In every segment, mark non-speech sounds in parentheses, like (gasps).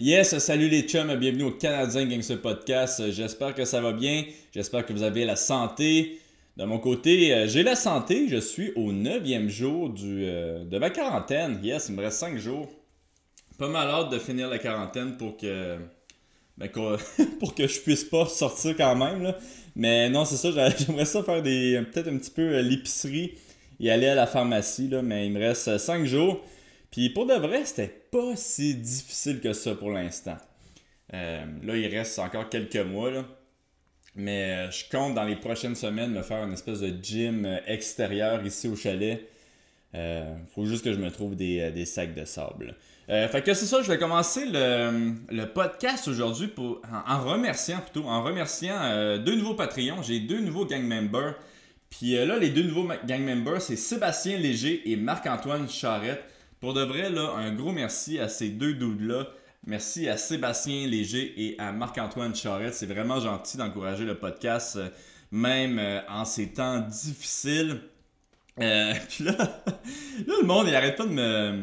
Yes, salut les chums, bienvenue au Canadien Gangster Podcast. J'espère que ça va bien, j'espère que vous avez la santé. De mon côté, euh, j'ai la santé, je suis au neuvième jour du, euh, de ma quarantaine. Yes, il me reste 5 jours. Pas mal hâte de finir la quarantaine pour que, ben, (laughs) pour que je puisse pas sortir quand même. Mais non, c'est ça, (laughs) j'aimerais ça faire des peut-être un petit peu euh, l'épicerie et aller à la pharmacie, mais il me reste 5 jours. Puis pour de vrai, c'était pas si difficile que ça pour l'instant. Euh, là, il reste encore quelques mois. Mais euh, je compte dans les prochaines semaines me faire une espèce de gym euh, extérieur ici au chalet. Faut juste que je me trouve des, sacs de sable. fait que c'est ça, je vais commencer le, podcast aujourd'hui en, en, remerciant plutôt, en remerciant deux nouveaux Patreons. J'ai deux nouveaux gang members. Puis là, les deux nouveaux gang members, c'est Sébastien Léger et Marc-Antoine Charrette. Pour de vrai, là, un gros merci à ces deux dudes-là. Merci à Sébastien Léger et à Marc-Antoine Charette. C'est vraiment gentil d'encourager le podcast, euh, même euh, en ces temps difficiles. Euh, (laughs) puis là, là, le monde, il arrête pas de me,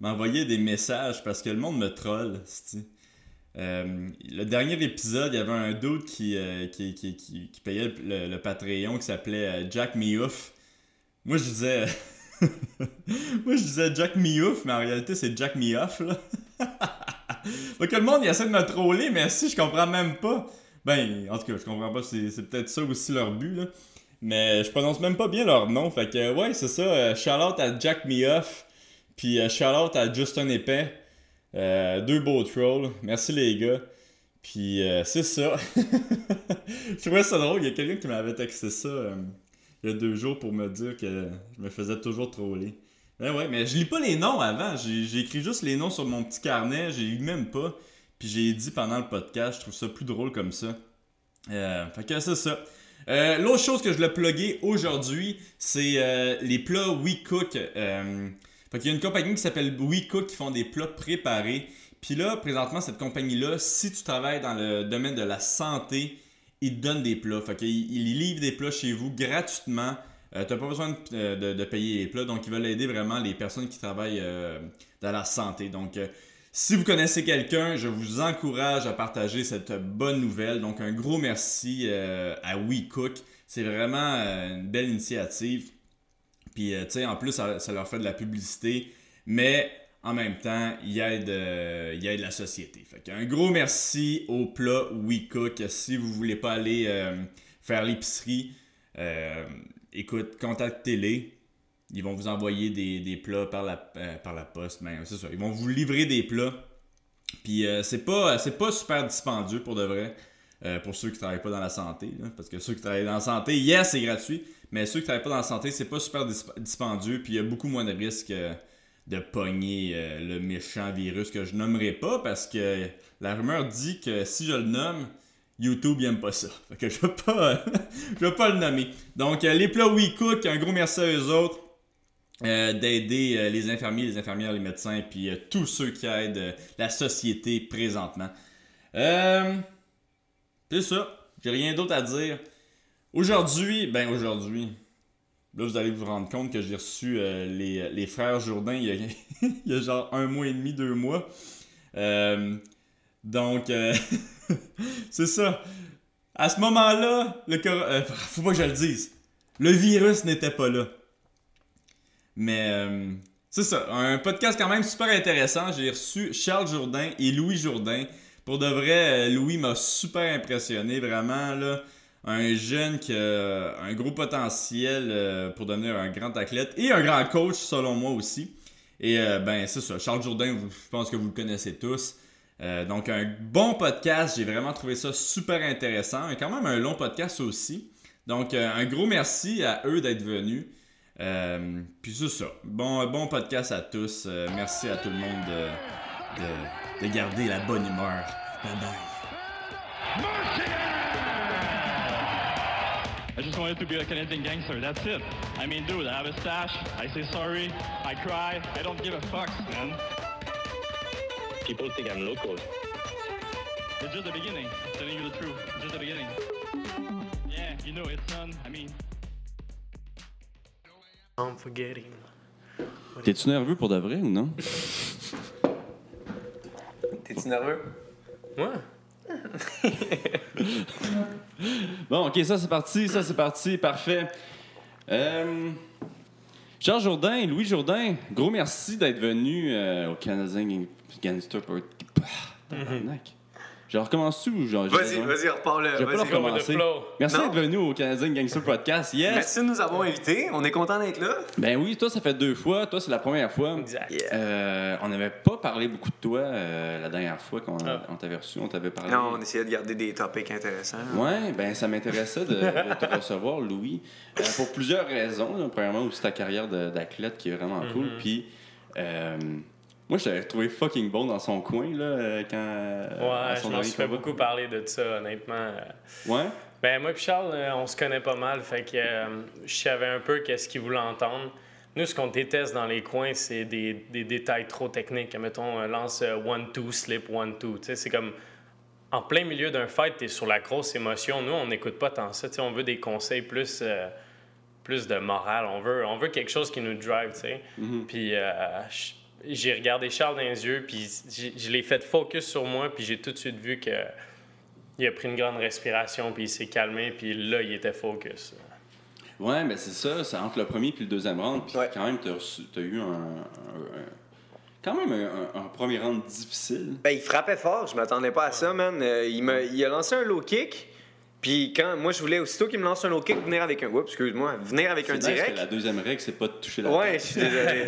m'envoyer des messages parce que le monde me troll. le dernier épisode, il y avait un dude qui, qui, qui, payait le, Patreon qui s'appelait Jack Miouf. Moi, je disais. (laughs) Moi, je disais Jack Miouf, mais en réalité, c'est Jack Mioff, là. (laughs) Donc, le monde, il essaie de me troller, mais si je comprends même pas. Ben, en tout cas, je comprends pas, c'est peut-être ça aussi leur but, là. Mais je prononce même pas bien leur nom. Fait que, ouais, c'est ça. Euh, shout out à Jack Mioff. Puis, euh, shout out à Justin Épais. Euh, deux beaux trolls. Merci, les gars. Puis, c'est ça. (laughs) je trouvais ça drôle. Il y a quelqu'un qui m'avait texté ça deux jours pour me dire que je me faisais toujours troller. Ben ouais, mais je lis pas les noms avant. J'ai écrit juste les noms sur mon petit carnet. J'ai lu même pas. Puis j'ai dit pendant le podcast, je trouve ça plus drôle comme ça. Euh, fait que c'est ça. Euh, l'autre chose que je l'ai plugué aujourd'hui, c'est euh, les plats We Cook. fait qu'il y a une compagnie qui s'appelle We Cook qui font des plats préparés. Puis là, présentement, cette compagnie-là, si tu travailles dans le domaine de la santé, ils te donnent des plats. Fait qu'ils livrent des plats chez vous gratuitement. Euh, tu n'as pas besoin euh, de, payer les plats. Donc, ils veulent aider vraiment les personnes qui travaillent euh, dans la santé. Donc, si vous connaissez quelqu'un, je vous encourage à partager cette bonne nouvelle. Donc, un gros merci à WeCook. C'est vraiment une belle initiative. Puis, tu sais, en plus, ça, leur fait de la publicité. Mais en même temps, il aide, euh, il la société. Un gros merci au plat WeCook. Si vous voulez pas aller euh, faire l'épicerie, euh, écoute, contactez-les. Ils vont vous envoyer des, plats par la, par la poste. Ben. Ils vont vous livrer des plats. Puis c'est pas, pas super dispendieux pour de vrai. pour ceux qui travaillent pas dans la santé. parce que ceux qui travaillent dans la santé, yes, c'est gratuit. Mais ceux qui travaillent pas dans la santé, c'est pas super dispendieux. Puis il y a beaucoup moins de risques de pogner euh, le méchant virus que je nommerai pas parce que la rumeur dit que si je le nomme, YouTube n'aime pas ça. Fait je vais pas, (laughs) je pas le nommer. Donc euh, les plats WeCook, un gros merci à eux autres. Euh, d'aider les infirmiers, les infirmières, les médecins, puis tous ceux qui aident la société présentement. c'est ça. J'ai rien d'autre à dire. Aujourd'hui, ben aujourd'hui, Là, vous allez vous rendre compte que j'ai reçu euh, les, frères Jourdain (laughs) il y, a, genre un mois et demi, deux mois. Euh, donc, euh, (laughs) c'est ça. À ce moment-là, le faut pas que je le dise. Le virus n'était pas là. Mais c'est ça, un podcast quand même super intéressant. J'ai reçu Charles Jourdain et Louis Jourdain. Pour de vrai, Louis m'a super impressionné, vraiment là un jeune qui a un gros potentiel euh, pour devenir un grand athlète et un grand coach, selon moi aussi. Et euh, ben, c'est ça. Charles Jourdain, je pense que vous le connaissez tous. Euh, donc, un bon podcast. J'ai vraiment trouvé ça super intéressant. Et quand même un long podcast aussi. Donc, un gros merci à eux d'être venus. puis c'est ça. Bon, bon podcast à tous. merci à tout le monde de, de garder la bonne humeur. Bye bye. I just wanted to be a Canadian gangster. That's it. I mean, dude, I have a stash. I say sorry. I cry. I don't give a fuck, man. People think I'm local. It's just the beginning. I'm telling you the truth. It's just the beginning. Yeah, you know, it's done. I mean. I'm forgetting. T'es-tu nerveux pour de vrai ou non? T'es-tu Tu nerveux? Ouais. (laughs) Bon, ok, ça c'est parti, ça c'est parti, parfait. Euh, Charles Jourdain, Louis Jourdain, gros merci d'être venu euh, au Canadien Gang- Gangster Party. Ah, tabarnak. Je recommence-tu ou genre. Vas-y, vas-y, repars-le. Je vais pas recommencer. Merci d'être venu au Canadien Gangster Podcast. Yes! Merci de nous avoir invités. On est content d'être là. Ben oui, toi ça fait deux fois, toi c'est la première fois. Exact. Yeah. Euh, on n'avait pas parlé beaucoup de toi euh, la dernière fois qu'on Ah. t'avait reçu, on t'avait parlé. Non, on essayait de garder des topics intéressants. Ouais, ben ça m'intéressait de, de te recevoir, Louis, Euh, pour plusieurs raisons. là. Premièrement, aussi ta carrière d'athlète qui est vraiment cool. Puis, euh, moi, je t'avais trouvé fucking bon dans son coin, là, euh, quand. euh, Ouais, son je dernier suis fait beaucoup parler de ça, honnêtement. Ouais? Ben, moi et Charles, euh, on se connaît pas mal, fait que euh, je savais un peu qu'est-ce qu'il voulait entendre. Nous, ce qu'on déteste dans les coins, c'est des, des détails trop techniques. Mettons, lance euh, one-two, slip one-two. Tu sais, c'est comme en plein milieu d'un fight, tu es sur la grosse émotion. Nous, on n'écoute pas tant ça. Tu sais, on veut des conseils plus, euh, plus de morale. On veut, on veut quelque chose qui nous drive. tu sais. Puis euh, je- j'ai regardé Charles dans les yeux, puis je l'ai fait focus sur moi, puis j'ai tout de suite vu que il a pris une grande respiration, puis il s'est calmé, puis là, il était focus. Ouais, ben c'est ça, c'est entre le premier et le deuxième round. Puis Ouais. quand même, t'as reçu- t'as eu un, un- un- Quand même un, un- un premier round difficile. Ben, il frappait fort, je m'attendais pas à ça, man. Euh, il, m'a- il a lancé un low kick, puis quand moi je voulais aussitôt qu'il me lance un low kick, venir avec un oups, excuse-moi, venir avec un nice direct. que la deuxième règle, c'est pas de toucher la Ouais, tête. je suis désolé.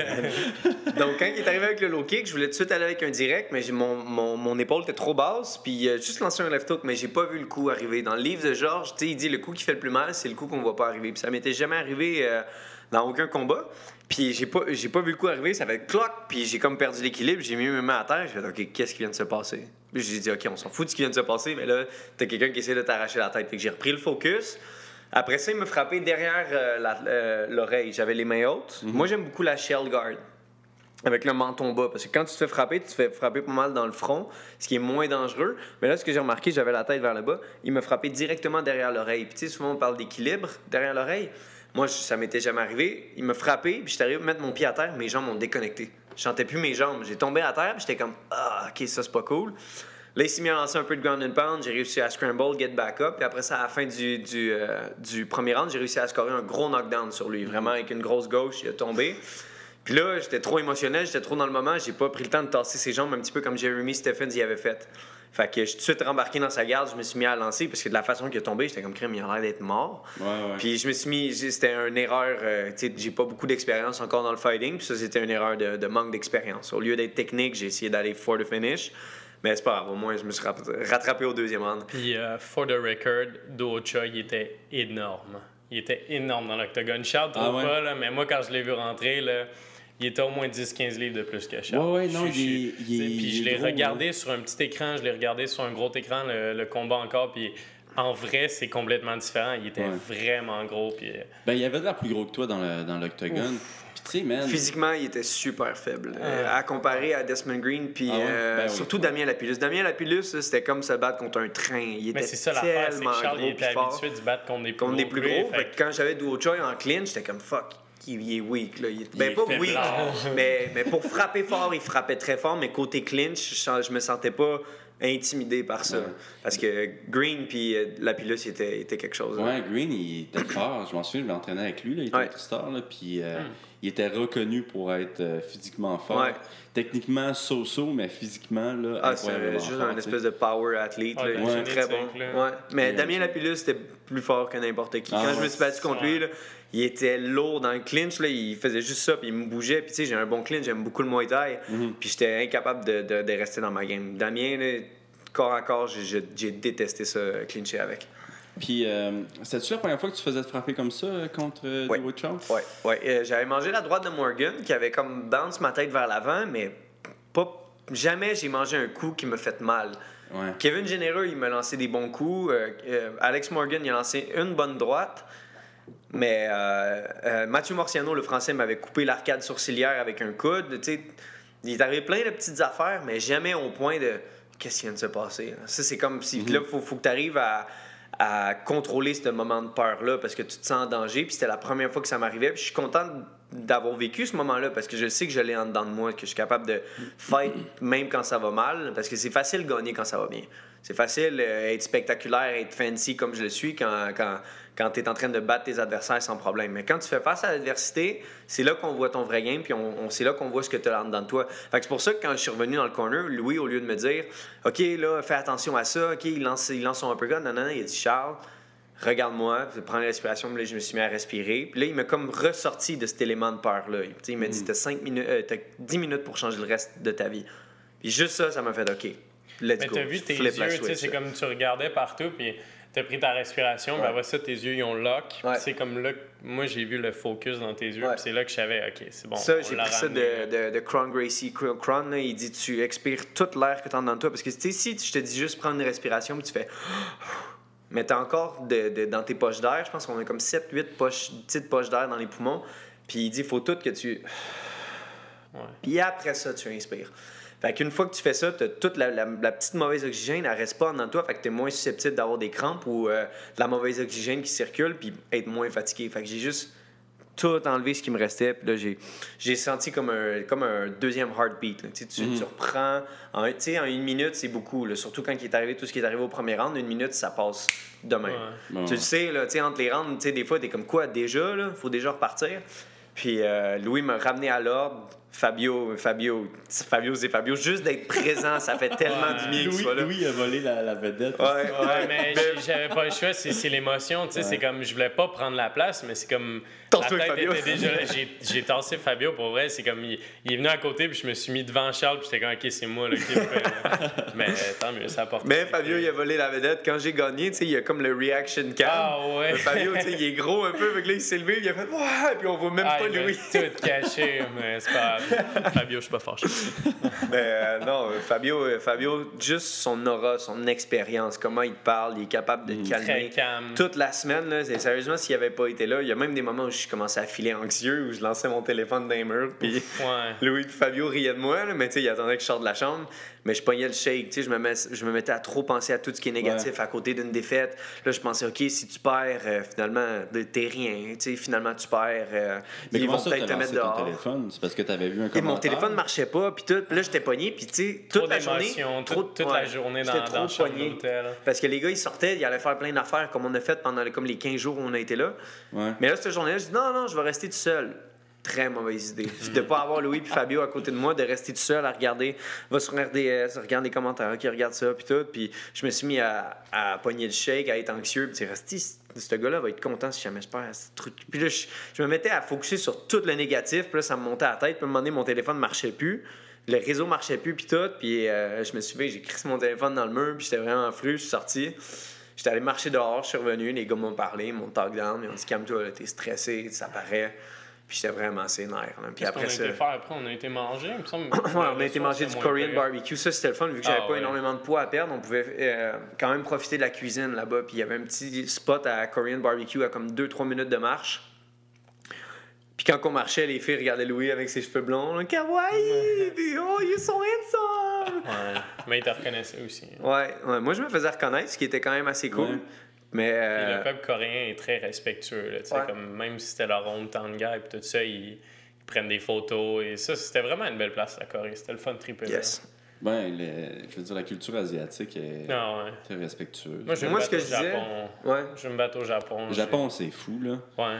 (laughs) Donc, quand il est arrivé avec le low kick, je voulais tout de suite aller avec un direct, mais mon, mon, mon épaule était trop basse, puis a juste lancé un left hook, mais j'ai pas vu le coup arriver. Dans le livre de Georges, tu sais, il dit le coup qui fait le plus mal, c'est le coup qu'on voit pas arriver. Puis ça m'était jamais arrivé euh, dans aucun combat. Puis j'ai pas, j'ai pas vu le coup arriver, ça fait cloc, puis j'ai comme perdu l'équilibre, j'ai mis mes mains à terre, j'ai fait OK, qu'est-ce qui vient de se passer? Puis j'ai dit OK, on s'en fout de ce qui vient de se passer, mais là, t'as quelqu'un qui essaie de t'arracher la tête. Fait que j'ai repris le focus. Après ça, il me frappait derrière euh, la- euh, l'oreille. J'avais les mains hautes. Moi, j'aime beaucoup la shell guard avec le menton bas. Parce que quand tu te fais frapper, tu te fais frapper pas mal dans le front, ce qui est moins dangereux. Mais là, ce que j'ai remarqué, j'avais la tête vers le bas, il me frappait directement derrière l'oreille. Puis tu sais, souvent on parle d'équilibre derrière l'oreille. Moi, ça m'était jamais arrivé. Il me frappait, puis j'étais arrivé à mettre mon pied à terre, mes jambes ont déconnecté. Je sentais plus mes jambes. J'ai tombé à terre, puis j'étais comme Ah, ok, ça c'est pas cool. Là, il s'est mis lancer un peu de ground and pound. J'ai réussi à scramble, get back up. Puis après ça, à la fin euh, du premier round, j'ai réussi à scorer un gros knockdown sur lui. Vraiment, avec une grosse gauche, il a tombé. Puis là, j'étais trop émotionnel, j'étais trop dans le moment. J'ai pas pris le temps de tasser ses jambes, un petit peu comme Jeremy Stephens y avait fait. Fait que je suis tout de suite rembarqué dans sa garde, je me suis mis à lancer, parce que de la façon qu'il a tombé, j'étais comme crème, il a l'air d'être mort. Ouais, ouais. Puis je me suis mis, c'était une erreur, euh, tu sais, j'ai pas beaucoup d'expérience encore dans le fighting, puis ça c'était une erreur de, de manque d'expérience. Au lieu d'être technique, j'ai essayé d'aller for the finish, mais c'est pas grave, au moins je me suis rap- rattrapé au deuxième round. Puis, euh, for the record, Docha, il était énorme. Il était énorme dans l'octogone. Charles, Ah trouve ouais? pas, là, mais moi, quand je l'ai vu rentrer, là, il était au moins 10-15 livres de plus que Charles. Ouais, non, Je- je- il il Puis il je l'ai regardé sur un petit écran, je l'ai regardé sur un gros écran, le, le combat encore, puis en vrai, c'est complètement différent. Il était Ouais. vraiment gros, puis... euh, Ben, il y avait de l'air plus gros que toi dans le- dans l'octogone. Man. Physiquement, il était super faible. Euh, à comparer à Desmond Green, puis Ah ouais? euh, Ben oui. surtout Damien Lapillus. Damien Lapillus, c'était comme se battre contre un train. Il était Mais c'est ça l'affaire, c'est que tellement Charles, il gros était puis fort. habitué de se battre contre des plus Contre des gros plus gros. fait Fait quand j'avais Duo Choi en clinch, j'étais comme fuck. Il il est weak. Là. Il est- ben, est pas weak, (laughs) mais, mais pour frapper fort, il frappait très fort. Mais côté clinch, je, me sentais pas intimidé par ça. Ouais. Parce que Green puis euh, Lapillus, il était, était quelque chose. là. Ouais, Green, il était (coughs) fort. Je m'en souviens, je m'entraînais avec lui. Là, il était Ouais. star. Là, puis euh, il était reconnu pour être euh, physiquement fort. Ouais. Techniquement so-so, mais physiquement, là, Ah, c'est juste fort, un espèce de power athlete. Là. Il est très bon. là. Ouais. Mais Et, Damien euh, Lapillus, c'était plus fort que n'importe qui. Ah Quand je me suis battu contre lui, là, il était lourd dans le clinch. Là, il faisait juste ça, puis il me bougeait. Puis tu sais, j'ai un bon clinch, j'aime beaucoup le Muay Thai. Mhm. Puis j'étais incapable de, de- de rester dans ma game. Damien, là, corps à corps, j'ai- détesté ça, clincher avec. Puis, euh, c'était-tu la première fois que tu faisais te frapper comme ça euh, contre euh, Ouais. Chow? Ouais, ouais. Euh, J'avais mangé la droite de Morgan qui avait comme bounce ma tête vers l'avant, mais pas jamais j'ai mangé un coup qui me fait mal. Ouais. Kevin Généreux, il m'a lancé des bons coups. Alex Morgan, il a lancé une bonne droite. Mais euh, euh, Mathieu Morciano, le français, m'avait coupé l'arcade sourcilière avec un coude. Il est arrivé plein de petites affaires, mais jamais au point de qu'est-ce qui vient de se passer. Ça, c'est comme si là, il faut, faut que tu arrives à, à contrôler ce moment de peur-là parce que tu te sens en danger. Puis c'était la première fois que ça m'arrivait. Puis je suis content d'avoir vécu ce moment-là parce que je sais que je l'ai en dedans de moi, que je suis capable de fight même quand ça va mal, parce que c'est facile de gagner quand ça va bien. C'est facile euh, être spectaculaire, être fancy comme je le suis quand, quand, quand tu es en train de battre tes adversaires sans problème. Mais quand tu fais face à l'adversité, c'est là qu'on voit ton vrai game, puis on, on- c'est là qu'on voit ce que tu as de toi. Fait que c'est pour ça que quand je suis revenu dans le corner, Louis, au lieu de me dire OK, là, fais attention à ça, OK, il lance, il lance son uppercut, non, non, non, il a dit Charles, regarde-moi, prends la respiration, puis là, je me suis mis à respirer. Puis là, il m'a comme ressorti de cet élément de peur-là. Il m'a dit T'as cinq minutes, euh, t'as 10 minutes pour changer le reste de ta vie. Puis juste ça, ça m'a fait OK, let's Mais go. t'as vu tes yeux, c'est comme tu regardais partout, puis t'as pris ta respiration, Ouais. après ça, tes yeux, ils ont lock. Ouais. C'est comme là, que moi, j'ai vu le focus dans tes yeux, Ouais. c'est là que je savais, OK, c'est bon. ça, j'ai pris ça de, de, de Cron Gracie. Cron, là, il dit tu expires toute l'air que tu as dans toi. Parce que tu sais, si je te dis juste prendre une respiration, puis tu fais. (gasps) Mais tu as encore de, de- dans tes poches d'air, je pense qu'on a comme 7-8 poches, petites poches d'air dans les poumons. Puis il dit faut tout que tu. Puis après ça, tu inspires. Fait qu'une fois que tu fais ça, t'as toute la, la- la petite mauvaise oxygène, elle reste pas dans toi, fait que t'es moins susceptible d'avoir des crampes ou euh, de la mauvaise oxygène qui circule, puis être moins fatigué. Fait que j'ai juste tout enlevé ce qui me restait, puis là, j'ai, j'ai senti comme un, comme un deuxième heartbeat. là. Tu, sais, tu, tu reprends, en, tu sais, en une minute, c'est beaucoup, là. surtout quand il est arrivé tout ce qui est arrivé au premier round, une minute, ça passe demain. Ouais. Tu le sais, là, tu entre les rounds, tu sais, des fois, t'es comme quoi, déjà, là, faut déjà repartir. Puis euh, Louis m'a ramené à l'ordre. Fabio, Fabio, Fabio, c'est Fabio. Juste d'être présent, ça fait tellement du bien qu'il Louis, soit là. Louis a volé la, la vedette. Ouais, Ouais, mais j'avais pas le choix, c'est l'émotion, tu sais, Ouais. c'est comme, je voulais pas prendre la place, mais c'est comme, (laughs) j'ai tassé Fabio, pour vrai, c'est comme, il, il est venu à côté, puis je me suis mis devant Charles, puis j'étais comme, ok, c'est moi, là, là. (laughs) mais tant mieux, ça apporte. Mais Fabio, il a volé la vedette. Quand j'ai gagné, tu sais, il y a comme le reaction cam. Ah ouais. Mais Fabio, tu sais, il est gros un peu, fait que là, il s'est levé, il a fait Ouais, puis on voit même Ah, pas Louis. tout caché, mais c'est pas (laughs) Fabio, je suis pas fâché. (laughs) Mais euh, non, euh, Fabio, euh, Fabio, juste son aura, son expérience, comment il parle, il est capable de te Très calmer. calme. Toute la semaine, là, c'est- sérieusement, s'il avait pas été là, il y a même des moments où je commençais à filer anxieux, où je lançais mon téléphone dans les murs, puis Ouais. Louis et Fabio riaient de moi, là, mais tu sais, ils attendaient que je sorte de la chambre. Mais je pognais le shake, tu sais, je me, mets- je me mettais à trop penser à tout ce qui est négatif à côté d'une défaite. Là, je pensais, OK, si tu perds, euh, finalement, de- t'es rien, tu sais, finalement, tu perds, euh, Mais ils vont peut-être te mettre ton dehors. téléphone? C'est parce que t'avais vu un Et commentaire? mon téléphone marchait pas, puis tout. Là, j'étais pogné, puis tu sais, toute Trop la journée. d'émotions, trop- toute, ouais, la journée dans, j'étais dans trop pogné. d'hôtel. Parce que les gars, ils sortaient, ils allaient faire plein d'affaires comme on a fait pendant les- comme les 15 jours où on a été là. Ouais. Mais là, cette journée-là, je dis non, non, je vais rester tout seul. Très mauvaise idée. de ne pas avoir Louis et Fabio à côté de moi, de rester tout seul à regarder, va sur RDS, regarde les commentaires, qui regarde ça, puis tout. Puis je me suis mis à, à pogner le shake, à être anxieux, puis resti, ce gars-là va être content si jamais je perds ce truc. Puis là, je, je me mettais à focuser sur tout le négatif, puis là, ça me montait à la tête, puis à un moment donné, mon téléphone ne marchait plus. Le réseau marchait plus, puis tout. Puis euh, je me suis fait, j'ai crissé mon téléphone dans le mur, puis j'étais vraiment fru, je suis sorti. J'étais allé marcher dehors, je suis revenu, les gars m'ont parlé, ils m'ont talk down, ils m'ont dit calme-toi, t'es stressé, ça paraît. Puis j'étais vraiment sénère. Puis après a ça. été faire? Après? On a été manger, il me semble. (clears throat) Ouais, on a été manger du Korean barbecue. Ça, c'était le fun, vu que j'avais Ah, pas ouais. énormément de poids à perdre. On pouvait euh, quand même profiter de la cuisine là-bas. Puis il y avait un petit spot à Korean barbecue à comme 2-3 minutes de marche. Puis quand on marchait, les filles regardaient Louis avec ses cheveux blonds. Kawaii! Puis, oh, you're so handsome! Ouais. Mais ils te reconnaissaient aussi. Ouais, ouais, moi je me faisais reconnaître, ce qui était quand même assez cool. Mais. Et euh, le peuple coréen est très respectueux. Là, tu sais, Ouais. comme, même si c'était leur hometown guy et tout ça, ils, ils prennent des photos. Et ça, c'était vraiment une belle place, la Corée. C'était le fun de triper. là. yes. Ben, le- je veux dire, la culture asiatique est ouais. très respectueuse. Moi, je vais me ce battre que au Japon. Ouais. Je vais me battre au Japon. Le Japon, c'est fou, là. Ouais.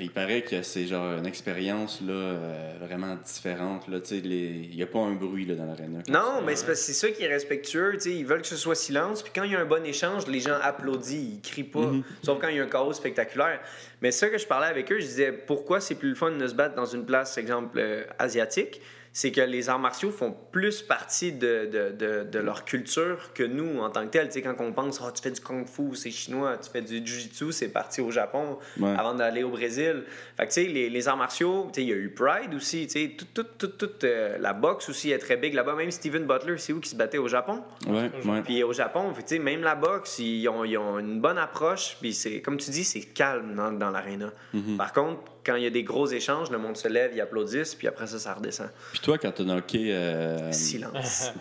Il paraît que c'est genre une expérience là, euh, vraiment différente. Là. Les- Il n'y a pas un bruit là, dans quand Non, mais c'est parce que c'est ça qui est respectueux. Ils veulent que ce soit silence. Puis quand il y a un bon échange, les gens applaudissent, ils crient pas. Sauf quand il y a un chaos spectaculaire. Mais ça que je parlais avec eux, je disais pourquoi c'est plus le fun de se battre dans une place, exemple, euh, asiatique? C'est que les arts martiaux font plus partie de, de, de, de leur culture que nous en tant que tel. Tu sais, quand on pense, Ah, tu fais du kung fu, c'est chinois, tu fais du jiu-jitsu, c'est parti au Japon Ouais. avant d'aller au Brésil. Fait que, tu sais, les, les arts martiaux, tu sais, il y a eu Pride aussi, tu sais, toute, toute, toute, toute, euh, la boxe aussi est très big là-bas. Même Steven Butler, c'est où qui se battait? Au Japon? Ouais, ouais. Puis au Japon, tu sais, même la boxe, ils ont, ils ont une bonne approche. Puis c'est, comme tu dis, c'est calme dans, dans l'aréna. Par contre, quand il y a des gros échanges, le monde se lève, ils applaudissent, puis après ça, ça redescend. Puis toi, quand t'as knocké. euh, Silence.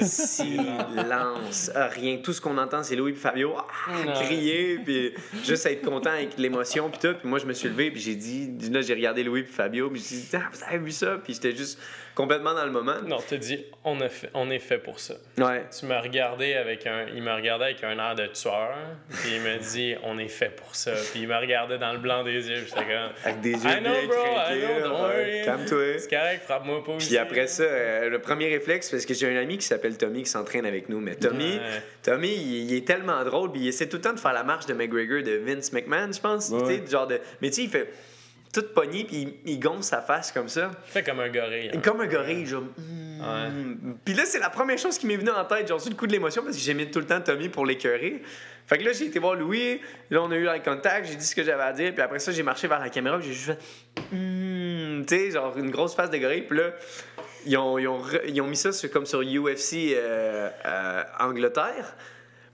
(laughs) Silence. Ah, rien. Tout ce qu'on entend, c'est Louis et Fabio ah, crier, puis juste être content avec l'émotion, puis tout. Puis moi, je me suis levé, puis j'ai dit, là, j'ai regardé Louis et Fabio, puis j'ai dit, ah, vous avez vu ça? Puis j'étais juste complètement dans le moment. Non, t'as dit, on, a fait, on est fait pour ça. Ouais. Tu m'as regardé avec un, il m'a regardé avec un air de tueur, puis il m'a dit, on est fait pour ça. Puis il m'a regardé dans le blanc des yeux, puis j'étais comme, Avec des yeux I know, bien bro, I craqués, know, don't ouais. worry. Calme-toi. c'est correct, frappe-moi pas aussi. Puis après ça, euh, le premier réflexe, parce que j'ai un ami qui s'appelle Tommy qui s'entraîne avec nous, mais Tommy, Ouais. Tommy, il, il est tellement drôle, puis il essaie tout le temps de faire la marche de McGregor de Vince McMahon, je pense. Ouais. tu sais, genre de... Mais tu sais, il fait tout pogné, puis il, il gonfle sa face comme ça. Fait comme un gorille. hein. Comme un gorille, genre. mm. Puis là, c'est la première chose qui m'est venue en tête, genre, sur le coup de l'émotion, parce que j'aimais tout le temps Tommy pour l'écœurer. Fait que là, j'ai été voir Louis, là, on a eu le contact, j'ai dit ce que j'avais à dire, puis après ça, j'ai marché vers la caméra, j'ai juste fait. Mm. Tu sais, genre, une grosse face de gorille, puis là, ils ont, ils ont, ils ont mis ça sur- comme sur UFC euh, euh, Angleterre.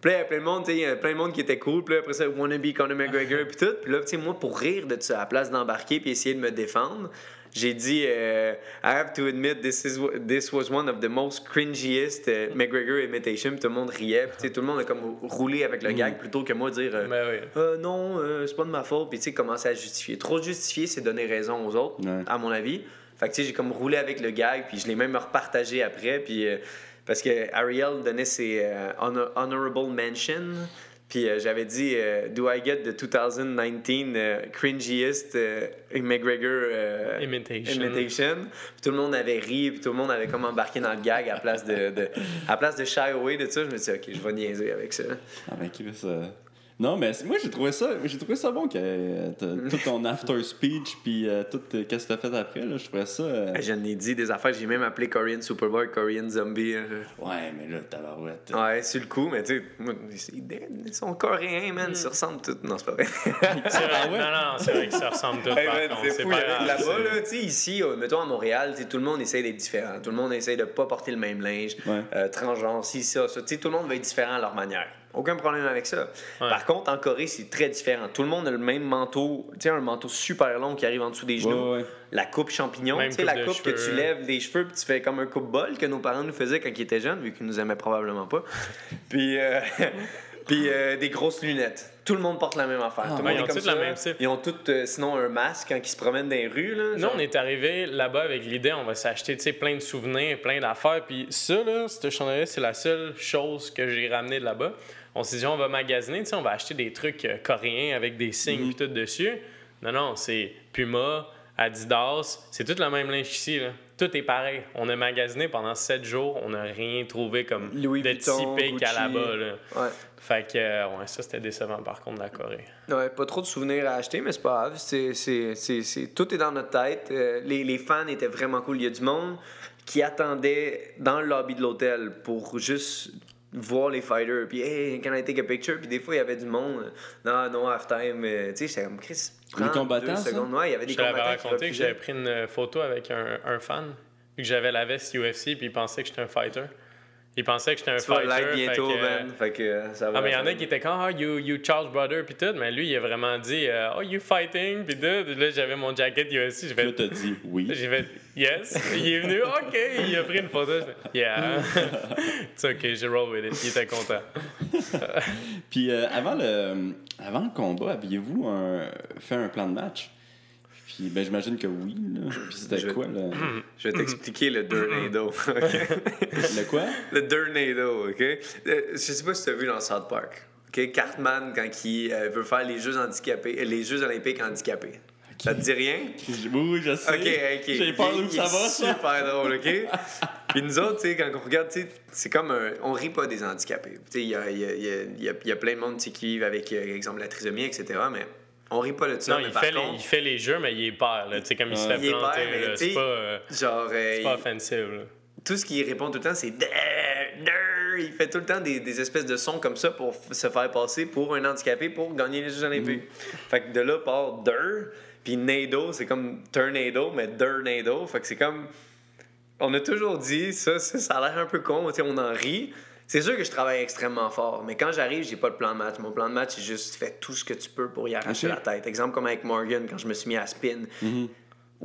Puis là, il y a plein de monde, tu sais, plein de monde qui était cool. Puis là, après ça, wannabe Conor McGregor, puis tout. Puis là, tu sais, moi, pour rire de ça, à la place d'embarquer puis essayer de me défendre, j'ai dit, euh, I have to admit, this, is, this was one of the most cringiest euh, McGregor imitation. Puis tout le monde riait. Puis tout le monde a comme roulé avec le gag plutôt que moi dire, euh, Ben oui. Euh, non, c'est pas de ma faute. Puis tu sais, commencer à justifier. Trop justifier, c'est donner raison aux autres, Ouais. à mon avis. Fait que tu sais, j'ai comme roulé avec le gag, puis je l'ai même repartagé après. Puis parce que Ariel donnait ses euh, honor- honorable mention. Puis euh, j'avais dit, euh, Do I get the 2019 euh, cringiest euh, McGregor euh, Imitation. imitation? Puis tout le monde avait ri, puis tout le monde avait comme embarqué dans le gag à place de, de- à place de shy away de ça. Je me suis dit, OK, je vais niaiser avec ça. Ah Non, mais moi j'ai trouvé ça j'ai trouvé ça bon que euh, t'as- tout ton after speech puis euh, tout euh, qu'est-ce que t'as fait après là, je trouvais ça euh, Je n'ai dit des affaires, j'ai même appelé Korean Superboy, Korean Zombie. ouais, mais là tabarouette. Ouais, sur le coup, mais tu sais, ils sont coréens, man, ils se ressemblent tous. Non, c'est pas vrai. (laughs) C'est vrai. Ouais? Non, non, c'est vrai qu'ils se ressemblent tous, Hey, par c'est fou, là-bas, là, tu sais, ici, euh, mettons à Montréal, tout le monde essaie d'être différent. Tout le monde essaie de pas porter le même linge, Ouais. euh, transgenre, ci, ça, ça. Tu sais, tout le monde va être différent à leur manière. Aucun problème avec ça. Ouais. Par contre, en Corée, c'est très différent. Tout le monde a le même manteau, tu sais, un manteau super long qui arrive en dessous des genoux. Ouais, ouais. La coupe champignon, tu sais, la coupe que tu lèves les cheveux puis tu fais comme un coupe-bol que nos parents nous faisaient quand ils étaient jeunes, vu qu'ils nous aimaient probablement pas. (laughs) puis euh, (laughs) puis euh, des grosses lunettes. Tout le monde porte la même affaire. Tout le ouais, monde ils est ont comme tous la ça. même. Ils ont tous, euh, sinon, un masque quand ils se promènent dans les rues. Là, Nous, genre. on est arrivé là-bas avec l'idée, on va s'acheter tu sais, plein de souvenirs, plein d'affaires. Puis ça, là, cette chandail c'est la seule chose que j'ai ramené de là-bas. On s'est dit, on va magasiner, on va acheter des trucs euh, coréens avec des signes Mhm. tout dessus. Non, non, c'est Puma, Adidas, c'est tout le même linge ici. Là. Tout est pareil. On a magasiné pendant sept jours, on n'a rien trouvé comme Louis de typique à. Là. Ouais. Fait que, euh, ouais, ça, c'était décevant par contre de la Corée. Ouais, pas trop de souvenirs à acheter, mais c'est pas grave. C'est, c'est, c'est, c'est- Tout est dans notre tête. Euh, les, les fans étaient vraiment cool. Il y a du monde qui attendait dans le lobby de l'hôtel pour juste voir les fighters. Puis, hey, can I take a picture? Puis des fois, il y avait du monde. euh, Non, non, halftime. euh, Tu sais, j'étais comme Chris. prends combattants, deux ça? secondes. Ouais, il y avait des combattants raconté que j'avais pris une photo avec un, un fan, vu que j'avais la veste UFC, puis il pensait que j'étais un fighter. Il pensait que j'étais un Tu vas fighter. live bientôt, fait que, man. Fait que euh, ça va. Ah, mais il y en a qui étaient comme, ah, you, you Charles Brother, puis tout, mais lui, il a vraiment dit, euh, oh, you fighting, puis tout. Là, j'avais mon jacket UFC, j'ai Puis là fait, t'as dit oui. (laughs) j'ai fait, yes. Il est venu, ok, il a pris une photo. Fait, yeah. (laughs) C'est ok, j'ai roll with it. Il était content. (laughs) Puis euh, avant le avant le combat, aviez-vous un- fait un plan de match? Puis ben j'imagine que oui là. Puis c'était Je- quoi le (clears throat) Je vais t'expliquer le Durnado. (laughs) ok? le quoi? Le Durnado, OK? Euh, je sais pas si tu as vu dans South Park. OK? Cartman, quand il euh, veut faire les Jeux handicapés, euh, les Jeux olympiques handicapés. Ça te dit rien? Oui, oui, je sais. OK, OK. J'ai peur d'où ça va ça. super drôle, OK? Puis nous autres, tu sais, quand on regarde, tu sais, c'est comme un... On rit pas des handicapés. Tu sais, il y a, il y, a, il y, a, y plein de monde tu sais, qui vivent avec, par exemple, la trisomie, etc., mais on rit pas de ça. Non, mais il par fait, les, il fait les jeux, mais il est peur, là. Tu sais, comme il se fait Il planter, C'est pas, euh, genre... euh, pas offensive, là. tout ce qu'il répond tout le temps, c'est. Il fait tout le temps des, des espèces de sons comme ça pour se faire passer pour un handicapé pour gagner les Jeux Olympiques. Fait que de là part Durr, puis Nado, c'est comme Tornado, mais Durnado. Fait que c'est comme. On a toujours dit, ça, ça, ça a l'air un peu con, on en rit. C'est sûr que je travaille extrêmement fort, mais quand j'arrive, j'ai pas de plan de match. Mon plan de match, c'est juste fais tout ce que tu peux pour y arracher Ok. la tête. Exemple comme avec Morgan, quand je me suis mis à spin.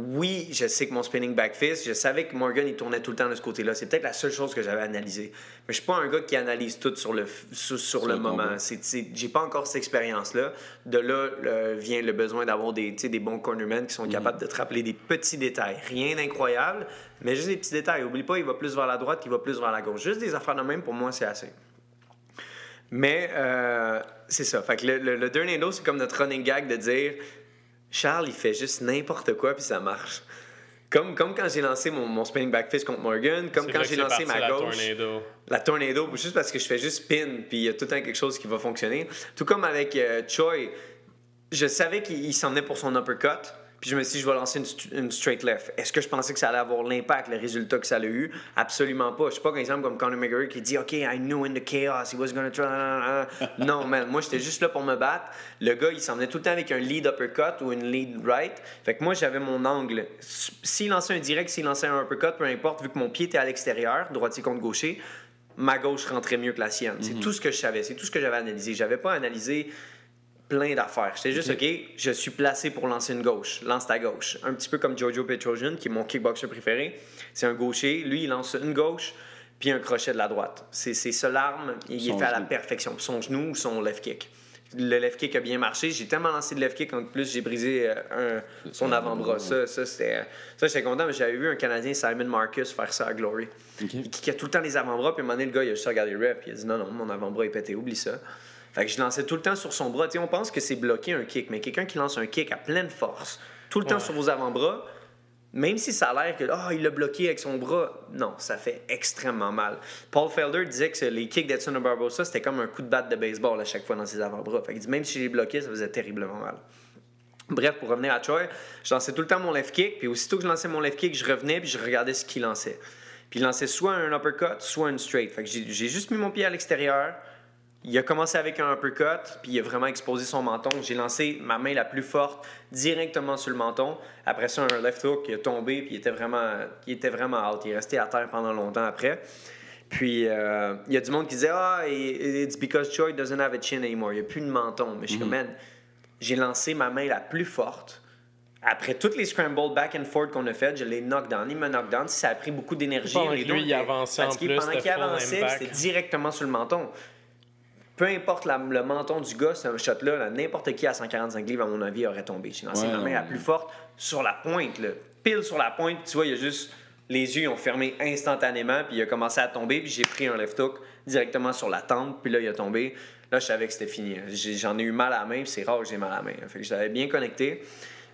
Oui, je sais que mon spinning back fist, je savais que Morgan, il tournait tout le temps de ce côté-là. C'est peut-être la seule chose que j'avais analysée. Mais je suis pas un gars qui analyse tout sur le, sur, sur le le moment. j'ai pas encore cette expérience-là. De là vient le besoin d'avoir des, bons cornermen qui sont capables de te rappeler des petits détails. Rien d'incroyable, mais juste des petits détails. Oublie pas, il va plus vers la droite, il va plus vers la gauche. Juste des affaires de même, pour moi, c'est assez. Mais euh, c'est ça. Fait que le, le, le tornado, c'est comme notre running gag de dire Charles, il fait juste n'importe quoi puis ça marche. Comme, comme quand j'ai lancé mon, mon spinning back fist contre Morgan, comme quand j'ai lancé ma la gauche. Tornado. La tornado, juste parce que je fais juste spin, puis il y a tout le temps quelque chose qui va fonctionner. Tout comme avec euh, Choi, je savais qu'il il s'en venait pour son uppercut, puis je me suis dit, je vais lancer une, st- une straight left. Est-ce que je pensais que ça allait avoir l'impact, le résultat que ça a eu? Absolument pas. Je suis pas un exemple comme Conor McGregor qui dit, OK, I knew in the chaos, he was gonna try. (laughs) non, man, moi, j'étais juste là pour me battre. Le gars, il s'en venait tout le temps avec un lead uppercut ou une lead right. Fait que moi, j'avais mon angle. S'il lançait un direct, s'il lançait un uppercut, peu importe, vu que mon pied était à l'extérieur, droitier contre gaucher, ma gauche rentrait mieux que la sienne. C'est tout ce que je savais, c'est tout ce que j'avais analysé. J'avais pas analysé plein d'affaires. J'étais juste, OK, je suis placé pour lancer une gauche. Lance ta gauche. Un petit peu comme Jojo Petrosian, qui est mon kickboxer préféré. C'est un gaucher. Lui, il lance une gauche puis un crochet de la droite. C'est ça l'arme. Il Son est fait à la perfection. Son genou ou son left kick. Le left kick a bien marché. J'ai tellement lancé de left kick en plus, j'ai brisé euh, un- son avant-bras. Ça, ça c'était. Ça, j'étais content, mais j'avais vu un Canadien, Simon Marcus, faire ça à Glory. Il kickait tout le temps les avant-bras, puis à un moment donné, le gars, il a juste regardé le rep, puis il a dit non, non, mon avant-bras est pété, oublie ça. Fait que je lançais tout le temps sur son bras. Tu sais, on pense que c'est bloquer un kick, mais quelqu'un qui lance un kick à pleine force, tout le temps sur vos avant-bras, même si ça a l'air que ah il l'a bloqué avec son bras, non, ça fait extrêmement mal. Paul Felder disait que les kicks d'Edson Barbosa, c'était comme un coup de batte de baseball à chaque fois dans ses avant-bras. Fait dit même si je les bloquais, ça faisait terriblement mal. Bref, pour revenir à Choi, je lançais tout le temps mon left kick, puis aussitôt que je lançais mon left kick, je revenais puis je regardais ce qu'il lançait. Puis il lançait soit un uppercut, soit une straight. Fait que j'ai j'ai juste mis mon pied à l'extérieur. Il a commencé avec un uppercut, puis il a vraiment exposé son menton. J'ai lancé ma main la plus forte directement sur le menton. Après ça, un left hook, il a tombé, puis il était vraiment, il était vraiment out. Il est resté à terre pendant longtemps après. Puis euh, il y a du monde qui disait Ah, it's because Choi doesn't have a chin anymore. Il n'y a plus de menton. Mais je suis comme, man, j'ai lancé ma main la plus forte. Après toutes les scrambles back and forth qu'on a faites, je l'ai knockdown. Il m'a knockdown. Ça a pris beaucoup d'énergie. Deux lui, il avançait en plus, Pendant qu'il avançait, c'était directement sur le menton. Peu importe la- le menton du gars, ce shot-là, là, n'importe qui à 145 livres, à mon avis, aurait tombé. J'ai lancé Ouais, ma main la plus forte sur la pointe, là. pile sur la pointe. Tu vois, il y a juste. Les yeux ils ont fermé instantanément, puis il a commencé à tomber, puis j'ai pris un left hook directement sur la tempe, puis là, il a tombé. Là, je savais que c'était fini. J'ai- J'en ai eu mal à la main, puis c'est rare que j'ai mal à la main. Fait que je l'avais bien connecté.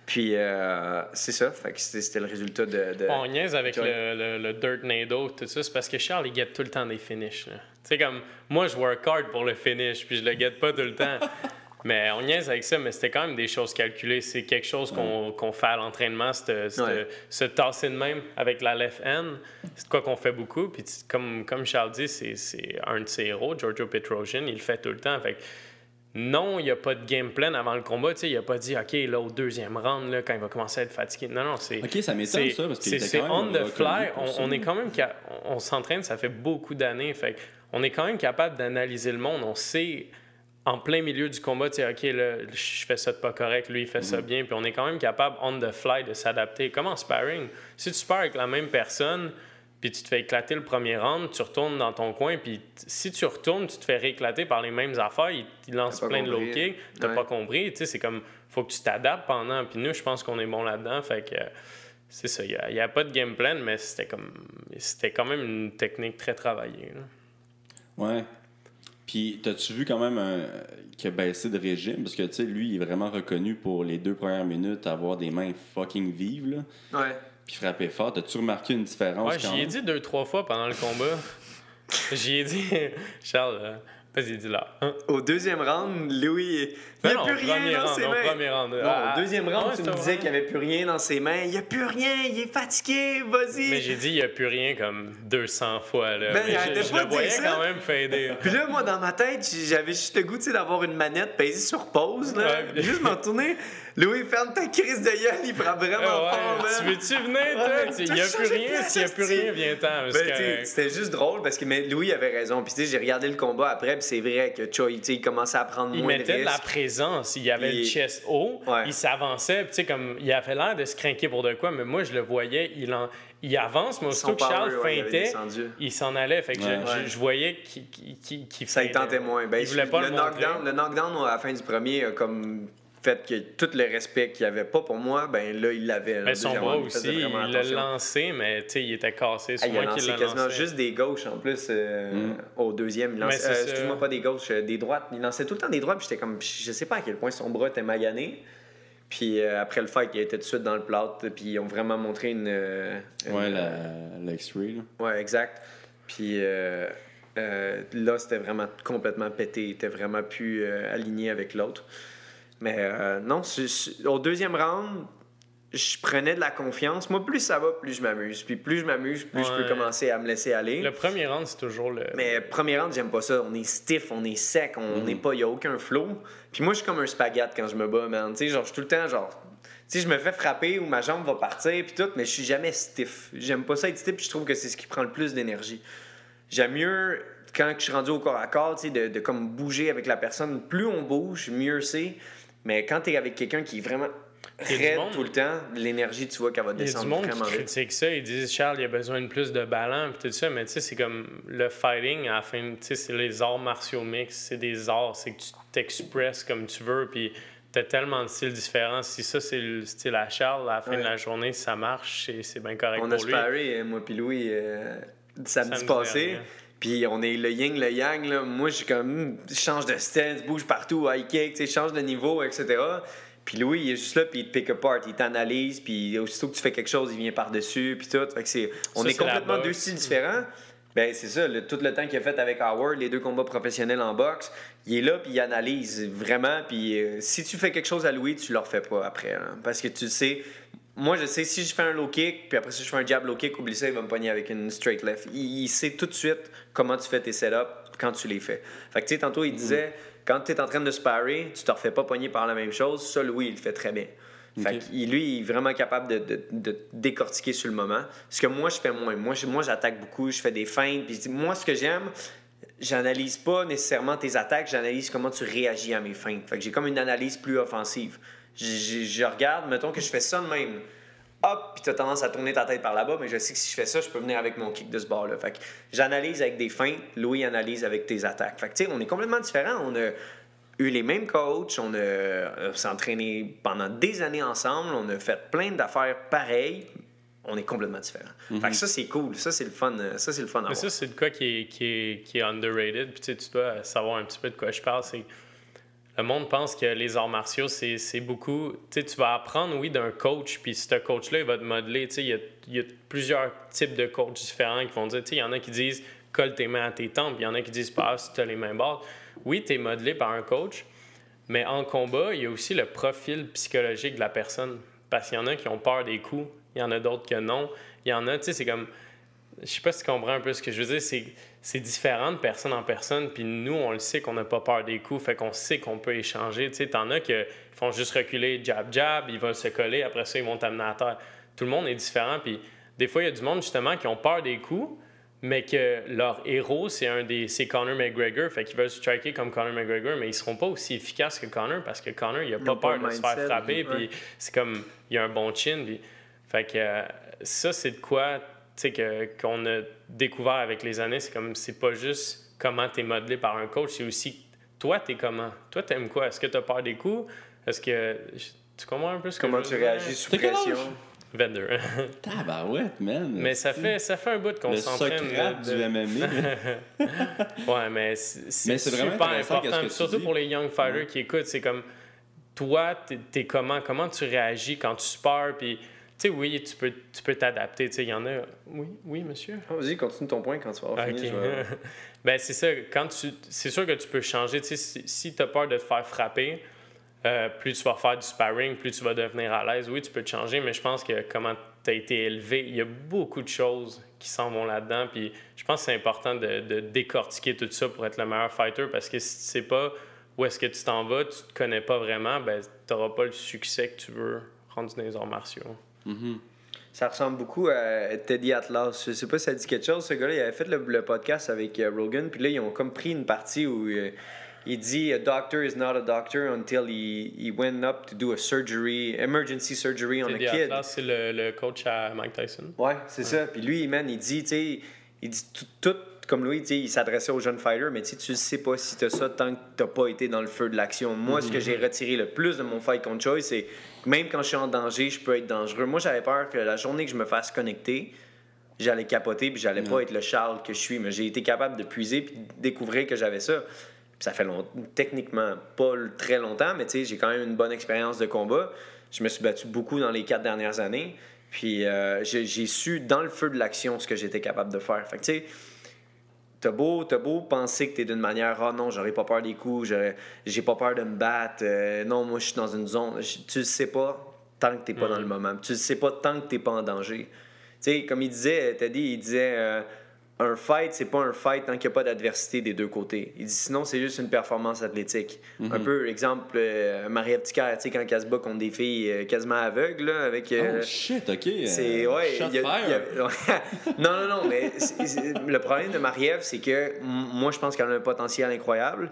Puis euh, c'est ça. Fait que c'était c'était le résultat de. de- On niaise avec le, le, le Dirt Nado, tout ça, c'est parce que Charles, il guette tout le temps des finishes. là. Sais, comme moi, je work hard pour le finish, puis je le guette pas tout le temps. (laughs) mais on niaise avec ça, mais c'était quand même des choses calculées. C'est quelque chose qu'on qu'on fait à l'entraînement, cette- Ouais. se tasser de même avec la left hand. C'est de quoi qu'on fait beaucoup. Puis comme, comme Charles dit, c'est- un de ses héros, Giorgio Petrosian, il le fait tout le temps. Fait que non, il n'y a pas de game plan avant le combat. Tu sais, il a pas dit, OK, là, au deuxième round, là, quand il va commencer à être fatigué. Non, non, c'est. Ok, ça m'étonne, ça, parce qu'il c'est- on the fly. On, est quand même. on s'entraîne, ça fait beaucoup d'années. Fait on est quand même capable d'analyser le monde. On sait, en plein milieu du combat, tu sais, OK, là, je fais ça de pas correct, lui, il fait ça bien. Puis on est quand même capable, on the fly, de s'adapter. Comme en sparring? Si tu pars avec la même personne, puis tu te fais éclater le premier round, tu retournes dans ton coin, puis si tu retournes, tu te fais rééclater par les mêmes affaires, il, il lance plein de low kicks, t'as Ouais. pas compris, tu sais, c'est comme, faut que tu t'adaptes pendant, puis nous, je pense qu'on est bon là-dedans, fait que c'est ça, il n'y a, pas de game plan, mais c'était comme, c'était quand même une technique très travaillée. là. Ouais. Puis, t'as-tu vu quand même un... qui a baissé de régime? Parce que, tu sais, lui, il est vraiment reconnu pour les deux premières minutes avoir des mains fucking vives, là. Ouais. Puis frapper fort. T'as-tu remarqué une différence Ouais, quand j'y ai dit deux, trois fois pendant le combat. (laughs) j'y ai dit, (laughs) Charles, euh, Vas-y, dis-là. Hein? Au deuxième round, Louis, il n'y a non, plus rien dans ses mains. Non, Ah, au deuxième round, ouais, tu me disais qu'il n'y avait plus rien dans ses mains. Il n'y a plus rien, il est fatigué, vas-y. Mais j'ai dit, il n'y a plus rien comme 200 fois. Là. Ben, Mais il arrêtait pas le de dire voyais ça. quand même fader. Puis là, moi, dans ma tête, j'avais juste le goût d'avoir une manette pesée sur pause. Là. Juste m'en tourner. Louis, ferme ta crise de gueule, il prend vraiment Ah fort. tu veux-tu venir, toi? Ouais, Il n'y a plus rien. S'il n'y a plus rien, viens-t'en. Ben. C'était juste drôle parce que Louis avait raison. Puis tu sais, j'ai regardé le combat après, puis c'est vrai que Choi, tu sais, il commençait à prendre Il moins de mettait de la risques. Présence, il y avait Il- le chest haut, Ouais. il s'avançait, tu sais, comme il avait l'air de se craquer pour de quoi, mais moi je le voyais, il, en, il avance, mais aussitôt que Charles ouais, il feintait, il s'en allait. Fait que je- Ouais. je, Ouais. je voyais qu'il qu'il- qu'il Ça y feintait. tentait moins. Ben, il voulait pas le, le, knockdown, le knockdown à la fin du premier a comme fait que tout le respect qu'il avait pas pour moi, ben là, il l'avait. Mais son bras aussi, il l'a lancé. mais tu sais, il était cassé. C'est il a lancé l'a quasiment lancé. juste des gauches en plus euh, Mm. au deuxième. Il Mais lançait, euh, excuse-moi, pas des gauches, euh, des droites. Il lançait tout le temps des droites, puis j'étais comme, je sais pas à quel point son bras était magané. Puis euh, après le fight, il était tout de suite dans le plâtre, puis ils ont vraiment montré une. une- Ouais, la, là. Ouais, exact. Puis euh, euh, là, c'était vraiment complètement pété. Il était vraiment plus euh, aligné avec l'autre. Mais euh, non, au deuxième round, je prenais de la confiance. Moi, plus ça va, plus je m'amuse. Puis plus je m'amuse, plus je peux commencer à me laisser aller. Le premier round, c'est toujours le. Mais premier round, j'aime pas ça. On est stiff, on est sec, on n'est pas, il y a aucun flow. Puis moi, je suis comme un spaghette quand je me bats, man. Tu sais, genre, je suis tout le temps, genre, tu sais, je me fais frapper ou ma jambe va partir, puis tout, mais je suis jamais stiff. J'aime pas ça être stiff, puis je trouve que c'est ce qui prend le plus d'énergie. J'aime mieux, quand je suis rendu au corps à corps, tu sais, de, de comme bouger avec la personne. Plus on bouge, mieux c'est. Mais quand t'es avec quelqu'un qui est vraiment y raide monde- tout le temps, l'énergie, tu vois qu'elle va Il y a du descendre monde qui vraiment vite. critique ça. Ils disent, Charles, il a besoin de plus de ballon, tout ça. Mais tu sais, c'est comme le fighting, à la fin, tu sais, c'est les arts martiaux mix. C'est des arts, c'est que tu t'expresses comme tu veux, puis t'as tellement de styles différents. Si ça, c'est le style à Charles, à la fin Ouais. de la journée, si ça marche, c'est- c'est bien correct On a pour sparé, euh, moi puis Louis, euh, samedi, Samedi passé. dernier. Puis on est le yin, le yang. Là. Moi, je suis comme, hmm, je change de stance, bouge partout, high kick, tu sais, change de niveau, etc. Puis Louis, il est juste là, puis il te pick apart, il t'analyse, puis aussitôt que tu fais quelque chose, il vient par-dessus, puis tout. Fait que c'est, on Ça, est complètement deux styles différents. Ben, c'est ça, le- tout le temps qu'il a fait avec Howard, les deux combats professionnels en boxe, il est là, puis il analyse vraiment. Puis euh, si tu fais quelque chose à Louis, tu le refais pas après. là. parce que tu sais, moi, je sais, si je fais un low kick, puis après ça, je fais un jab low kick, oublie ça, il va me pogner avec une straight left. Il, il sait tout de suite comment tu fais tes setups quand tu les fais. Fait que, tu sais, tantôt, il disait, quand tu es en train de sparrer, tu te refais pas pogner par la même chose. Ça, Louis, il le fait très bien. Fait Ok. que lui, il est vraiment capable de, de- de décortiquer sur le moment. Ce que moi, je fais moins. Moi, je- moi j'attaque beaucoup, je fais des feintes. Puis moi, ce que j'aime, j'analyse pas nécessairement tes attaques, j'analyse comment tu réagis à mes feintes. Fait que j'ai comme une analyse plus offensive. Je, regarde, mettons que je fais ça de même. Hop, puis tu as tendance à tourner ta tête par là-bas, mais je sais que si je fais ça, je peux venir avec mon kick de ce bord-là. Fait que j'analyse avec des feintes, Louis analyse avec tes attaques. Fait que tu sais, on est complètement différents. On a eu les mêmes coachs, on a, s'est entraîné pendant des années ensemble, on a fait plein d'affaires pareilles. On est complètement différents. Fait que ça, c'est cool. Ça, c'est le fun. euh, Ça, c'est le fun à Mais voir. ça, c'est de quoi qui est, qui est, qui est underrated. Puis tu sais, tu dois savoir un petit peu de quoi je parle. C'est le monde pense que les arts martiaux, c'est beaucoup. Tu tu vas apprendre, oui, d'un coach, puis ce coach-là, il va te modeler. Il y a, y a plusieurs types de coachs différents qui vont dire, il y en a qui disent colle tes mains à tes tempes, il y en a qui disent pas si tu as les mains basses. Oui, tu es modelé par un coach, mais en combat, il y a aussi le profil psychologique de la personne. Parce qu'il y en a qui ont peur des coups, il y en a d'autres que non. Il y en a, tu sais, c'est comme je sais pas si tu comprends un peu ce que je veux dire, c'est, c'est différent de personne en personne, puis nous, on le sait qu'on n'a pas peur des coups, fait qu'on sait qu'on peut échanger. Tu sais, t'en as qui font juste reculer, jab, jab, ils vont se coller, après ça, ils vont t'amener à terre. Tout le monde est différent, puis des fois, il y a du monde, justement, qui ont peur des coups, mais que leur héros, c'est un des c'est Conor McGregor, fait qu'ils veulent striker comme Conor McGregor, mais ils seront pas aussi efficaces que Conor, parce que Conor, il a pas peur de se faire frapper, puis c'est comme, il a un bon chin, puis... Fait que euh, ça, c'est de quoi tu sais, que, qu'on a découvert avec les années. C'est comme, c'est pas juste comment tu es modelé par un coach, c'est aussi toi, tu es comment? Toi, tu aimes quoi? Est-ce que tu as peur des coups? Est-ce que. Tu comprends un peu ce que Comment je tu réagis sous pression? âge? (laughs) 22. Tabarouette, man. mais ça fait, ça fait un bout qu'on Le s'entraîne. Socrate de- du MMA. (laughs) Ouais, mais c'est c'est Mais c'est vraiment super important. que Surtout dis. pour les young fighters qui écoutent, c'est comme toi, t'es es comment? Comment tu réagis quand tu spares? Puis sais, oui, tu peux tu peux t'adapter. Tu sais, il y en a. Oui, oui, monsieur? Ah, Vas-y, continue ton point quand tu vas avoir fini. vais- (laughs) ben, c'est ça. Quand tu, c'est sûr que tu peux changer. Tu sais, si, si tu as peur de te faire frapper, euh, plus tu vas faire du sparring, plus tu vas devenir à l'aise. Oui, tu peux te changer, mais je pense que comment tu as été élevé, il y a beaucoup de choses qui s'en vont là-dedans. Puis je pense que c'est important de, de décortiquer tout ça pour être le meilleur fighter parce que si tu sais pas où est-ce que tu t'en vas, tu te connais pas vraiment, ben, tu n'auras pas le succès que tu veux rendu dans les arts martiaux. Ça ressemble beaucoup à Teddy Atlas. Je sais pas si ça dit quelque chose. Ce gars-là, il avait fait le, le podcast avec euh, Rogan, puis là, ils ont comme pris une partie où euh, il dit A doctor is not a doctor until he, he went up to do a surgery, emergency surgery on a Teddy kid. Atlas, c'est le, le coach à Mike Tyson. Ouais, c'est ça. Puis lui, man, il dit, tu sais, il dit tout comme tu sais, il s'adressait aux jeunes fighters, mais tu sais, tu sais pas si t'as ça tant que t'as pas été dans le feu de l'action. Moi, ce que j'ai retiré le plus de mon fight contre Choi, c'est que même quand je suis en danger, je peux être dangereux. Moi, j'avais peur que la journée que je me fasse connecter, j'allais capoter puis j'allais pas être le Charles que je suis. Mais j'ai été capable de puiser puis de découvrir que j'avais ça. Puis ça fait long- techniquement pas très longtemps, mais tu sais, j'ai quand même une bonne expérience de combat. Je me suis battu beaucoup dans les quatre dernières années. Puis euh, j'ai j'ai su, dans le feu de l'action, ce que j'étais capable de faire. Fait que tu sais, T'as beau, t'as beau penser que t'es d'une manière, ah non, j'aurais pas peur des coups, j'ai pas peur de me battre, euh, non, moi je suis dans une zone. Je- Tu le sais pas tant que t'es pas dans le moment. Tu le sais pas tant que t'es pas en danger. Tu sais, comme il disait, Teddy, il disait, euh, un fight, c'est pas un fight tant qu'il n'y a pas d'adversité des deux côtés. Il dit sinon, c'est juste une performance athlétique. Un peu, exemple, euh, Marie-Ève Ticker, tu sais, quand elle se bat contre des filles euh, quasiment aveugles, là, avec. euh, Oh shit, ok. euh, c'est ouais, shot il y a- fire. il y a- (laughs) non non non, mais le problème de Marie-Ève, c'est que moi je pense qu'elle a un potentiel incroyable,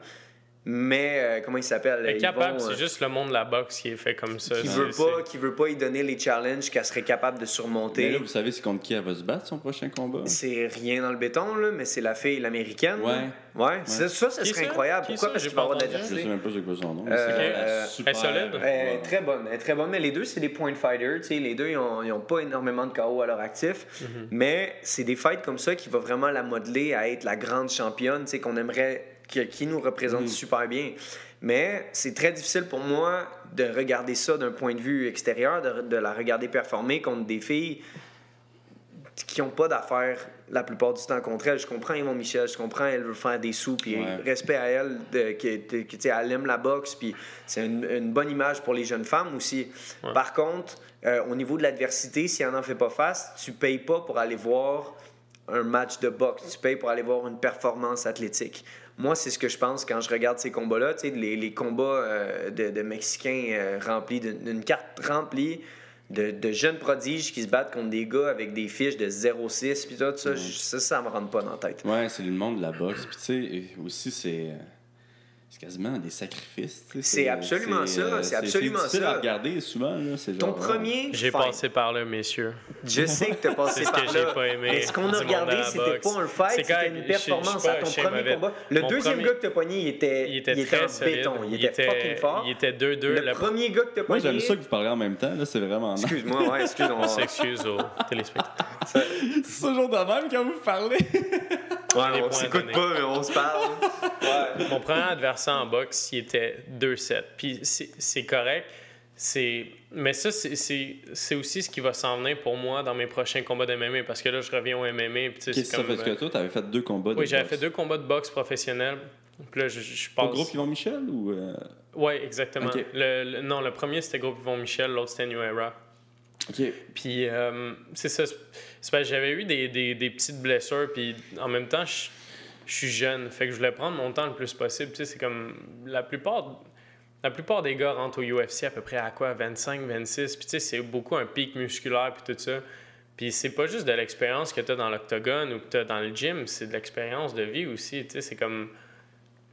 mais euh, comment il s'appelle? Elle est Ils capable, vont, euh, c'est juste le monde de la boxe qui est fait comme ça. qui C'est- veut c'est- pas qui veut pas y donner les challenges qu'elle serait capable de Mais surmonter. là, vous savez, c'est contre qui elle va se battre son prochain combat? C'est rien dans le béton là, mais c'est la fille l'américaine. Ouais. Ouais, ça, ça, serait ça? incroyable. Qui Pourquoi? ça? Parce J'ai qu'il va avoir de entendu. Je sais même pas c'est quoi son nom. Euh, c'est la super- elle est solide? Elle est Ouais. très bonne, elle est très bonne. Mais les deux, c'est des point fighters. tu sais, Les deux, ils n'ont pas énormément de KO à leur actif. Mais c'est des fights comme ça qui va vraiment la modeler à être la grande championne tu sais, qu'on aimerait, qui, qui nous représente super bien. Mais c'est très difficile pour moi de regarder ça d'un point de vue extérieur, de, de la regarder performer contre des filles qui n'ont pas d'affaires la plupart du temps contre elle. Je comprends Yvon Michel, je comprends, elle veut faire des sous, puis Ouais. respect à elle, de, que, que, elle aime la boxe, puis c'est une, une bonne image pour les jeunes femmes aussi. Par contre, euh, au niveau de l'adversité, si elle n'en fait pas face, tu payes pas pour aller voir un match de boxe, tu payes pour aller voir une performance athlétique. Moi, c'est ce que je pense quand je regarde ces combats-là, tu sais, les, les combats euh, de, de Mexicains euh, remplis d'une carte remplie de, de jeunes prodiges qui se battent contre des gars avec des fiches de 0,6 puis tout ça, ça, ça me rentre pas dans la tête. Ouais, c'est le monde de la boxe. Puis tu sais, aussi, c'est c'est quasiment des sacrifices. C'est absolument euh, ça. C'est absolument ça. à regarder souvent. Ton ah, premier. J'ai passé par là, messieurs. Je sais que t'as (laughs) passé par là. Ce que j'ai pas aimé. Mais ce qu'on a regardé, c'était pas un fight, c'était une performance à ton premier combat. Le deuxième gars que t'as pogné, il était, il était, béton. Il était fucking fort. Il était 2-2. Le premier gars que t'as pogné. Moi, j'aime ça que vous parlez en même temps. C'est vraiment. Excuse-moi, ouais, excuse-moi. On s'excuse aux téléspectateurs. (laughs) C'est toujours de même quand vous parlez. Ouais, on s'écoute pas, mais on se parle. On prend adversaire en boxe il était 2-7. Puis c'est correct. Mais ça, c'est aussi ce qui va s'en venir pour moi dans mes prochains combats de MMA parce que là, je reviens au MMA. Qu'est-ce que ça fait que toi, t'avais fait deux combats de Oui, j'avais fait deux combats de boxe professionnelle. Puis là, je, je. Au groupe Yvon Michel ou. Euh... Oui, exactement. Le, non, le premier c'était groupe Yvon Michel, l'autre c'était New Era. OK. Puis euh, c'est ça. j'avais eu des, des, des, petites blessures, puis en même temps, je je suis jeune. Fait que je voulais prendre mon temps le plus possible. Tu sais, c'est comme la plupart. La plupart des gars rentrent au UFC à peu près à quoi 25, 26. Puis tu sais, c'est beaucoup un pic musculaire puis tout ça. Puis c'est pas juste de l'expérience que tu as dans l'octogone ou que tu as dans le gym, c'est de l'expérience de vie aussi. Tu sais, c'est comme.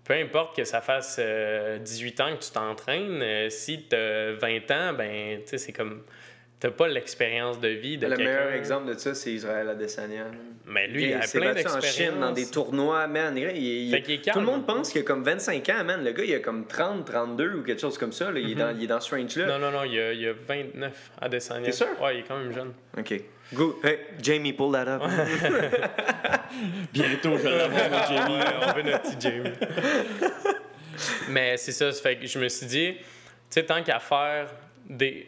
Peu importe que ça fasse euh, 18 ans que tu t'entraînes, euh, si tu as 20 ans, ben, tu sais, c'est comme. T'as pas l'expérience de vie de Le meilleur exemple de ça, c'est Israël Adesanya. Mais lui, il a plein battu en d'expérience. Chine dans des tournois, man. Il- il- Fait qu'il est tout le monde pense qu'il a comme 25 ans, man. Le gars, il a comme 30, 32 ou quelque chose comme ça. là. Il, est dans, il est dans ce range-là. Non, non, non, il a, il a 29 à Desania. T'es sûr? Ouais, il est quand même jeune. OK. Good. Hey, Jamie, pull that up. (laughs) Bientôt, je vais l'avoir, Jamie. Ouais, on veut notre petit Jamie. Mais c'est ça, ça fait que je me suis dit, tu sais, tant qu'à faire des.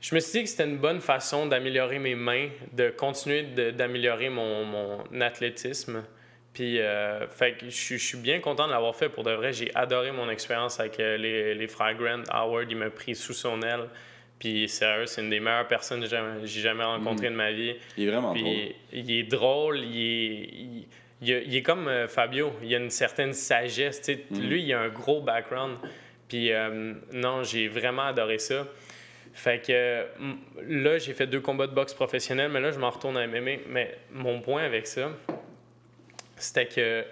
Je me suis dit que c'était une bonne façon d'améliorer mes mains, de continuer d'améliorer mon, mon athlétisme. Puis, euh, fait que je, suis- je suis bien content de l'avoir fait pour de vrai. J'ai adoré mon expérience avec euh, les, les frères Grant. Howard, il m'a pris sous son aile. Puis, sérieux, c'est une des meilleures personnes que j'ai jamais, rencontrées de ma vie. Il est vraiment drôle. Puis, il est drôle, il est, il, il est- il est comme euh, Fabio. Il a une certaine sagesse. sais. Lui, il a un gros background. Puis, euh, non, j'ai vraiment adoré ça. Fait que euh, m- là, j'ai fait deux combats de boxe professionnels, mais là, je m'en retourne à MMA. Mais mon point avec ça, c'était que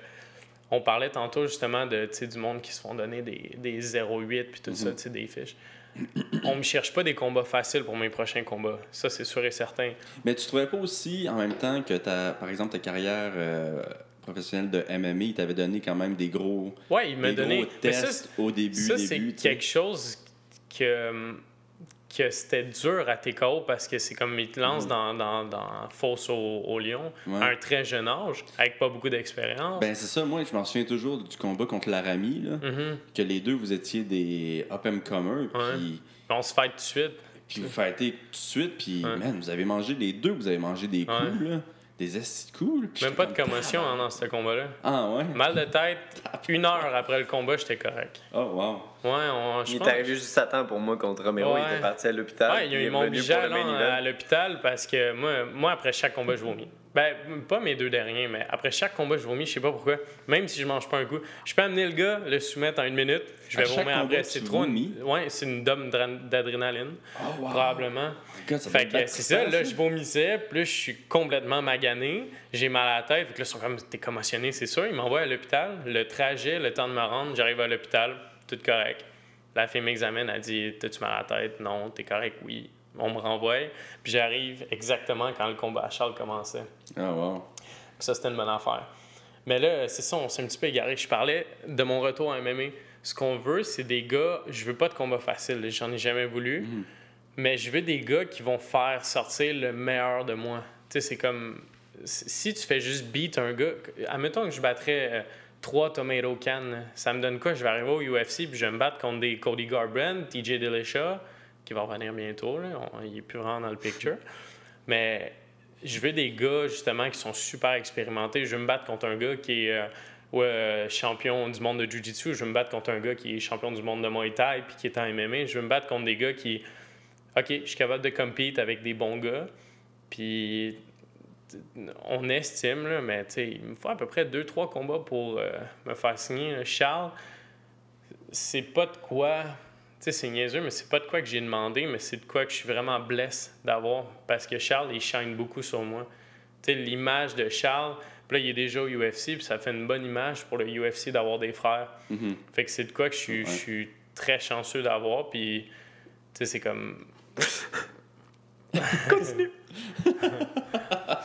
on parlait tantôt justement de, tu sais, du monde qui se font donner des, des 0,8 puis tout ça, tu sais, des fiches. On me cherche pas des combats faciles pour mes prochains combats. Ça, c'est sûr et certain. Mais tu trouvais pas aussi, en même temps, que ta, par exemple ta carrière euh, professionnelle de MMA, il t'avait donné quand même des gros, Ouais, il m'a des donné. gros Mais ça, tests au début, Ça, c'est quelque chose que, que c'était dur à TKO parce que c'est comme il te lance dans, dans, dans Fosse au, au Lion. Ouais. à un très jeune âge, avec pas beaucoup d'expérience. Ben c'est ça, moi je m'en souviens toujours du combat contre Laramie, là, Mhm. que les deux vous étiez des up-and-comers, Ouais. puis, On se fight tout de suite. puis vous fightez tout de suite, puis Ouais. man, vous avez mangé les deux, vous avez mangé des coups, là, des estis de coups. là, puis Même pas de commotion hein, dans ce combat-là. Ah ouais? Mal de tête, (laughs) une heure après le combat, j'étais correct. Oh wow. Ouais, on, je Il est arrivé juste à temps pour moi contre Romero. Ouais. Il était parti à l'hôpital. Ouais, ils il est m'ont obligé pour à l'hôpital parce que moi, moi, après chaque combat, je vomis. Ben, pas mes deux derniers, mais après chaque combat, je vomis, je sais pas pourquoi. Même si je mange pas un coup. Je peux amener le gars, le soumettre en une minute, je vais vomir combat, après. C'est trop. vomis? Ouais, c'est une dome dra- d'adrénaline, Oh wow. probablement. God, ça Fait que c'est ça, ça, là, je vomissais, puis là, je suis complètement magané, j'ai mal à la tête, fait que là, ils sont comme, t'es commotionné, c'est sûr, ils m'envoient à l'hôpital, le trajet, le temps de me rendre, j'arrive à l'hôpital, tout correct. La fille m'examine, elle dit, t'as-tu mal à la tête? Non, t'es correct, oui. On me renvoie, puis j'arrive exactement quand le combat à Charles commençait. Oh wow. Puis ça, c'était une bonne affaire. Mais là, c'est ça, on s'est un petit peu égaré. Je parlais de mon retour à MMA. Ce qu'on veut, c'est des gars. Je veux pas de combat facile, j'en ai jamais voulu. Mais je veux des gars qui vont faire sortir le meilleur de moi. Tu sais, c'est comme. Si tu fais juste beat un gars. Admettons que je battrais euh, trois tomato cans. Ça me donne quoi? Je vais arriver au UFC puis je vais me battre contre des Cody Garbrandt, TJ Dillashaw, qui va revenir bientôt. Là. On- il est plus vraiment dans le picture. Mais je veux des gars, justement, qui sont super expérimentés. Je veux me battre contre un gars qui est euh, euh, champion du monde de Jiu-Jitsu. Je veux me battre contre un gars qui est champion du monde de Muay Thai puis qui est en MMA. Je veux me battre contre des gars qui... OK, je suis capable de compete avec des bons gars. Puis on estime, là, mais il me faut à peu près 2-3 combats pour euh, me faire signer. là. Charles, c'est pas de quoi... C'est niaiseux, mais c'est pas de quoi que j'ai demandé, mais c'est de quoi que je suis vraiment blessé d'avoir. Parce que Charles, il shine beaucoup sur moi. L'image de Charles, puis là, il est déjà au UFC, puis ça fait une bonne image pour le UFC d'avoir des frères. Mhm. Fait que c'est de quoi que je suis, je Ouais. suis très chanceux d'avoir, puis tu sais, c'est comme. (laughs) (laughs) Continue! (laughs)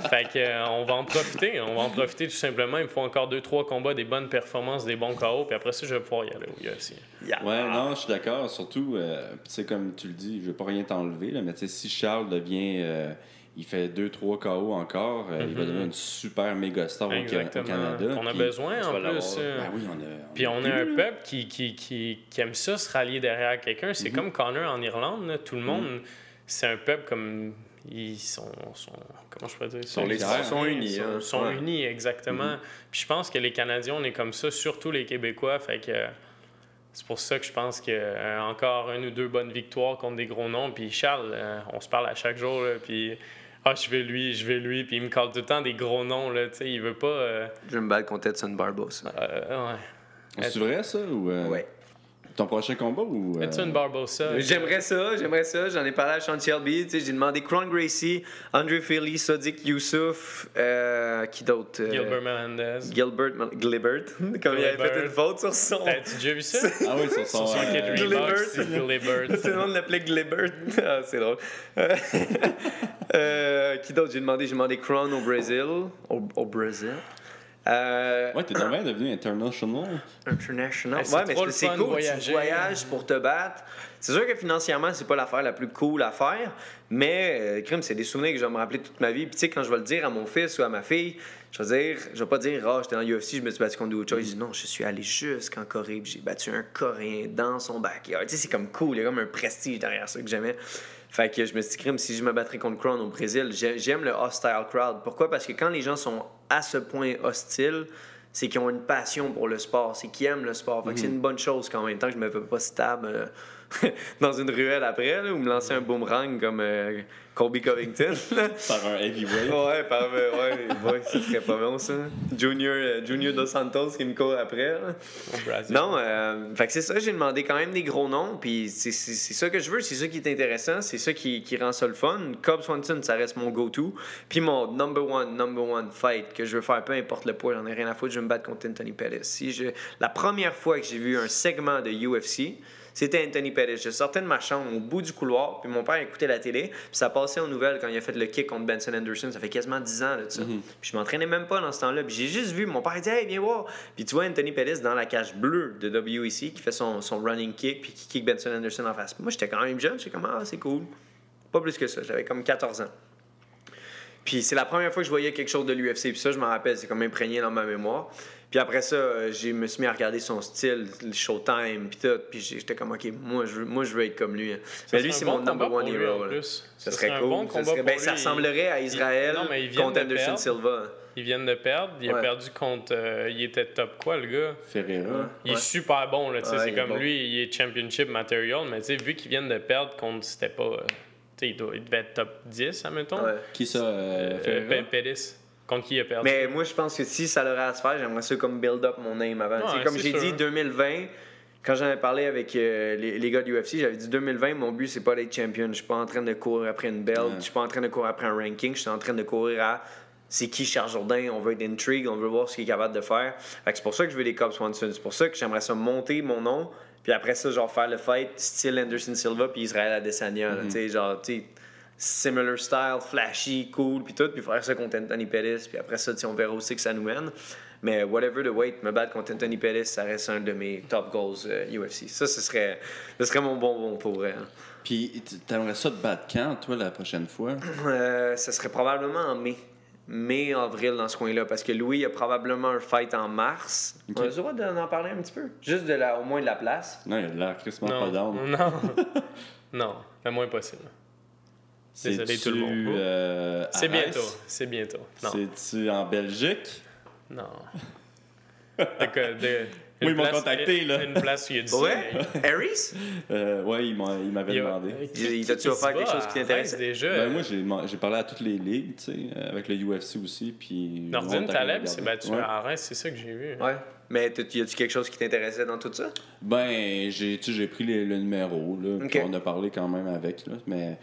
fait que, euh, on va en profiter, on va en profiter tout simplement. Il me faut encore 2-3 combats, des bonnes performances, des bons KO, puis après ça, je vais pouvoir y aller au UFC. Yeah. Ouais, non, je suis d'accord. Surtout, euh, tu sais, comme tu le dis, je veux pas rien t'enlever, là, mais tu sais, si Charles devient. euh, il fait 2-3 KO encore, euh, il va Mhm. devenir une super méga star au. Canada. On a puis- besoin en plus. euh, Ben oui, on a. Puis on a est un peuple qui, qui, qui, qui aime ça se rallier derrière quelqu'un. C'est Mhm. comme Connor en Irlande. là. Tout le monde, c'est un peuple comme. Ils sont. sont- comment je pourrais dire ça? Sont les- Ils sont unis, Ils sont, hein. sont Ouais. unis, exactement. Puis je pense que les Canadiens, on est comme ça, surtout les Québécois. Fait que. euh, C'est pour ça que je pense que euh, encore une ou deux bonnes victoires contre des gros noms. Puis Charles, euh, on se parle à chaque jour. là, puis ah, je vais lui, je vais lui. Puis il me colle tout le temps des gros noms. Là, tu sais, il veut pas. euh, Je vais me battre contre Edson Barbosa. euh, ouais. C'est vrai, ça? Ou, euh, Ouais. Ton prochain combat? ou euh, Barbosa. J'aimerais ça, j'aimerais ça. J'en ai parlé à Sean Shelby. J'ai demandé Cron Gracie, Andrew Philly, Sadiq Youssouf, euh, qui d'autre euh, Gilbert Melendez. Gilbert, Mal- Glibert. (laughs) Comme il avait fait une faute sur son. T'as-tu déjà vu ça? Ah oui, sur son. Sur euh, Glibert. Tout le monde l'appelait Glibert. (laughs) Ah, c'est drôle. (laughs) Qui d'autre? J'ai demandé J'ai demandé Cron au Brésil. Au, au Brésil? Euh, Ouais, t'es vraiment devenu international. (coughs) International. Hey, c'est ouais, mais c'est cool. voyager. Tu voyages pour te battre. C'est sûr que financièrement, c'est pas l'affaire la plus cool à faire, mais euh, crime, c'est des souvenirs que je vais me rappeler toute ma vie. Puis tu sais, quand je vais le dire à mon fils ou à ma fille, je vais dire, je vais pas dire, ah, j'étais dans l'UFC, je me suis battu contre choses. Je dis, non, je suis allé jusqu'en Corée, puis j'ai battu un Coréen dans son backyard. Tu sais, c'est comme cool, il y a comme un prestige derrière ça que j'aimais. Fait que je me suis dit, crime, si je me battrais contre Crown au Brésil, j'ai- j'aime le hostile crowd. Pourquoi? Parce que quand les gens sont à ce point hostiles, c'est qu'ils ont une passion pour le sport, c'est qu'ils aiment le sport. Fait que c'est une bonne chose qu'en même temps que je me fais pas stab euh, (laughs) dans une ruelle après, là, ou me lancer un boomerang comme euh, Colby Covington. (laughs) là. Par un heavyweight. Ouais, par, euh, ouais, ouais, ça serait pas bon ça. Junior, euh, Junior Dos Santos qui me court après. Non, euh, fait que c'est ça, j'ai demandé quand même des gros noms, puis c'est c'est- c'est ça que je veux, c'est ça qui est intéressant, c'est ça qui, qui rend ça le fun. Cobb Swanson, ça reste mon go-to. Puis mon number one, number one fight que je veux faire, peu importe le poids, j'en ai rien à foutre, je vais me battre contre Anthony Pettis. Si je... La première fois que j'ai vu un segment de UFC, c'était Anthony Pettis. Je sortais de ma chambre au bout du couloir, puis mon père écoutait la télé, puis ça passait aux nouvelles quand il a fait le kick contre Benson Anderson. Ça fait quasiment 10 ans, là, de ça. Puis je m'entraînais même pas dans ce temps-là. Puis j'ai juste vu, mon père dit Hey, viens voir. Puis tu vois Anthony Pettis dans la cage bleue de WEC qui fait son, son running kick, puis qui kick Benson Anderson en face. Moi, j'étais quand même jeune, j'étais comme Ah, c'est cool. Pas plus que ça, j'avais comme 14 ans. Puis c'est la première fois que je voyais quelque chose de l'UFC. Puis ça, je m'en rappelle, c'est comme imprégné dans ma mémoire. Puis après ça, euh, je me suis mis à regarder son style, le Showtime, puis tout. Puis j'étais comme, OK, moi je, veux, moi, je veux être comme lui. Ça Mais lui, c'est bon mon number combat one hero. en là. plus. Ça serait un cool. bon Ça serait- ben, ça ressemblerait à Il- Israël non, mais ils viennent contre de Anderson perdre. Silva. Ils viennent de perdre. Il a perdu contre. euh, il était top quoi, le gars? Ferreira. Il est super bon, là. tu sais, Ouais, c'est comme bon. lui, il est championship material, mais tu sais, vu qu'ils viennent de perdre contre. C'était pas. euh, tu sais, il, doit- il devait être top 10, admettons. Ouais. Qui ça, euh, Euh, Pettis. Contre qui il a perdu? Mais moi, je pense que si ça l'aurait à se faire, j'aimerais ça comme build up mon name avant. Ouais, sais, comme j'ai dit, 2020, quand j'en ai parlé avec euh, les, les gars du UFC, j'avais dit 2020, mon but, c'est pas d'être champion. Je suis pas en train de courir après une belt, Ouais. je suis pas en train de courir après un ranking, je suis en train de courir à c'est qui Charles Jourdain, on veut être intrigue, on veut voir ce qu'il est capable de faire. Fait que c'est pour ça que je veux les Cobb Swanson. C'est pour ça que j'aimerais ça monter mon nom, puis après ça, genre faire le fight style Anderson Silva puis Israël Adesanya. là, tu sais, genre, tu sais, similar style, flashy, cool, puis tout, puis faire ça contre Anthony Pettis, puis après ça, on verra aussi que ça nous mène. Mais whatever the weight, me battre contre Anthony Pettis, ça reste un de mes top goals euh, UFC. Ça, ce serait, ce serait mon bonbon pour vrai. hein. Puis, tu- t'aimerais ça te battre quand, toi, la prochaine fois? Euh, ça serait probablement en mai. Mai, avril, dans ce coin-là, parce que Louis a probablement un fight en mars. Ok. On a le droit d'en parler un petit peu? Juste de la, au moins de la place? Non, il a l'air crissement Non. pas down. Non. (laughs) non, le moins possible. Désolé C'est-tu, tout le monde. euh, C'est bientôt. C'est bientôt. C'est-tu en Belgique? Non. (laughs) De Oui, ils m'ont contacté, là. Une place où il y a du Ouais? Euh, ouais, il, m'a- il m'avait Il y a- demandé. Il- qui offert quelque chose qui? Reims déjà. Ben, moi, j'ai, parlé à toutes les ligues, tu sais, euh, avec le UFC aussi, puis... Nordine Taleb s'est battu Ouais. à Reims, c'est ça que j'ai vu. Ouais. Mais y a-tu quelque chose qui t'intéressait dans tout ça? Ben, j'ai, tu sais, j'ai pris les- le numéro, là, puis Ok. on a parlé quand même avec, là, mais...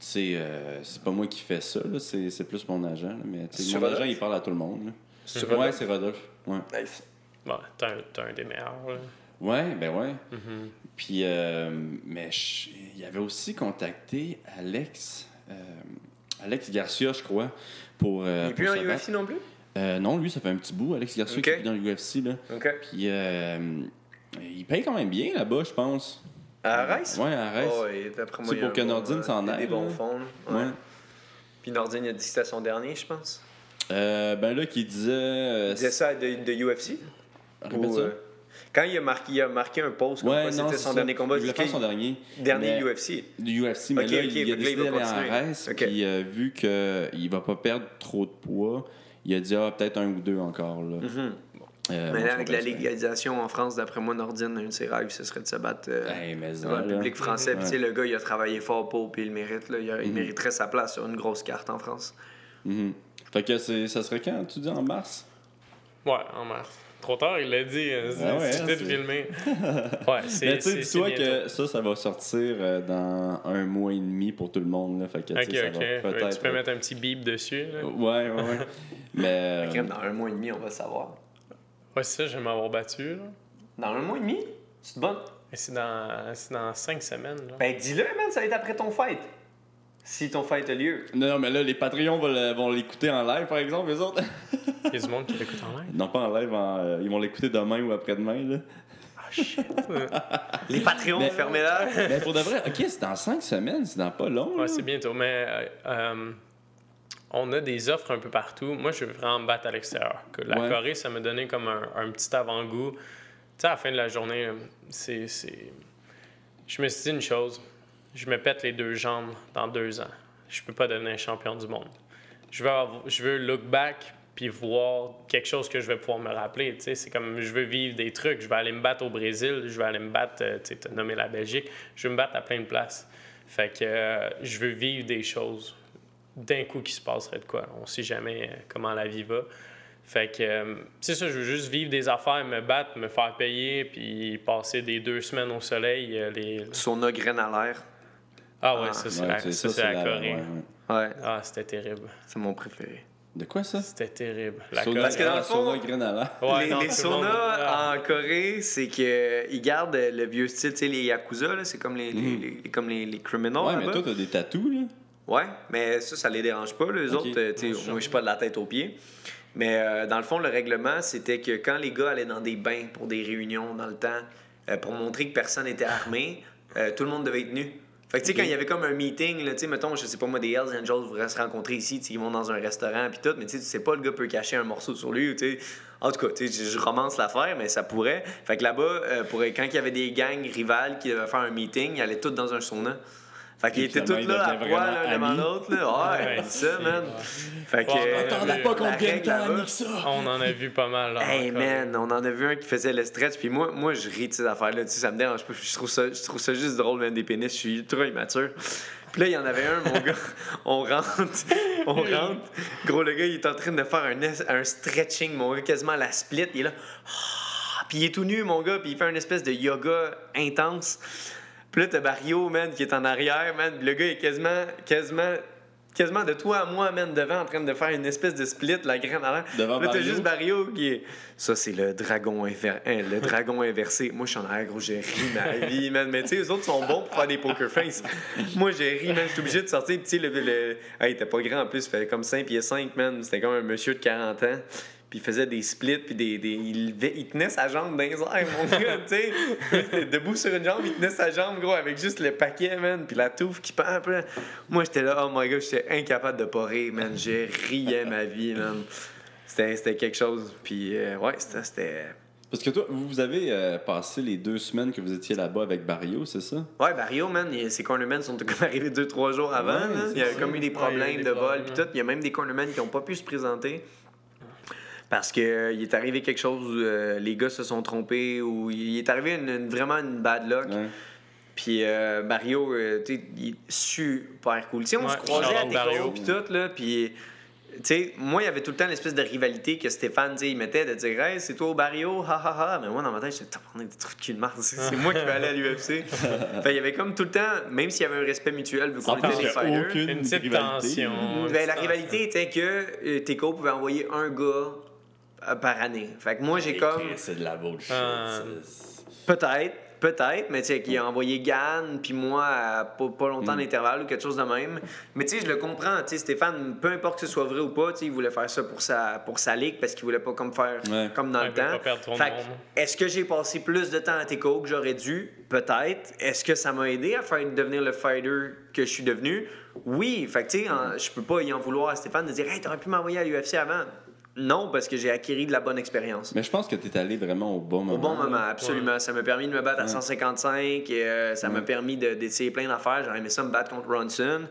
tu sais, euh, c'est pas moi qui fais ça, c'est, c'est plus mon agent. là, mais C'est mon Rodolphe? agent, il parle à tout le monde. là. C'est Ouais, Rodolphe? c'est Rodolphe. Ouais. Nice. Bon, t'as un, un des meilleurs. là. Ouais, ben ouais. Mhm. Puis, euh, mais je- il avait aussi contacté Alex, euh, Alex Garcia, je crois, pour. euh, Il est plus en. UFC non plus? Non, lui, ça fait un petit bout, Alex Garcia, qui est dans l'UFC. Là. OK. Puis, euh, il paye quand même bien là-bas, je pense. À Reims? Ouais, à Reims. Oh, C'est il pour que Nordine euh, s'en il a aille, Des bons fonds. là. Ouais. Ouais. Puis Nordine, il a dit que c'était son dernier, je pense. Euh, ben là, qui disait. euh, Il disait ça de, de UFC? Répète Ou, ça. euh, quand il a marqué, il a marqué un post comme Ouais, c'était son ça. dernier combat, Il voulait faire son dernier. dernier Mais- UFC. UFC, mais Ok, là, ok, il a décidé il d'aller puis euh, vu qu'il va pas perdre trop de poids, il a dit ah, peut-être un ou deux encore. Là. Mhm. Euh, Mais là, avec la légalisation en France, d'après moi, Nordine, un de ses rêves, ce serait de se battre euh, Hey, devant ça, le là. public français. Puis, Ouais. tu sais, le gars, il a travaillé fort pour, puis il le mérite. Là. Il, a- il Mhm. mériterait sa place sur une grosse carte en France. Mhm. Fait que c'est- ça serait quand, tu dis, en mars? Ouais, en mars. Trop tard, il l'a dit. C'est Ah ouais, c'est filmé. (laughs) Ouais, c'est. Mais tu sais, que ça, ça va sortir euh, dans un mois et demi pour tout le monde. Là. Fait que, tu Ok, sais, ça ok. va Ouais, peut-être... Tu peux mettre un petit bip dessus. Là. Ouais, ouais, ouais. (laughs) Mais... Crème, dans un mois et demi, on va savoir. Ouais, c'est ça, je vais m'avoir battu. Là. Dans un mois et demi? C'est bon. Mais c'est dans, c'est dans cinq semaines. Là. Ben, dis-le, man, ça va être après ton fight. Si ton fight a lieu. Non, non, mais là, les Patreons vont le- vont l'écouter en live, par exemple, les autres. Il y a du monde qui l'écoute en live? non, pas en live, en, euh, ils vont l'écouter demain ou après-demain. Là. Ah, shit. (laughs) Les Patreons, Mais- fermez-la. mais pour de vrai, ok, c'est dans cinq semaines, c'est dans pas long. Ouais, là. c'est bientôt. Mais euh, euh, on a des offres un peu partout. Moi, je veux vraiment me battre à l'extérieur. La Ouais. Corée, ça m'a donné comme un, un petit avant-goût. Tu sais, à la fin de la journée, euh, c'est. Je me suis dit une chose. je me pète les deux jambes dans deux ans. Je peux pas devenir champion du monde. Je veux, avoir- je veux look back puis voir quelque chose que je vais pouvoir me rappeler. tu sais. C'est comme je veux vivre des trucs. Je vais aller me battre au Brésil, je vais aller me battre, euh, tu sais, t'as nommé la Belgique, je veux me battre à plein de places. Fait que euh, je veux vivre des choses d'un coup qui se passerait de quoi. On sait jamais euh, comment la vie va. Fait que euh, c'est ça, je veux juste vivre des affaires, me battre, me faire payer, puis passer des deux semaines au soleil. euh, les... Sauna graine à l'air. Ah ouais, Ah, ça c'est Ouais, la, ça, ça, c'est la la- Corée. ouais, Ah, c'était terrible. c'est mon préféré. De quoi ça? C'était terrible. La Sauna-. Parce que dans le ah, fond- sauna graine à l'air. Ouais, les non, les monde- saunas Ah. en Corée, c'est qu'ils gardent le vieux style, tu sais, les Yakuza, là, c'est comme les, les- les- comme les, les criminals. Ouais, mais toi, t'as des tatous, là. Ouais, mais ça, ça les dérange pas. Les autres, euh, tu sais, moi, je suis pas de la tête aux pieds. Mais euh, dans le fond, le règlement, c'était que quand les gars allaient dans des bains pour des réunions dans le temps, euh, pour montrer que personne n'était armé, euh, tout le monde devait être nu. Fait que, tu sais, quand il y avait comme un meeting, là, tu sais, mettons, je sais pas moi, des Hells Angels voudraient se rencontrer ici, ils vont dans un restaurant, puis tout, mais tu sais, tu sais pas, le gars peut cacher un morceau sur lui, tu sais. En tout cas, tu sais, je romance l'affaire, mais ça pourrait. Fait que là-bas, pour, quand il y avait des gangs rivales qui devaient faire un meeting, ils allaient tous dans un sauna. Fait qu'ils étaient tous là, à poil, l'un devant l'autre, là. Ouais, c'est ça, man. Fait que. Euh, on pas amis que ça. On en a vu pas mal. là, Hey man, on en a vu un qui faisait le stretch, puis moi, moi je ris de ces affaires-là, tu sais, ça me dérange pas, je trouve ça, je trouve ça juste drôle, même des pénis, je suis ultra immature. Puis là, il y en avait un, mon (laughs) gars, on rentre, on rentre, gros, le gars, il est en train de faire un, un stretching, mon gars, quasiment à la split, il est là, Ah! puis il est tout nu, mon gars, puis il fait une espèce de yoga intense. Puis là, t'as Barrio, man, qui est en arrière, man, le gars est quasiment, quasiment... Quasiment de toi à moi, man, devant, en train de faire une espèce de split, la graine à l'air. Devant Là, t'as juste Barrio qui est. Ça, c'est le dragon, inver- hein, le (laughs) dragon inversé. Moi, je suis en arrière, gros, j'ai ri ma vie, man. Mais tu sais, eux autres sont bons pour faire des poker face. Moi, j'ai ri, man. J'étais obligé de sortir. Puis, tu sais, le, le... Hey, il était pas grand en plus. Il fait comme 5 pieds 5, man. C'était comme un monsieur de 40 ans. Puis il faisait des splits, puis des, des- il, tenait sa jambe dans les airs, mon gars, tu sais. (laughs) Debout sur une jambe, il tenait sa jambe, gros, avec juste le paquet, man, puis la touffe qui pend. Moi, j'étais là, oh my god, j'étais incapable de pas rire, man. Je riais ma vie, man. C'était c'était quelque chose. Puis, euh, ouais, c'était-. Parce que toi, vous avez euh, passé les deux semaines que vous étiez là-bas avec Barrio, c'est ça? Ouais, Barrio, man, il- ses cornermen sont comme (laughs) arrivés deux, trois jours avant. Ouais, Il y a ça. comme eu des Ouais, problèmes eu des de vol, puis tout. Il y a même des cornermen qui n'ont pas pu se présenter. Parce que euh, il est arrivé quelque chose, où, euh, les gars se sont trompés, ou il est arrivé une, une- vraiment une bad luck. Ouais. Puis euh, Mario, euh, tu sais, il est super cool. Tu sais, on Ouais, se croisait à Mario. Puis tout, là, puis... Tu sais, moi, il y avait tout le temps l'espèce de rivalité que Stéphane, tu sais, il mettait de dire « Hey, c'est toi au barrio, ha ha ha ». Mais moi, dans ma tête, j'étais « T'as des trucs de cul de marde, c'est moi qui vais aller à l'UFC (laughs) ». Fait il y avait comme tout le temps, même s'il y avait un respect mutuel, vu qu'on était il des fighters, aucune Une petite rivalité. tension. ben, la rivalité était que euh, Teco pouvait envoyer un gars euh, par année. Fait que moi, j'ai comme... C'est de la bullshit. C'est- Peut-être, peut-être, mais tu sais, qu'il a envoyé Gann, puis moi, à pas, pas longtemps Mm. d'intervalle ou quelque chose de même. Mais tu sais, je le comprends, tu sais, Stéphane, peu importe que ce soit vrai ou pas, tu sais, il voulait faire ça pour sa, pour sa ligue parce qu'il voulait pas comme faire Ouais. comme dans Ouais, le temps. Fait que, est-ce que j'ai passé plus de temps à Teco que j'aurais dû? Peut-être. Est-ce que ça m'a aidé à faire devenir le fighter que je suis devenu? Oui. Fait que tu sais, je peux pas y en vouloir à Stéphane de dire « Hey, t'aurais pu m'envoyer à l'UFC avant. » Non, parce que j'ai acquis de la bonne expérience. Mais je pense que tu es allé vraiment au bon moment. Au bon moment, absolument. Ça m'a permis de me battre à Ouais. 155. Et, euh, ça m'a permis de- d'essayer plein d'affaires. J'aurais aimé ça me battre contre Ronson.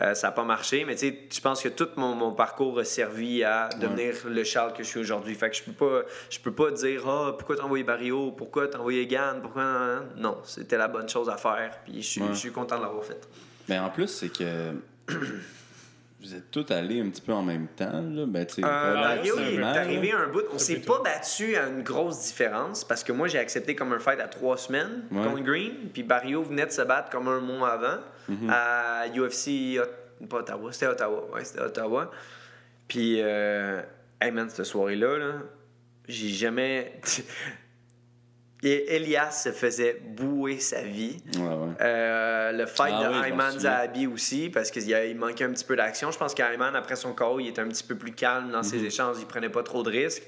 Euh, ça n'a pas marché, mais tu sais, je pense que tout mon, mon parcours a servi à devenir le Charles que je suis aujourd'hui. Fait que je peux pas, je peux pas dire ah pourquoi t'as envoyé Barrio, pourquoi t'as envoyé Gann, pourquoi non, c'était la bonne chose à faire. Puis je suis, Ouais. je suis content de l'avoir fait. Mais en plus, c'est que vous êtes tous allés un petit peu en même temps. Là? Ben, tu sais, Euh, il est arrivé un bout. On s'est pas battu à une grosse différence parce que moi, j'ai accepté comme un fight à trois semaines Ouais. contre Green. Puis Barrio venait de se battre comme un mois avant Mhm. à UFC, pas Ottawa, c'était Ottawa. Ouais, c'était Ottawa. Puis, euh, hey man, cette soirée-là, là, j'ai jamais. (laughs) Et Elias se faisait bouer sa vie. Ouais, ouais. Euh, le fight Ah de oui, Ayman. Zahabi aussi, parce qu'il manquait un petit peu d'action. Je pense qu'Ayman, après son KO, il était un petit peu plus calme dans Mhm. ses échanges, il prenait pas trop de risques.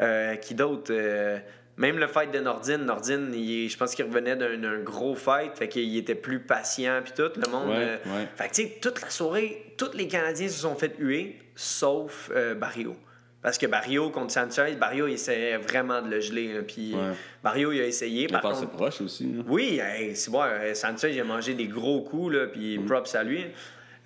Euh, qui d'autre? Euh, Même le fight de Nordine, Nordine, il- je pense qu'il revenait d'un gros fight, fait qu'il était plus patient, puis tout. Le monde. Ouais. Fait que, tu sais, toute la soirée, tous les Canadiens se sont fait huer, sauf Barrio. Parce que Barrio contre Sanchez, Barrio, il essayait vraiment de le geler. Puis Ouais. Barrio, il a essayé. Il Par passé contre, proche aussi. oui, hey, c'est bon, euh, Sanchez, il a mangé des gros coups, là, puis Mm. props à lui.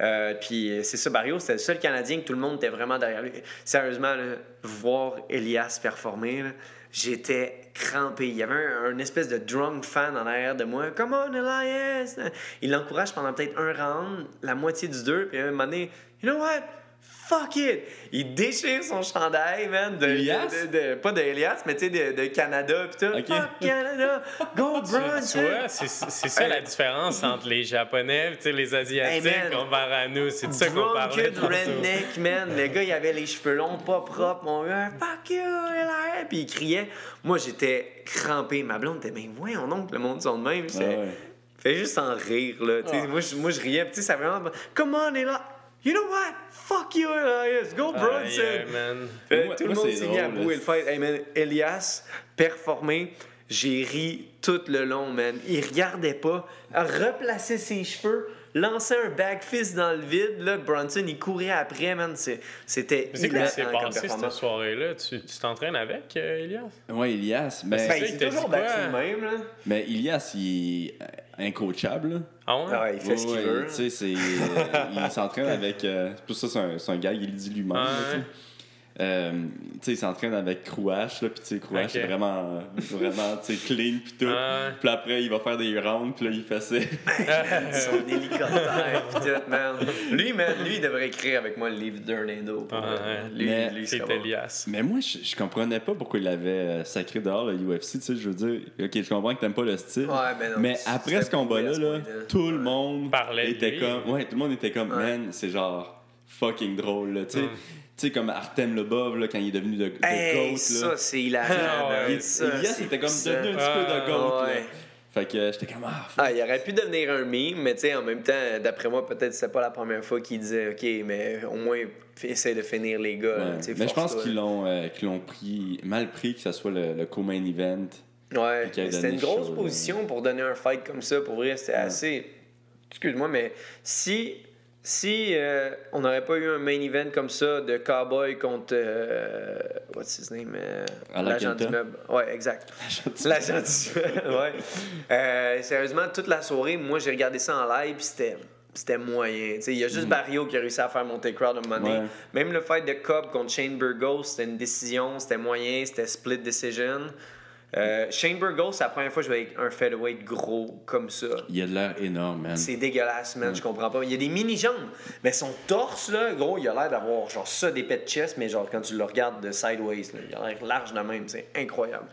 Euh, puis euh, c'est ça, Barrio, c'était le seul Canadien que tout le monde était vraiment derrière lui. Sérieusement, là, voir Elias performer, là, j'étais crampé. Il y avait un, un espèce de drunk fan en arrière de moi. Come on, Elias! Il l'encourage pendant peut-être un round, la moitié du deux, puis à un moment donné, you know what? Fuck it! Il déchire son chandail, man. De, Elias? de- de- de- pas de Elias, mais tu sais, de, Canada, pis tout. Ok. Fuck Canada! Go Tu, tu vois, c'est ça la différence entre les Japonais et les Asiatiques Hey, comparé à nous. C'est de ça qu'on parlait. Tantôt. redneck, man. Le gars, il avait les cheveux longs, pas propres, mon gars. Fuck you, Eli! Puis il criait. Moi, j'étais crampé. Ma blonde était, mais voyons donc, le monde sont de même. C'est- Ouais. Fait juste en rire, là. Tu sais, Ah. Moi, je, moi, je riais. Puis, tu sais, ça vraiment. Come on, Eli! You know what? Fuck you, Elias! Go, Ah, Bronson! yeah, man. Fait, Moi- tout le monde c'est s'est mis à bouer le fight. Hey, man, Elias, performé. J'ai ri tout le long, man. Il regardait pas. A replacé ses cheveux, lançait un back fist dans le vide. Là, Bronson, il courait après, man. C'est- C'était C'est quoi qui s'est passé cette soirée-là? Tu t'entraînes avec, euh, Elias? Ouais, Elias. Ben, Mais, Ben, t'a toujours battu de même, là. mais Elias, il incoachable. Ah ouais? Ah ouais, il fait ce qu'il Ouais, veut. Tu sais, c'est, euh, il s'entraîne avec. euh, c'est pour ça, c'est un, gars, il le dit lui-même. Ouais. Euh, tu sais, il s'entraîne avec Crouache, là, puis tu sais, Crouache Ok. est vraiment, (laughs) vraiment, tu sais, clean, puis tout. Ouais. Puis après, il va faire des rounds, puis là, il fait ça. (laughs) Son hélicoptère, (laughs) pis tout, man. Lui, man, lui, il devrait écrire avec moi le livre d'Hernando. pour Ah. Lui, Mais lui, bon. Elias. Mais moi, je, je comprenais pas pourquoi il avait euh, sacré dehors le UFC, tu sais, je veux dire, ok, je comprends que t'aimes pas le style. Ouais, mais non, mais après ce combat-là, là, tout le monde Parlait était lui. comme, ouais, tout le monde était comme, Ouais. man, c'est genre fucking drôle, là, tu sais. Mm. Tu sais, comme Artem Lobov, là, quand il est devenu de, de Hey, GOAT, ça, là. c'est hilarant. Ah, Ça, Elias c'est était comme ça. devenu un petit peu de Ah, GOAT, là. ouais. Fait que euh, j'étais comme, ah, Ah, il aurait pu devenir un meme, mais tu sais, en même temps, d'après moi, peut-être c'était pas la première fois qu'il disait, OK, mais au moins, essaie de finir les gars. là, Ouais. Mais je pense qu'ils là. l'ont euh, qu'ils l'ont pris mal pris que ça soit le, le co-main event. Ouais, c'était une grosse chaud, position pour donner un fight comme ça. Pour vrai, c'était assez. Excuse-moi, mais si. Si euh, on n'aurait pas eu un main event comme ça de Cowboy contre. euh, what's his name? euh, L'agent du meuble. Ouais, exact. (laughs) L'agent du meuble, ouais. Sérieusement, toute la soirée, moi, j'ai regardé ça en live, puis c'était. C'était moyen. Il y a juste Barrio qui a réussi à faire monter crowd à un moment donné. Ouais. Même le fight de Cobb contre Shane Burgos, c'était une décision, c'était moyen, c'était split decision. Euh, Shane Burgos, c'est la première fois que je vais avec un featherweight gros comme ça. Il a de l'air énorme, man. C'est dégueulasse, man, je comprends pas. Il y a des mini-jambes, mais son torse, là, gros, il a l'air d'avoir genre ça, des pets de chest, mais genre quand tu le regardes de sideways, là, il a l'air large de même, c'est incroyable.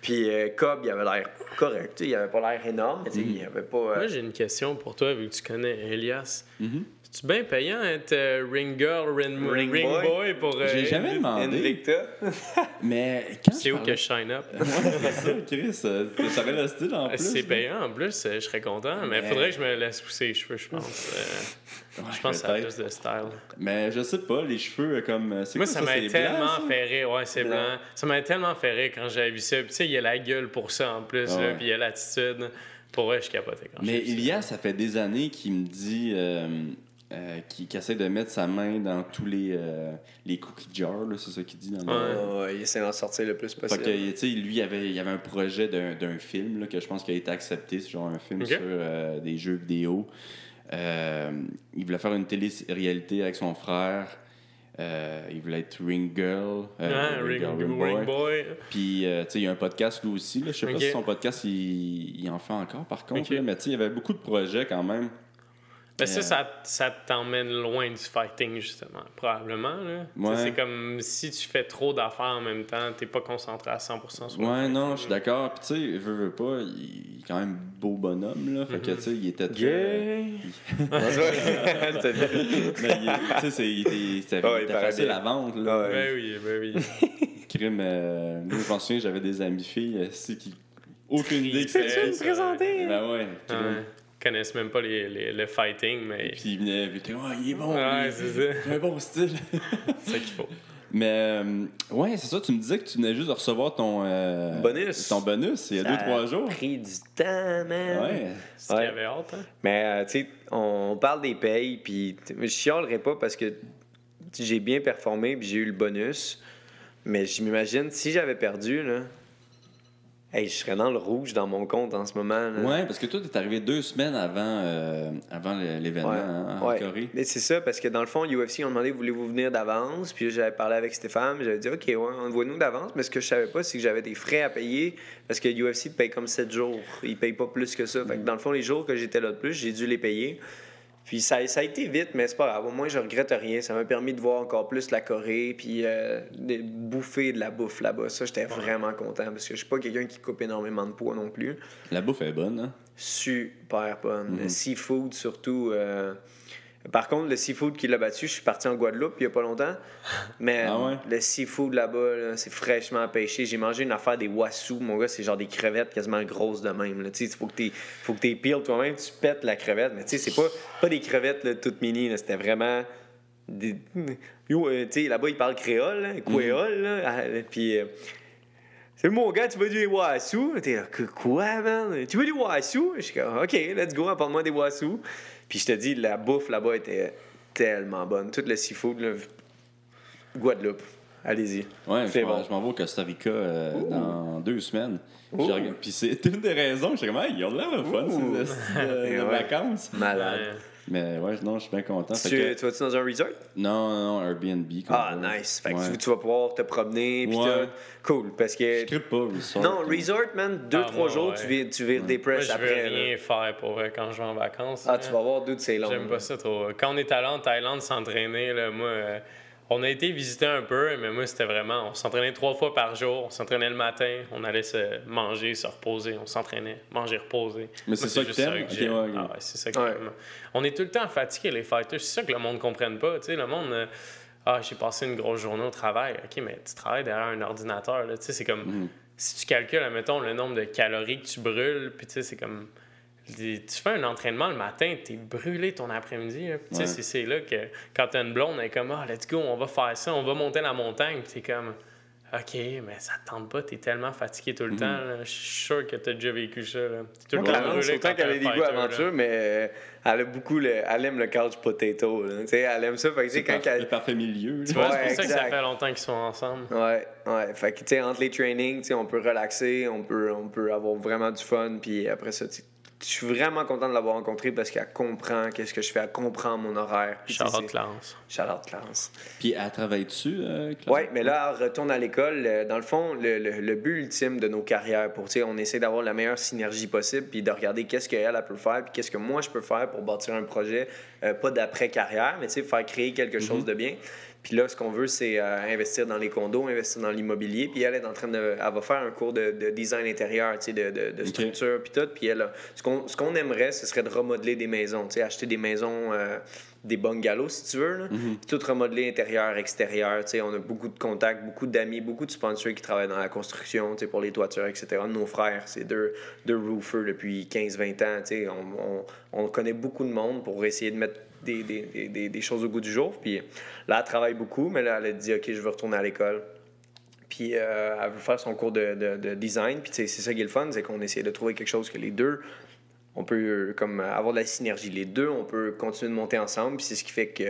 Puis euh, Cobb, il avait l'air correct, il avait pas l'air énorme, mais il avait pas... euh, Moi, j'ai une question pour toi, vu que tu connais Elias. Mm-hmm. C'est-tu bien payant être euh, ring girl, ring, Ring ring boy? boy pour. euh, J'ai jamais demandé. Invicta. (laughs) Mais quand C'est où parlais- que je shine up? (laughs) Ouais, c'est ça, Chris. euh, T'aurais le style en plus. C'est payant en plus, euh, je serais content, mais il Mais- faudrait que je me laisse pousser les cheveux, je pense. Euh, Ouais, je pense que ça a plus de style. Mais je sais pas, les cheveux comme. C'est Moi, quoi ça ça, m'a c'est blanc, tellement ça? fait rire. Ouais, c'est Blanc. blanc. Ça m'a tellement fait rire quand j'avais vu ça. Puis, tu sais, il y a la gueule pour ça en plus, Ah là, puis il y a l'attitude. Pour vrai, je capotais quand Mais vu ça. Ilias, ça fait des années qu'il me dit euh, euh, qu'il essaie de mettre sa main dans tous les, euh, les cookie jars, là, c'est ça qu'il dit dans le. Ouais. Ah, ouais, il essaie d'en sortir le plus Fait possible. que, tu sais, lui, il avait, il avait un projet d'un d'un film là, que je pense qu'il a été accepté. C'est genre un film sur euh, des jeux vidéo. Euh, il voulait faire une télé-réalité avec son frère. Euh, il voulait être Ring Girl. euh, Ouais, ring, Girl, ring, Boy. boy. Puis, euh, tu sais, il y a un podcast lui aussi. Là. Je sais pas si son podcast, il, il en fait encore par contre. Là, mais tu sais, il y avait beaucoup de projets quand même. Mais ça, Euh, ça, ça t'emmène loin du fighting, justement, probablement. Tu Ouais. C'est comme si tu fais trop d'affaires en même temps, t'es pas concentré à 100% sur le Ouais, non, je suis d'accord. Puis, tu sais, veux, veux pas, il est quand même beau bonhomme. Là. Fait que, Mhm. tu sais, il était. (laughs) Mais tu sais, c'est- il était, c'était- paraît facile à vendre. Là. Ouais. Ben oui, ben oui. (laughs) Crime, euh, moi, je m'en souviens, j'avais des amis filles euh, c'est qui. Aucune idée que c'était. me présenter? Ben ouais. Ils connaissent même pas les, les- le fighting, mais. Puis il venait, puis ouais, il est bon. Ouais, il- c'est ça. a un bon style. (laughs) C'est ça qu'il faut. Mais, euh, ouais, c'est ça, tu me disais que tu venais juste de recevoir ton. euh, Bonus. Ton bonus, il y a Ça deux, trois jours. pris du temps, man. Ouais. C'est Ouais. qu'il y avait hâte, hein? Mais, euh, tu sais, on parle des payes, puis je chialerai pas parce que j'ai bien performé, puis j'ai eu le bonus. Mais je m'imagine, si j'avais perdu, là, hey, je serais dans le rouge dans mon compte en ce moment. Ouais, parce que toi, t'es arrivé deux semaines avant, euh, avant l'événement Ouais. hein, en Ouais. Corée. Mais c'est ça, parce que dans le fond, UFC ont demandé voulez-vous venir d'avance? Puis j'avais parlé avec Stéphane, j'avais dit ok, ouais, envoie-nous d'avance. Mais ce que je savais pas, c'est que j'avais des frais à payer parce que UFC paye comme 7 jours. Ils payent pas plus que ça. Fait que dans le fond, les jours que j'étais là de plus, j'ai dû les payer. Puis ça, ça a été vite, mais c'est pas grave. Au moins, je regrette rien. Ça m'a permis de voir encore plus la Corée, puis euh, de bouffer de la bouffe là-bas. Ça, j'étais vraiment content parce que je suis pas quelqu'un qui coupe énormément de poids non plus La bouffe est bonne, hein? super bonne. Mhm. Le seafood, surtout. euh, Par contre, le seafood qui l'a battu, je suis parti en Guadeloupe il y a pas longtemps. Mais Ah ouais? le seafood là-bas, là, c'est fraîchement pêché. J'ai mangé une affaire des wassous. Mon gars, c'est genre des crevettes quasiment grosses de même. là. Tu sais, il faut que tu faut que toi-même, tu pètes la crevette. Mais tu sais, c'est pas, pas des crevettes là, toutes mini. là. C'était vraiment. Des... Euh, tu sais, là-bas, ils parlent créole, là, créole. là. Ah, Puis. euh, c'est mon gars, tu veux du wassou? T'es là, Que- quoi, man? Tu veux des wassou? Je suis comme, OK, let's go, apporte-moi des wassou. Puis je te dis, la bouffe là-bas était tellement bonne. Tout le seafood, là, Guadeloupe. Allez-y. Ouais, C'est je m'en bon. je m'en vais au Costa Rica euh, dans deux semaines. Puis, c'est une des raisons, je suis comme, ils ont de l'air le fun, ces (laughs) ouais. vacances. Malade. Mais ouais, non, je suis bien content. Tu, que- tu vas-tu dans un resort? Non, non, non, Airbnb. comme Ah, nice. Fait que Ouais. tu, tu vas pouvoir te promener. Ouais. Cool. Parce que. Je pas, resort. Non, resort, man, deux, Ah, trois moi, jours, ouais. tu vires, tu vires des press je veux après. là. rien faire pour vrai quand je vais en vacances. Ah, tu vas voir d'où c'est long. J'aime pas ça trop. Quand on est allé en Thaïlande s'entraîner, là, moi, euh, on a été visiter un peu, mais moi, c'était vraiment. On s'entraînait trois fois par jour. On s'entraînait le matin, on allait se manger, se reposer. On s'entraînait, manger, reposer. Mais c'est Moi, ça que juste t'aimes? ouais. Ah ouais, c'est ça que Ouais. j'aime. On est tout le temps fatigué, les fighters. C'est ça que le monde ne comprenne pas. Tu sais, le monde. euh, ah, j'ai passé une grosse journée au travail. OK, mais tu travailles derrière un ordinateur. là. Tu sais, c'est comme. Mhm. Si tu calcules, admettons, le nombre de calories que tu brûles, puis tu sais, c'est comme. Tu fais un entraînement le matin, t'es brûlé ton après-midi. là. Puis tu sais, Ouais. c'est- c'est là que quand t'as une blonde, elle est comme Ah, let's go, on va faire ça, on va monter la montagne. Puis t'es comme OK, mais ça te tente pas, t'es tellement fatigué tout le temps. là. Je suis sûr que t'as déjà vécu ça. là. T'es tout le Moi, temps Clarence, brûlé autant qu'elle a des goûts aventure, mais euh, elle a beaucoup le, elle aime le couch potato. là. Tu sais, elle aime ça. Fait que, tu sais, C'est quand parfait- le parfait milieu. là. Tu vois, Ouais, c'est pour ça que ça fait longtemps qu'ils sont ensemble. Ouais, ouais. Fait que, tu sais, entre les trainings, on peut relaxer, on peut, on peut avoir vraiment du fun. Puis après ça, tu sais, je suis vraiment content de l'avoir rencontrée parce qu'elle comprend qu'est-ce que je fais, elle comprend mon horaire. Charlotte Lance. Charlotte Classe. Puis elle travaille dessus, euh? Oui, mais là, elle retourne à l'école. Euh, Dans le fond, le, le- le but ultime de nos carrières, pour, on essaie d'avoir la meilleure synergie possible, puis de regarder qu'est-ce qu'elle elle peut faire, puis qu'est-ce que moi je peux faire pour bâtir un projet, euh, pas d'après-carrière, mais faire créer quelque chose de bien. Puis là, ce qu'on veut, c'est euh, investir dans les condos, investir dans l'immobilier. Puis elle est en train de. Elle va faire un cours de, de design intérieur, tu sais, de, de, de structure, puis tout. Puis elle, ce qu'on ce qu'on aimerait, ce serait de remodeler des maisons, tu sais, acheter des maisons, euh, des bungalows, si tu veux, là. Puis tout remodeler intérieur, extérieur. Tu sais, on a beaucoup de contacts, beaucoup d'amis, beaucoup de sponsors qui travaillent dans la construction, tu sais, pour les toitures, etc. Nos frères, c'est deux, deux roofers depuis 15-20 ans. Tu sais, on, on, on connaît beaucoup de monde pour essayer de mettre des, choses au goût du jour. Puis là, elle travaille beaucoup, mais là, elle a dit, OK, je veux retourner à l'école. Puis euh, elle veut faire son cours de, de- de design. Puis c'est ça qui est le fun, c'est qu'on essaie de trouver quelque chose que les deux, on peut euh, comme avoir de la synergie. Les deux, on peut continuer de monter ensemble. Puis c'est ce qui fait que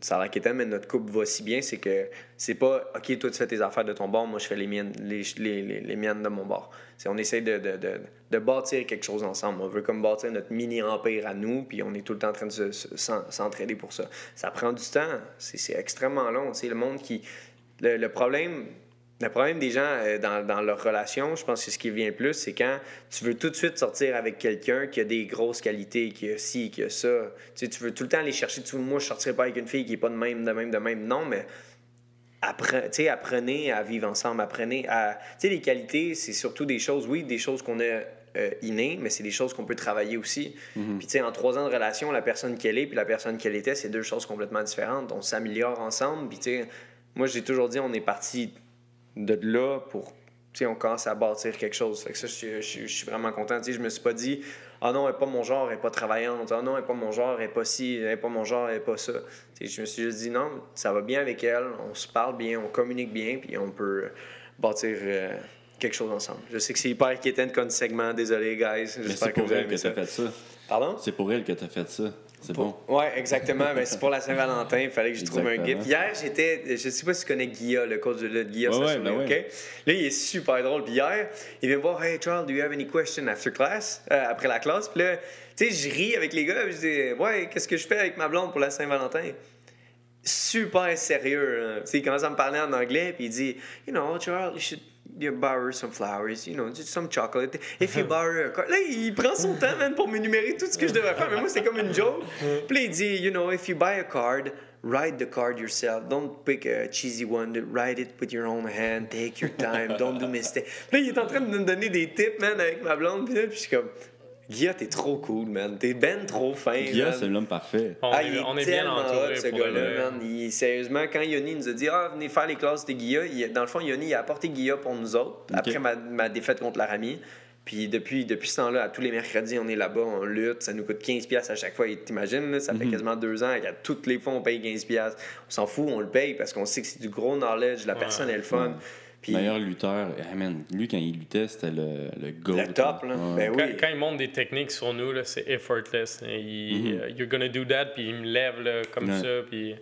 ça a l'air mais notre couple va si bien, c'est que c'est pas OK, toi tu fais tes affaires de ton bord, moi je fais les miennes, les, les, les, miennes de mon bord. C'est on essaie de, de, de, de bâtir quelque chose ensemble. On veut comme bâtir notre mini empire à nous, puis on est tout le temps en train de se- se- s'en- s'entraider pour ça. Ça prend du temps, c'est c'est extrêmement long. Sais, le monde qui. Le, le problème. Le problème des gens euh, dans, dans leur relation, je pense que ce qui vient le plus, c'est quand tu veux tout de suite sortir avec quelqu'un qui a des grosses qualités, qui a ci, qui a ça. Tu sais, tu veux tout le temps aller chercher. Tu, moi, je sortirais pas avec une fille qui est pas de même, de même, de même. Non, mais appre- apprenez à vivre ensemble, apprenez à... Tu sais, les qualités, c'est surtout des choses, oui, des choses qu'on a euh, innées, mais c'est des choses qu'on peut travailler aussi. Puis, tu sais, en trois ans de relation, la personne qu'elle est puis la personne qu'elle était, c'est deux choses complètement différentes. On s'améliore ensemble. Puis, tu sais, moi, j'ai toujours dit, on est parti de là pour... Tu on commence à bâtir quelque chose. Fait que ça, je, suis- je je suis vraiment content. Tu sais, je me suis pas dit, ah non, elle n'est pas mon genre, elle n'est pas travaillante. Ah non, elle n'est pas mon genre, elle n'est pas ci, elle n'est pas mon genre, elle n'est pas ça. Tu sais, je me suis juste dit, non, ça va bien avec elle, on se parle bien, on communique bien, puis on peut bâtir euh, quelque chose ensemble. Je sais que c'est hyper inquiétant comme segment, désolé, guys. Mais J'espère c'est que pour vous avez elle que tu as fait ça. Pardon? C'est pour elle que t'as fait ça. C'est bon. Ouais, exactement. Ben, c'est pour la Saint-Valentin. Il fallait que je trouve un gift. Hier, j'étais. Je sais pas si tu connais Guilla, le coach de lutte. Guilla, Ouais, ouais, ben ouais. Là, il est super drôle. Puis hier, il vient me voir Hey, Charles, do you have any questions after class? Euh, après la classe. Puis là, tu sais, je ris avec les gars. puis Je dis Ouais, qu'est-ce que je fais avec ma blonde pour la Saint-Valentin? Super sérieux. hein. Tu sais, il commence à me parler en anglais. Puis il dit You know, Charles, you should. You borrow some flowers, you know, just some chocolate. If you (laughs) borrow a card. Là, il prend son temps, man, pour m'énumérer tout ce que je devrais faire. Mais moi, c'est comme une joke. (laughs) Puis il dit, you know, if you buy a card, write the card yourself. Don't pick a cheesy one. Write it with your own hand. Take your time. Don't do mistakes. Puis là, il est en train de me donner des tips, man, avec ma blonde. Puis là, puis je suis comme, Guilla, t'es trop cool, man. T'es ben trop fin, Guilla, c'est l'homme parfait. On, Ah, est, il est, on est bien tellement entouré hot, ce gars-là, man. Il- sérieusement, quand Yoni nous a dit Ah, venez faire les classes de Guilla, il- dans le fond, Yoni il a apporté Guilla pour nous autres, après ma, ma défaite contre Laramie. Puis depuis, depuis ce temps-là, à tous les mercredis, on est là-bas, on lutte. Ça nous coûte 15$ à chaque fois. T'imagines, là, ça Mhm. fait quasiment deux ans qu'à toutes les fois, on paye 15$. On s'en fout, on le paye parce qu'on sait que c'est du gros knowledge, la personne est le fun. Lutteur. Eh, man, lui, quand il luttait, c'était le, le GOAT. le top, là. Ouais. Ben Quand, oui. quand il montre des techniques sur nous, là, c'est effortless. Il, Mhm. euh, You're gonna do that, puis il me lève là, comme Ouais. ça. Puis,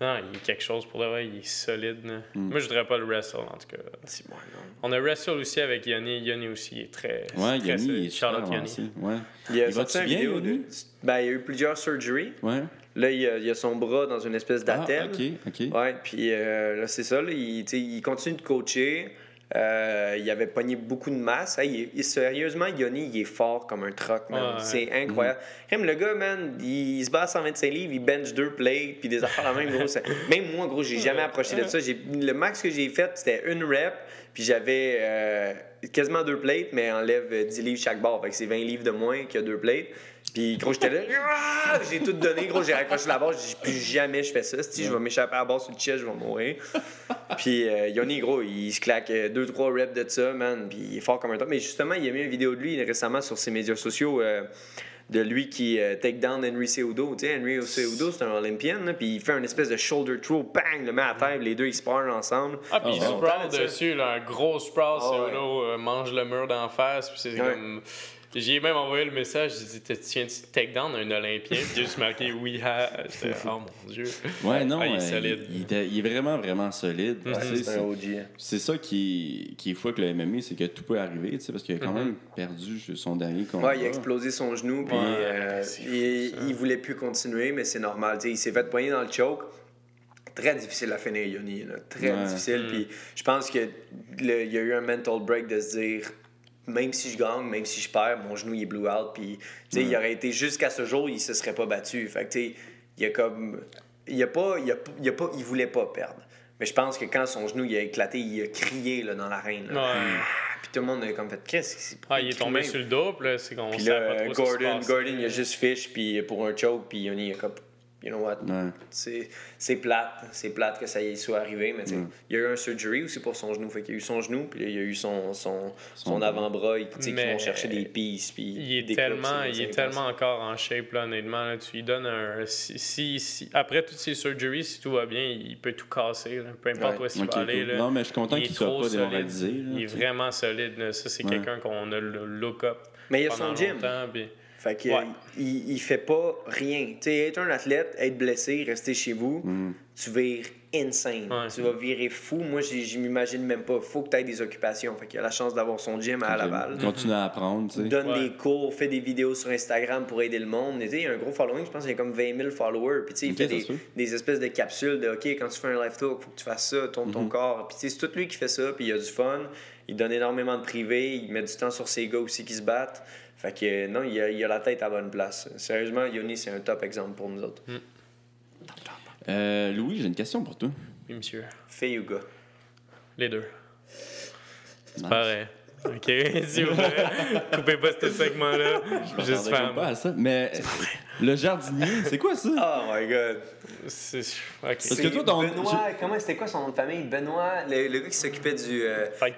non, il est quelque chose pour le vrai, il est solide. Mhm. Moi, je voudrais pas le wrestle, en tout cas. C'est bon, non. On a wrestle aussi avec Yanni. Yanni aussi il est très. Ouais, Yanni, il est Charlotte Yanni. Ouais. Il Il une bien, vidéo de. Ben, il y a eu plusieurs surgeries. Ouais. Là, il a, il a son bras dans une espèce Ah, d'attelle. ok, ok. Ouais, puis euh, là, c'est ça. Là, il, continue de coacher. Euh, il avait pogné beaucoup de masse. Hey, il sérieusement, Yoni, il est fort comme un truck, man. Ouais. C'est incroyable. Même le gars, man, il, il se bat à 125 livres, il bench deux plates, puis des affaires la même, gros. Même moi, gros, j'ai jamais approché de ça. J'ai- Le max que j'ai fait, c'était une rep, puis j'avais euh, quasiment deux plates, mais enlève 10 livres chaque barre. Fait que c'est 20 livres de moins que deux plates. Puis, gros, j'étais là, Ah! j'ai tout donné, gros, j'ai raccroché la barre, j'ai plus jamais je fais ça. Si je vais m'échapper à la barre sur le chest, je vais mourir. Puis euh, Yoni, gros, il se claque 2-3 reps de ça, man. Puis il est fort comme un top. Mais justement, il a mis une vidéo de lui récemment sur ses médias sociaux. euh, de lui qui euh, take down Henry Cejudo. Tu sais, Henry Cejudo, c'est un Olympien, là, puis il fait un espèce de shoulder throw, bang, le met à terre, les deux, ils se parlent ensemble. Ah, puis il Ah, ouais. sprawl ça. dessus, là, un gros sprawl, Ah, ouais. Uno, euh, mange le mur d'en face, puis c'est Ouais. comme... J'ai même envoyé le message, j'ai dit, tu viens-tu de take down un Olympien? Puis j'ai juste marqué, oui, ha. J'étais, (laughs) oh mon Dieu. Ouais, non, Ah, il est euh, solide. Il, est vraiment, vraiment solide. Sais, C'est c'est- un OG. C'est ça qui, qui est fou avec le MMA, c'est que tout peut arriver, tu sais, parce qu'il a quand même perdu son dernier combat. Ouais, il a explosé son genou, puis Ouais, euh, il, il voulait plus continuer, mais c'est normal. Tu sais, il s'est fait poigner dans le choke. Très difficile à finir, Yoni. là. Très Ouais. difficile. Puis je pense qu'il y a eu un mental break de se dire même si je gagne, même si je perds, mon genou il est blue out. Puis tu sais, il aurait été jusqu'à ce jour, il se serait pas battu. Fait que tu sais, il a comme. Il a pas. Il, a, il, a pas, il voulait pas perdre. Mais je pense que quand son genou il a éclaté, il a crié là, dans l'arène. Ouais. Puis tout le monde a comme fait qu'est-ce Ah, il est tombé sur le dos, puis là, c'est qu'on puis sait là, pas trop ce qui se Gordon, passe. Gordon, il a juste fiche puis pour un choke, puis Yoni, il a comme, you know what, Ouais. c'est c'est plate, c'est plate que ça y soit arrivé, mais tu sais, il y a eu un surgery aussi pour son genou, fait qu'il y a eu son genou, puis là, il y a eu son, son, son, Son- avant-bras, il- Mais vont chercher des pistes, puis Il est des tellement, clubs, il est tellement encore en shape, là, honnêtement. là. tu lui donnes un. Si, si, si- après toutes ces surgeries, si tout va bien, il peut tout casser. là. Peu importe Ouais. où est-ce qu'il Ok, va aller. cool. là. Non, mais je suis content Il est qu'il soit trop pas solide. démoralisé. Il est vraiment solide. là. Ça, c'est Ouais. quelqu'un qu'on a le look-up. Mais il y a pendant son gym. longtemps, puis- Fait que, Ouais. il, il fait pas rien. Tu sais, être un athlète, être blessé, rester chez vous, Mm. tu vires insane. Ouais. Tu vas virer fou. Moi, je m'imagine même pas. Faut que tu aies des occupations. Fait qu'il a la chance d'avoir son gym à Laval. Continue à apprendre, tu sais. donne Ouais. des cours, fait des vidéos sur Instagram pour aider le monde. Tu sais, il y a un gros following, je pense qu'il y a comme 20 000 followers. Puis tu sais, il Ok, fait des, des espèces de capsules de OK, quand tu fais un live talk, faut que tu fasses ça, tourne ton corps. Puis tu sais, c'est tout lui qui fait ça, puis il a du fun. Il donne énormément de privé, il met du temps sur ses gars aussi qui se battent. Fait que non, il a, il a la tête à bonne place. Sérieusement, Yoni, c'est un top exemple pour nous autres. Euh, Louis, j'ai une question pour toi. Oui, monsieur. Fille ou gars? Les deux. Nice. Pareil. OK, (laughs) s'il vous. Coupez pas ce segment-là. Je Juste femme. pas à ça. Mais le jardinier, c'est quoi ça? Oh my god! C'est- OK. Parce que C'est toi, ton- Benoît, comment c'était quoi son nom de famille? Benoît, le, le gars qui s'occupait du. euh, Fight.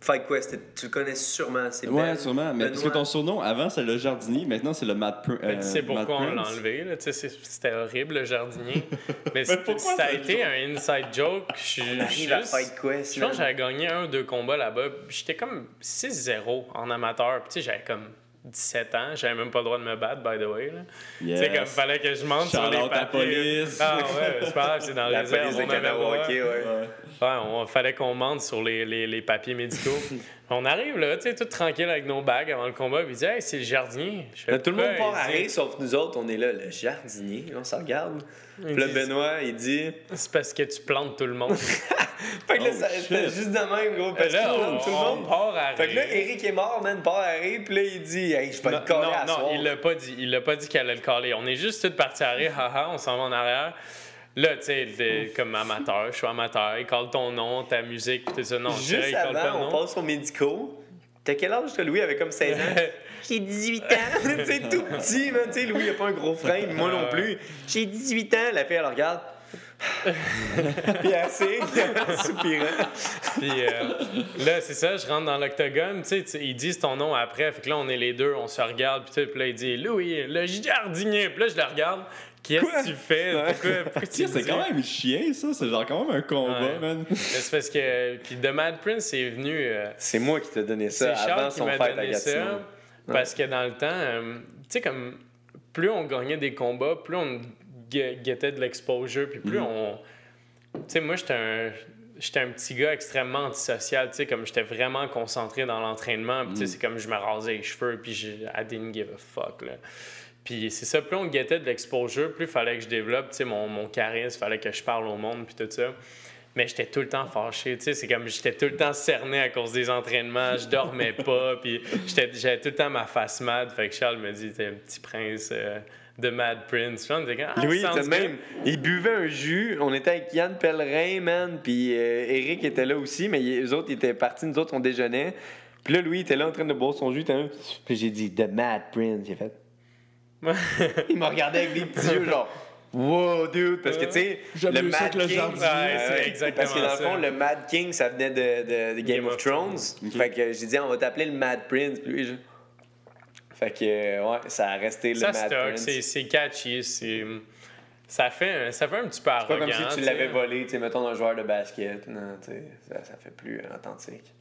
Fight Quest, tu le connais sûrement. C'est Ouais, Ben- sûrement. Mais parce que ton surnom, avant, c'est le jardinier. Maintenant, c'est le Matt Pr- Mais euh, tu sais Matt pourquoi on l'a Prince. enlevé, là. Tu sais, c'est- c'était horrible, le jardinier. (laughs) Mais, c'est- pourquoi ça a été un inside joke. Je juste- Fight Quest. Je pense que j'avais gagné un ou deux combats là-bas. J'étais comme 6-0 en amateur. Puis tu sais, j'avais comme 17 ans. J'avais même pas le droit de me battre, by the way. Yes. Tu sais, comme fallait que je monte sur les à la papiers. police. Ah ouais, c'est pas grave, c'est dans La les airs. on avait droit. Kanawake, ouais. Ouais, on fallait qu'on monte sur les, les, les papiers médicaux. (laughs) on arrive là, tu sais, tout tranquille avec nos bagues avant le combat, puis il dit Hey, c'est le jardinier. Là, tout le monde Pourquoi? part à rire, sauf nous autres, on est là, le jardinier, là, on se regarde. Puis là, Benoît, il dit. C'est parce que tu plantes tout le monde. (laughs) Fait que là, Oh, ça- c'était shit. juste de même, gros, parce que là, tout le on, monde- tout le on monde. part à Fait que là. Eric est mort, man, part à rire, puis là, il dit, hey, je peux Non, le coller à non, soir. non, il l'a pas dit. Il l'a pas dit qu'elle allait le caler. On est juste tous partis à rire, haha, on s'en va en arrière. Là, tu sais, t'es comme amateur, je suis amateur, il colle ton nom, ta musique, pis tout ça. Non, vrai, Juste il colle pas avant, on nom. passe aux médicaux. T'as quel âge, toi, Louis, avait comme 16 ans? (laughs) J'ai 18 ans. (laughs) tu sais, tout petit, man. Tu sais, Louis, il a pas un gros frein, moi non plus. J'ai 18 ans. La fille, elle le regarde. (laughs) Puis assez, soupirant. Puis euh, là, c'est ça, je rentre dans l'octogone, tu sais, ils disent ton nom après, fait que là, on est les deux, on se regarde, puis tu sais, puis là, il dit Louis, le jardinier, puis là, je le regarde. Qu'est-ce que tu fais? Pourquoi, (laughs) tu c'est quand même chien, ça. C'est genre quand même un combat, Ouais. man. C'est parce que. Puis The Mad Prince est venu. euh, C'est moi qui t'ai donné ça C'est avant Charles qui son m'a fight à donné Gatineau. ça. Parce que dans le temps, euh, tu sais, comme plus on gagnait des combats, plus on gu- guettait de l'exposure, puis plus on. Tu sais, moi, j'étais un. J'étais un petit gars extrêmement antisocial, tu sais, comme j'étais vraiment concentré dans l'entraînement, puis tu sais, c'est comme je me rasais les cheveux, puis je I didn't give a fuck, là. Puis c'est ça, plus on guettait de l'exposure, plus il fallait que je développe, mon, mon charisme, fallait que je parle au monde, puis tout ça. Mais j'étais tout le temps fâché, tu sais, c'est comme j'étais tout le temps cerné à cause des entraînements, je dormais (laughs) pas, puis j'étais- j'avais tout le temps ma face mad, fait que Charles me dit, t'es un petit prince euh, de Mad Prince. Puis on était comme, ah, Louis, même, il buvait un jus. On était avec Yann Pellerin, man, puis euh, Eric était là aussi, mais les autres étaient partis, nous autres on déjeunait. Puis là, Louis était là en train de boire son jus. là. Puis j'ai dit The Mad Prince. Il a fait. Il m'a regardé avec des petits yeux, genre. Wow, dude! Parce que, tu sais, le Mad le King. jardinier. Ouais, c'est exactement Parce que dans le ça. fond, le Mad King, ça venait de, de- de Game, of, Thrones. Fait que j'ai dit, on va t'appeler le Mad Prince. Puis lui, je- Fait que, ouais, ça a resté le Ça Mad stock, Prince. c'est c'est catchy, c'est... Ça fait, un- ça fait un petit peu C'est pas arrogant. comme si tu l'avais volé, tu sais, mettons, un joueur de basket. Non, tu sais, ça, ça fait plus authentique.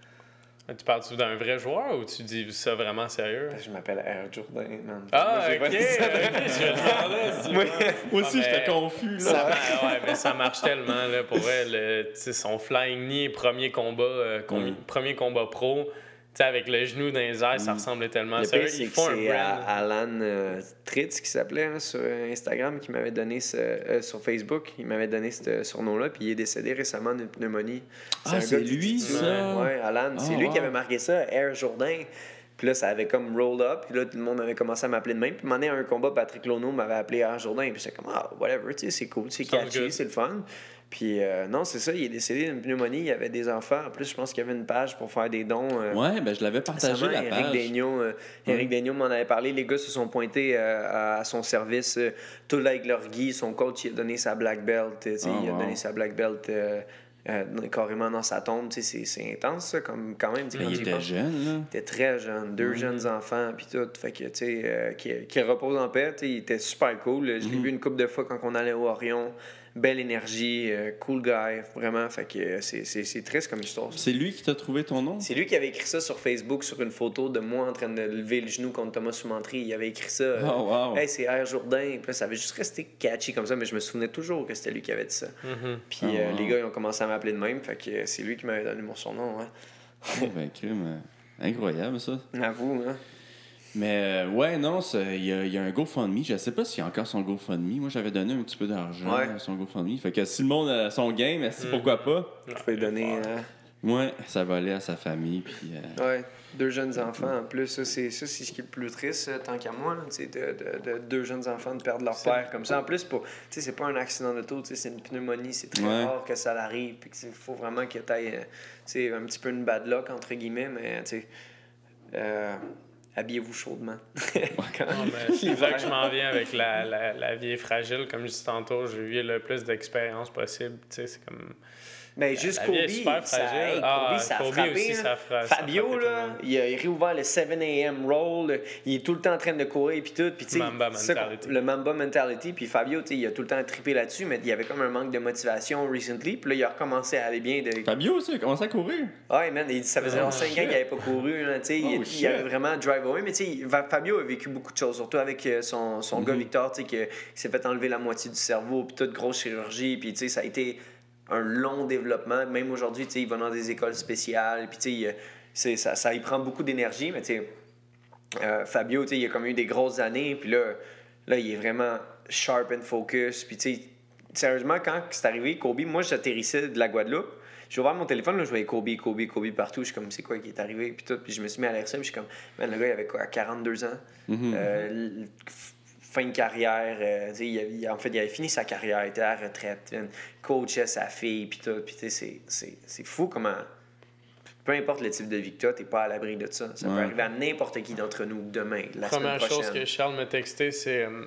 Tu parles-tu d'un vrai joueur ou tu dis ça vraiment sérieux? Que je m'appelle Air Jordan, man. Ah, Moi, ok, pas dit ça. (laughs) Moi, Moi aussi, Ah, j'étais confus, là. Ça, ouais, mais ça marche tellement, là, pour vrai. le- tu sais, son flying knee, premier combat, euh, Mm. premier combat pro, sais, avec le genou dans les airs, ça ressemblait tellement. Le pire, c'est ils font un c'est brand. à- Alan euh, Tritz qui s'appelait hein, sur Instagram qui m'avait donné ce, euh, sur Facebook, il m'avait donné ce surnom-là, puis il est décédé récemment d'une pneumonie. Ah, c'est du lui, ça? Ouais, Alan, c'est Ah, lui qui avait marqué ça, Air Jourdain. Puis là, ça avait comme rolled up, puis là, tout le monde avait commencé à m'appeler de même. Puis, donné, à un combat, Patrick Lono m'avait appelé Air Jourdain, puis j'étais comme, ah, whatever, tu sais, c'est cool, c'est catchy, c'est le fun. Puis euh, non, c'est ça, il est décédé d'une pneumonie, il y avait des enfants. En plus, je pense qu'il y avait une page pour faire des dons. euh, Ouais, ben je l'avais partagé, la Eric page. Daigneault, euh, Eric Daigneault m'en avait parlé. Les gars se sont pointés euh, à, son service. euh, tout là avec leur gui. Son coach il a donné sa black belt. Oh, il a wow. donné sa black belt euh, euh, carrément dans sa tombe. C'est intense, ça, comme, quand même. il était jeune, là. Il était très jeune, deux jeunes enfants, puis tout. Fait que, tu sais, euh, qui, qui repose en paix. tu sais, Il était super cool. Je l'ai vu une couple de fois quand on allait au Orion. Belle énergie, euh, cool guy, vraiment. Fait que euh, c'est- c'est c'est triste comme histoire. ça. C'est lui qui t'a trouvé ton nom? C'est lui qui avait écrit ça sur Facebook sur une photo de moi en train de lever le genou contre Thomas Soumentry. Il avait écrit ça. Oh, wow. Hey, c'est Air Jourdain. Puis là, ça avait juste resté catchy comme ça, mais je me souvenais toujours que c'était lui qui avait dit ça. Mhm. Puis Oh, euh, wow. les gars, ils ont commencé à m'appeler de même. Fait que c'est lui qui m'avait donné mon surnom. Hein. Oh, ben, crime. Incroyable, ça. Avoue, hein. Mais euh, ouais, non, il y, a- il y a un GoFundMe. Je sais pas s'il y a encore son GoFundMe. Moi, j'avais donné un petit peu d'argent Ouais. à son GoFundMe. Fait que si le monde a son game, si pourquoi pas? Je peux lui donner. euh, Ouais, ça va aller à sa famille. Puis, euh, Ouais, deux jeunes enfants en plus. Ça, c'est ça, c'est ce qui est le plus triste, tant qu'à moi, de, de, de deux jeunes enfants de perdre leur père comme ça. En plus, pour, tu sais, c'est pas un accident d'auto, tu sais, c'est une pneumonie. C'est très Ouais. rare que ça l'arrive. Puis il faut vraiment que tu aies un petit peu une bad luck, entre guillemets, mais tu sais, euh, habillez-vous chaudement. Quand- Non, mais c'est là que je m'en viens avec la, la, la vie est fragile. Comme je disais tantôt, j'ai eu le plus d'expérience possible. Tu sais, c'est comme. Mais juste Kobe, ça, hey, Kobe, Ah, ça a Kobe frappé. aussi, là. ça a fra- ça a Fabio, là, il a réouvert le 7 a.m. roll. Il est tout le temps en train de courir puis tout. Puis, tu sais, Mamba ça, mentality. le Mamba mentality. Puis Fabio, il a tout le temps trippé là-dessus, mais il y avait comme un manque de motivation recently. Puis là, il a recommencé à aller bien. De... Fabio aussi, il a commencé à courir. Ouais, man, il- ça faisait Oh, 5 ans qu'il n'avait pas couru. sais, il, Oh, il avait vraiment drive away. Mais tu sais, Va- Fabio a vécu beaucoup de choses, surtout avec euh, son, son Mhm. gars Victor, tu sais, que- qui s'est fait enlever la moitié du cerveau, puis toute grosse chirurgie. Puis tu sais, ça a été un long développement. Même aujourd'hui, il va dans des écoles spéciales. Puis ça, ça y prend beaucoup d'énergie. Mais tu euh, Fabio, il a comme eu des grosses années. Puis là, là, il est vraiment sharp and focus. Puis tu sais, sérieusement, quand c'est arrivé, Kobe, moi, j'atterrissais de la Guadeloupe. J'ai ouvert mon téléphone, là, je voyais Kobe, Kobe, Kobe partout. Je suis comme, c'est quoi qui est arrivé? Puis tout. Puis je me suis mis à l'air ça. Puis je suis comme, man, le gars, il avait quoi, 42 ans? L- f- fin de carrière. euh, il, avait- il- en fait, il avait fini sa carrière, il était à la retraite. man, coachait sa fille, puis tout. Puis tu sais, c'est- c'est c'est fou comment. Peu importe le type de vie que tu as, t'es pas à l'abri de ça. Ça peut arriver à n'importe qui d'entre nous demain, la Première semaine chose que Charles m'a texté, c'est. euh,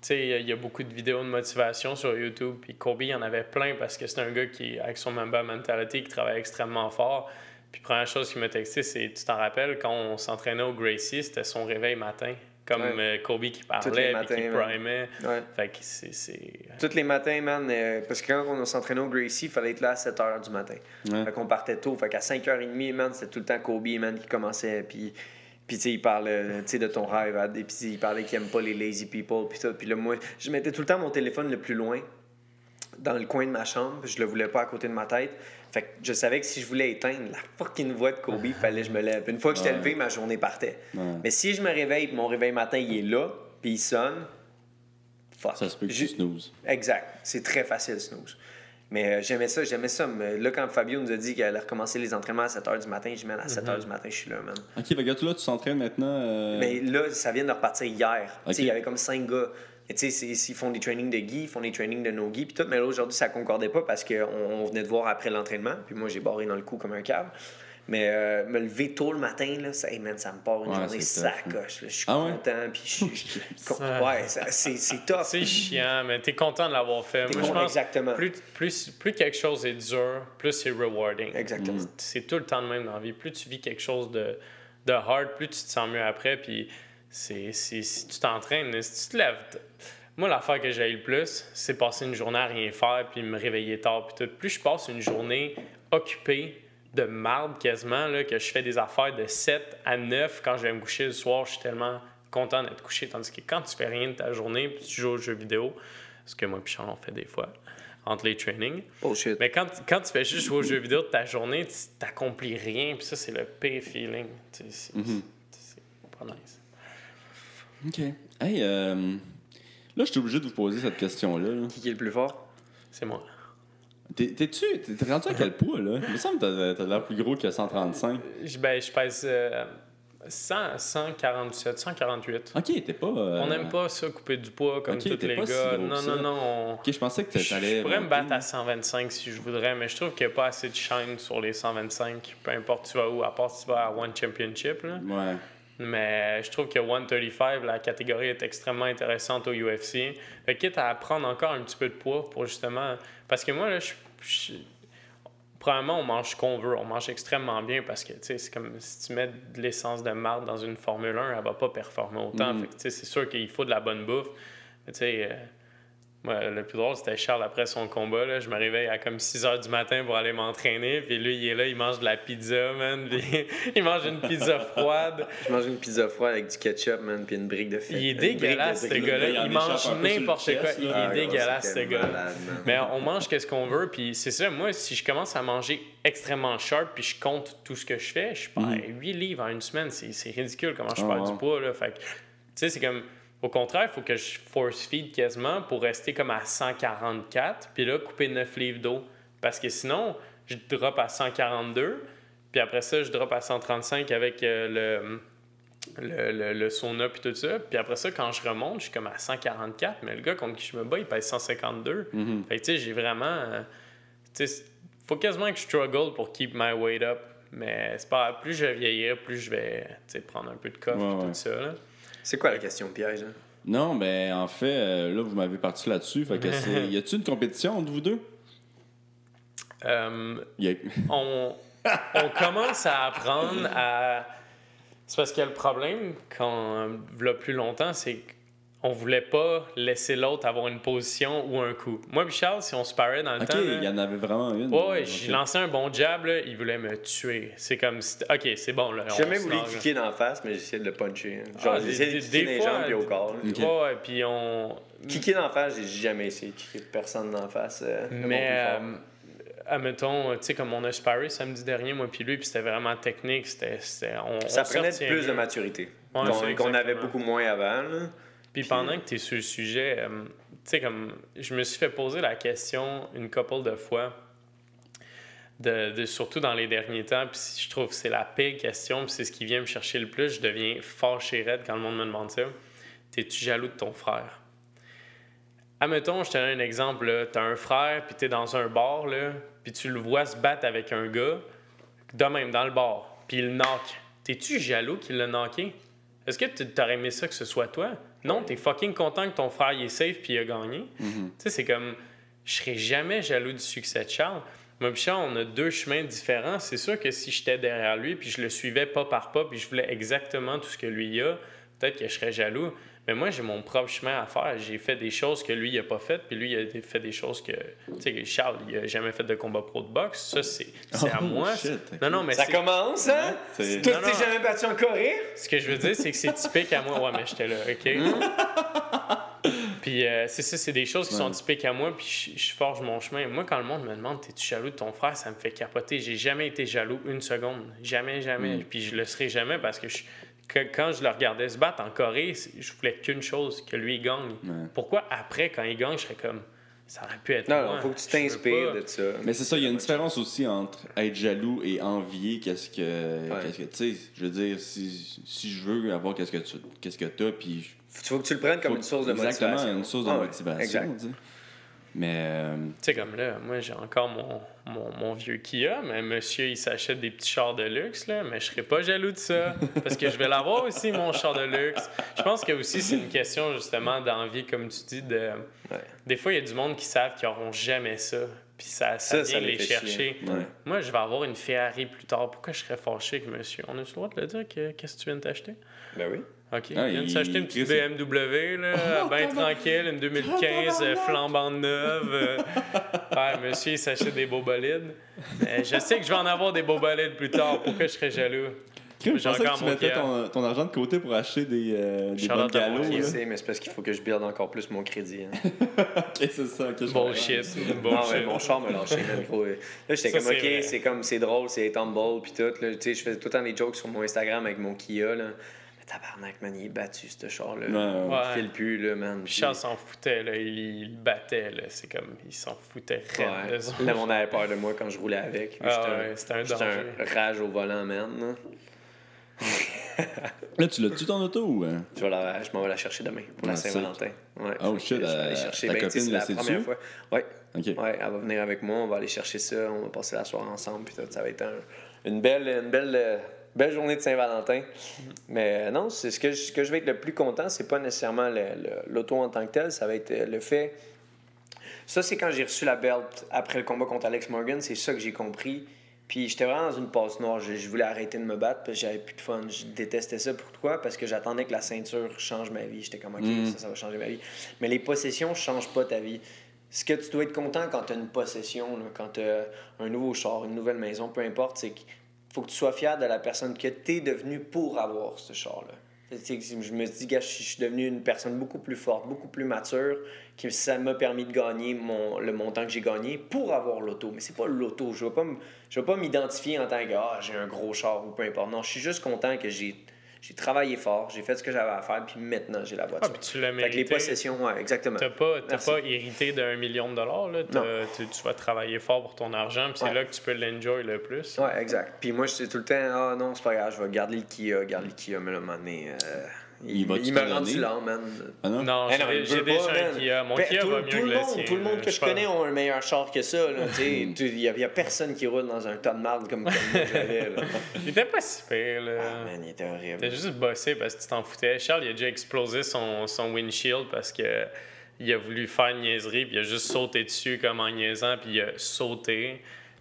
tu sais, il y a- il y a beaucoup de vidéos de motivation sur YouTube. Puis Kobe, il en avait plein parce que c'est un gars qui, avec son Mamba mentality, qui travaille extrêmement fort. Puis première chose qu'il m'a texté, c'est Tu t'en rappelles, quand on s'entraînait au Gracie, c'était son réveil matin? Comme Ouais. euh, Kobe qui les parlait, matins, puis qui primait. Ouais. Fait que c'est. c'est- Tous les matins, man, euh, parce que quand on s'entraînait au Gracie, il fallait être là à 7 h du matin. Ouais. Fait qu'on partait tôt. Fait qu'à 5h30, man, c'était tout le temps Kobe, man, qui commençait. Puis, puis tu sais, il sais, de ton rêve. hein, Et puis, il parlait qu'il aime pas les lazy people. Puis, tout. puis là, moi, je mettais tout le temps mon téléphone le plus loin, dans le coin de ma chambre. Je le voulais pas à côté de ma tête. Fait que je savais que si je voulais éteindre la fucking voix de Kobe, il (laughs) fallait que je me lève. Une fois que j'étais Ouais. levé, ma journée partait. Ouais. Mais si je me réveille, mon réveil matin, il est là, puis il sonne, fuck. Ça se peut que tu Ju- snooze. Exact. C'est très facile, snooze. Mais euh, j'aimais ça, j'aimais ça. Mais là, quand Fabio nous a dit qu'elle allait recommencer les entraînements à 7 h du matin, je man, à 7 h du matin, je suis là, man. Ok, fait que là, tu là, tu s'entraînes maintenant. euh, Mais là, ça vient de repartir hier. Tu sais, Il y avait comme cinq gars. Et tu sais, ils font des trainings de Guy, ils font des trainings de no Guy, puis tout. Mais là, aujourd'hui, ça concordait pas parce qu'on on venait de voir après l'entraînement. Puis moi, j'ai barré dans le cou comme un cave. Mais euh, me lever tôt le matin, là, ça, hey, man, ça me part une Ouais, journée hein. sacoche. là. Je suis Ah ouais? content, puis je suis... (laughs) Ouais, c'est c'est tough. (laughs) C'est chiant, mais t'es content de l'avoir fait. Moi, je pense exactement. Plus, plus, plus quelque chose est dur, plus c'est rewarding. Exactement. C'est tout le temps de même dans la vie. Plus tu vis quelque chose de, de hard, plus tu te sens mieux après. Puis c'est, si tu t'entraînes, si tu te lèves. Moi, l'affaire que j'ai le plus, c'est passer une journée à rien faire puis me réveiller tard. Puis tout. Plus je passe une journée occupée de marde quasiment, là, que je fais des affaires de 7 à 9 quand je vais me coucher le soir, je suis tellement content d'être couché. Tandis que quand tu fais rien de ta journée puis tu joues aux jeux vidéo, ce que moi et Charles on fait des fois, entre les trainings, Bullshit. mais quand, quand tu fais juste jouer aux jeux vidéo de ta journée, tu t'accomplis rien, puis ça, c'est le pire feeling. C'est Mhm. c'est pas nice. Ok. Hey, euh, là, je suis obligé de vous poser cette question-là. là. Qui est le plus fort? C'est moi. T'es- T'es-tu t'es rendu à quel poids, là? Il me semble que t'as- t'as l'air plus gros que 135. Je, ben, je pèse euh, 100, 147, 148. Ok, t'es pas. euh, On n'aime pas ça, couper du poids comme Ok, tous t'es les pas si gars. gros que non, ça. non, non, on- Ok, je pensais que Je t'allais. je pourrais me battre à 125 si je voudrais, mais je trouve qu'il n'y a pas assez de shine sur les 125, peu importe tu vas où, à part si tu vas à One Championship. Là. Ouais. Mais je trouve que 135, la catégorie est extrêmement intéressante au UFC. Fait quitte à prendre encore un petit peu de poids pour justement. Parce que moi, là, je. je- Premièrement, on mange ce qu'on veut. On mange extrêmement bien parce que, tu sais, c'est comme si tu mets de l'essence de marde dans une Formule 1, elle va pas performer autant. Mhm. Fait que, tu sais, c'est sûr qu'il faut de la bonne bouffe. Mais, tu sais, euh, moi, le plus drôle, c'était Charles après son combat. Là. Je me réveille à comme 6 h du matin pour aller m'entraîner. Puis lui, il est là, il mange de la pizza, man. (laughs) Puis il mange une pizza froide. Je mange une pizza froide avec du ketchup, man, puis une brique de fête. Il est dégueulasse, ce gars-là. Il mange n'importe quoi. Il est Ah, dégueulasse, ce c'était gars. malade, man. Mais on mange qu'est-ce qu'on veut, puis c'est ça. Moi, si je commence à manger extrêmement sharp, puis je compte tout ce que je fais, je perds 8 livres en une semaine. C'est c'est ridicule comment je Ah, perds wow. du poids. Là. Fait que, tu sais, c'est comme. Au contraire, il faut que je force feed quasiment pour rester comme à 144, puis là, couper 9 livres d'eau. Parce que sinon, je drop à 142, puis après ça, je drop à 135 avec euh, le le, le, le sauna puis tout ça. Puis après ça, quand je remonte, je suis comme à 144, mais le gars contre qui je me bats, il pèse 152. Mhm. Fait que tu sais, j'ai vraiment. euh, tu sais, faut quasiment que je struggle pour keep my weight up. Mais c'est pas plus je vais vieillir, plus je vais prendre un peu de coffre Ouais, et ouais. tout ça. Là. C'est quoi la question piège? hein? Non, mais en fait, euh, là, vous m'avez parti là-dessus. Fait que c'est. (laughs) Y a-tu une compétition entre vous deux? Euh, a- (laughs) on, on commence à apprendre à. C'est parce que le problème, quand là plus longtemps, c'est qu'on voulait pas laisser l'autre avoir une position ou un coup. Moi, et Charles, si on se parlait dans le Ok, temps. il y en avait vraiment une. Ouais, ouais, Ok. j'ai lancé un bon jab, là, il voulait me tuer. C'est comme si. Ok, c'est bon, là. J'ai on jamais voulu kicker d'en face, mais j'essayais de le puncher. hein. Genre, Ah, essayé de kicker des fois, jambes puis au corps. Ok. Ouais, ouais, puis on. Kicker d'en face, j'ai jamais essayé de kicker personne d'en face. euh, Mais, euh, admettons, tu sais, comme on a sparé samedi dernier, moi puis lui, puis c'était vraiment technique. C'était, on, ça on prenait plus de maturité. Ouais, qu'on, avait beaucoup moins avant. là. Puis pendant que tu es sur le sujet, euh, tu sais, comme je me suis fait poser la question une couple de fois, de, de- surtout dans les derniers temps, puis je trouve que c'est la pire question, puis c'est ce qui vient me chercher le plus. Je deviens fâché raide quand le monde me demande ça. T'es-tu jaloux de ton frère? Admettons, je te donne un exemple. T'as un frère, puis t'es dans un bar, là, puis tu le vois se battre avec un gars, de même, dans le bar, puis il knock. T'es-tu jaloux qu'il l'a knocké? Est-ce que tu t'aurais aimé ça que ce soit toi? Non, t'es fucking content que ton frère il est safe puis il a gagné. Tu sais, c'est comme. Je serais jamais jaloux du succès de Charles. Moi, puis Charles, on a deux chemins différents. C'est sûr que si j'étais derrière lui puis je le suivais pas par pas puis je voulais exactement tout ce que lui a, peut-être que je serais jaloux. Mais moi, j'ai mon propre chemin à faire. J'ai fait des choses que lui, il a pas faites, puis lui, il a fait des choses que. Tu sais, Charles, il a jamais fait de combat pro de boxe. Ça, c'est c'est à Oh, moi. shit. Non, non, mais Ça c'est- commence, hein? c'est- Toi, tu t'es jamais battu en Corée? Ce que je veux dire, c'est que c'est typique à moi. Ouais, mais j'étais là, OK? (laughs) puis euh, c'est ça, c'est des choses qui sont typiques à moi, puis je, je forge mon chemin. Moi, quand le monde me demande, t'es-tu jaloux de ton frère, ça me fait capoter. J'ai jamais été jaloux une seconde. Jamais, jamais. Mm. Puis je le serai jamais parce que, je- que- quand je le regardais se battre en Corée, je voulais qu'une chose, que lui il gagne. Ouais. Pourquoi après, quand il gagne, je serais comme, ça aurait pu être Non, non, faut que tu t'inspires de ça. Mais c'est ça, il y a une différence aussi entre être jaloux et envier qu'est-ce que. Qu'est-ce que tu sais, je veux dire, si, si je veux avoir qu'est-ce que tu qu'est-ce que as, puis. Il faut que tu le prennes comme faut- une source de exactement, motivation. une source de Ah ouais, motivation. Exact. Tu sais. Mais. euh, Tu sais, comme là, moi, j'ai encore mon, mon, mon vieux Kia, mais monsieur, il s'achète des petits chars de luxe, là, mais je serais pas jaloux de ça, parce que je vais l'avoir aussi, mon char de luxe. Je pense que aussi, c'est une question, justement, d'envie, comme tu dis, de... Des fois, il y a du monde qui savent qu'ils n'auront jamais ça, puis ça, ça, Ça, vient ça les chercher. Ouais. Moi, je vais avoir une Ferrari plus tard. Pourquoi je serais fâché avec monsieur? On a le droit de le dire que qu'est-ce que tu viens de t'acheter? Ben oui. OK. Ah, il vient de s'acheter une petite BMW, là, bien tranquille, une 2015 euh, flambant neuve. euh. (laughs) Ouais, monsieur, il s'achète des beaux bolides. Mais je sais que je vais en avoir des beaux bolides plus tard. Pourquoi je serais jaloux? Je J'ai pensais que tu mettais ton, ton argent de côté pour acheter des, euh, des galos. Kia. Je sais, mais c'est parce qu'il faut que je build encore plus mon crédit. hein. (laughs) Ok, c'est ça. ok, je Bullshit. comprends. Non, mais mon char me gros. Là, j'étais comme, c'est OK, c'est comme, c'est drôle, c'est humble, puis tout. Là, tu sais, je faisais tout le temps des jokes sur mon Instagram avec mon Kia, là. Tabarnak, man, il est battu, ce char-là. Ouais, ouais. Il file plus, là, man. Puis Charles s'en foutait, là. Il, il le battait, là. C'est comme, il s'en foutait Ouais. Là, on avait peur de moi quand je roulais avec. Ah j'étais ouais, c'était un un rage au volant, man. (laughs) là. Tu l'as-tu ton auto ou. euh? Je, vais la- je m'en vais la chercher demain pour la Ah, Saint-Valentin. Ouais, Oh, shit, Je vais euh, aller chercher. ta Ben, copine c'est la le première fois. Ouais. Ouais, elle va venir avec moi, on va aller chercher ça, on va passer la soirée ensemble, puis. Ça va être un- une belle, une belle, euh, belle journée de Saint-Valentin. Mais euh, non, c'est ce que, je, ce que je vais être le plus content, c'est pas nécessairement l'auto en tant que tel, ça va être euh, le fait. Ça, c'est quand j'ai reçu la belt après le combat contre Alex Morgan, c'est ça que j'ai compris. Puis j'étais vraiment dans une passe noire. Je, je voulais arrêter de me battre parce que j'avais plus de fun. Je détestais ça. Pourquoi? Parce que j'attendais que la ceinture change ma vie. J'étais comme, OK, Mm. ça, ça va changer ma vie. Mais les possessions ne changent pas ta vie. Ce que tu dois être content quand tu as une possession, là, quand tu as un nouveau char, une nouvelle maison, peu importe, c'est qu'il faut que tu sois fier de la personne que tu es devenu pour avoir ce char-là. Que Je me dis, gars, je suis devenu une personne beaucoup plus forte, beaucoup plus mature, qui ça m'a permis de gagner le montant que j'ai gagné pour avoir l'auto. Mais c'est pas l'auto. Je ne vais pas m'identifier en tant que ah, j'ai un gros char ou peu importe. Non, je suis juste content que j'ai j'ai travaillé fort, j'ai fait ce que j'avais à faire, puis maintenant j'ai la Ah, voiture. puis tu l'as fait que les possessions, ouais, exactement. T'as pas, t'as pas hérité d'un million de dollars, là. Tu, tu vas travailler fort pour ton argent, puis c'est Ouais. là que tu peux l'enjoy le plus. Ouais, exact. Puis moi, je suis tout le temps, ah non, c'est pas grave, je vais garder le Kia, garder le Kia, mais un moment donné, euh, Il il, il te rendu donner? lent, man. Ah non? Non, Eh non, j'ai il déjà pas, un man. Kia. Mon Ben, Kia tout, va tout mieux le que le monde, sien. Tout le monde là. que je connais ont un meilleur char que ça. là, tu sais. Mm. Il n'y a, il y a personne qui roule dans un tas de marde comme, comme moi j'avais. là. Il était pas si pire, là. Ah, man, il était horrible. T'as juste bossé parce que tu t'en foutais. Charles, il a déjà explosé son, son windshield parce que il a voulu faire une niaiserie, puis il a juste sauté dessus comme en niaisant, puis il a sauté.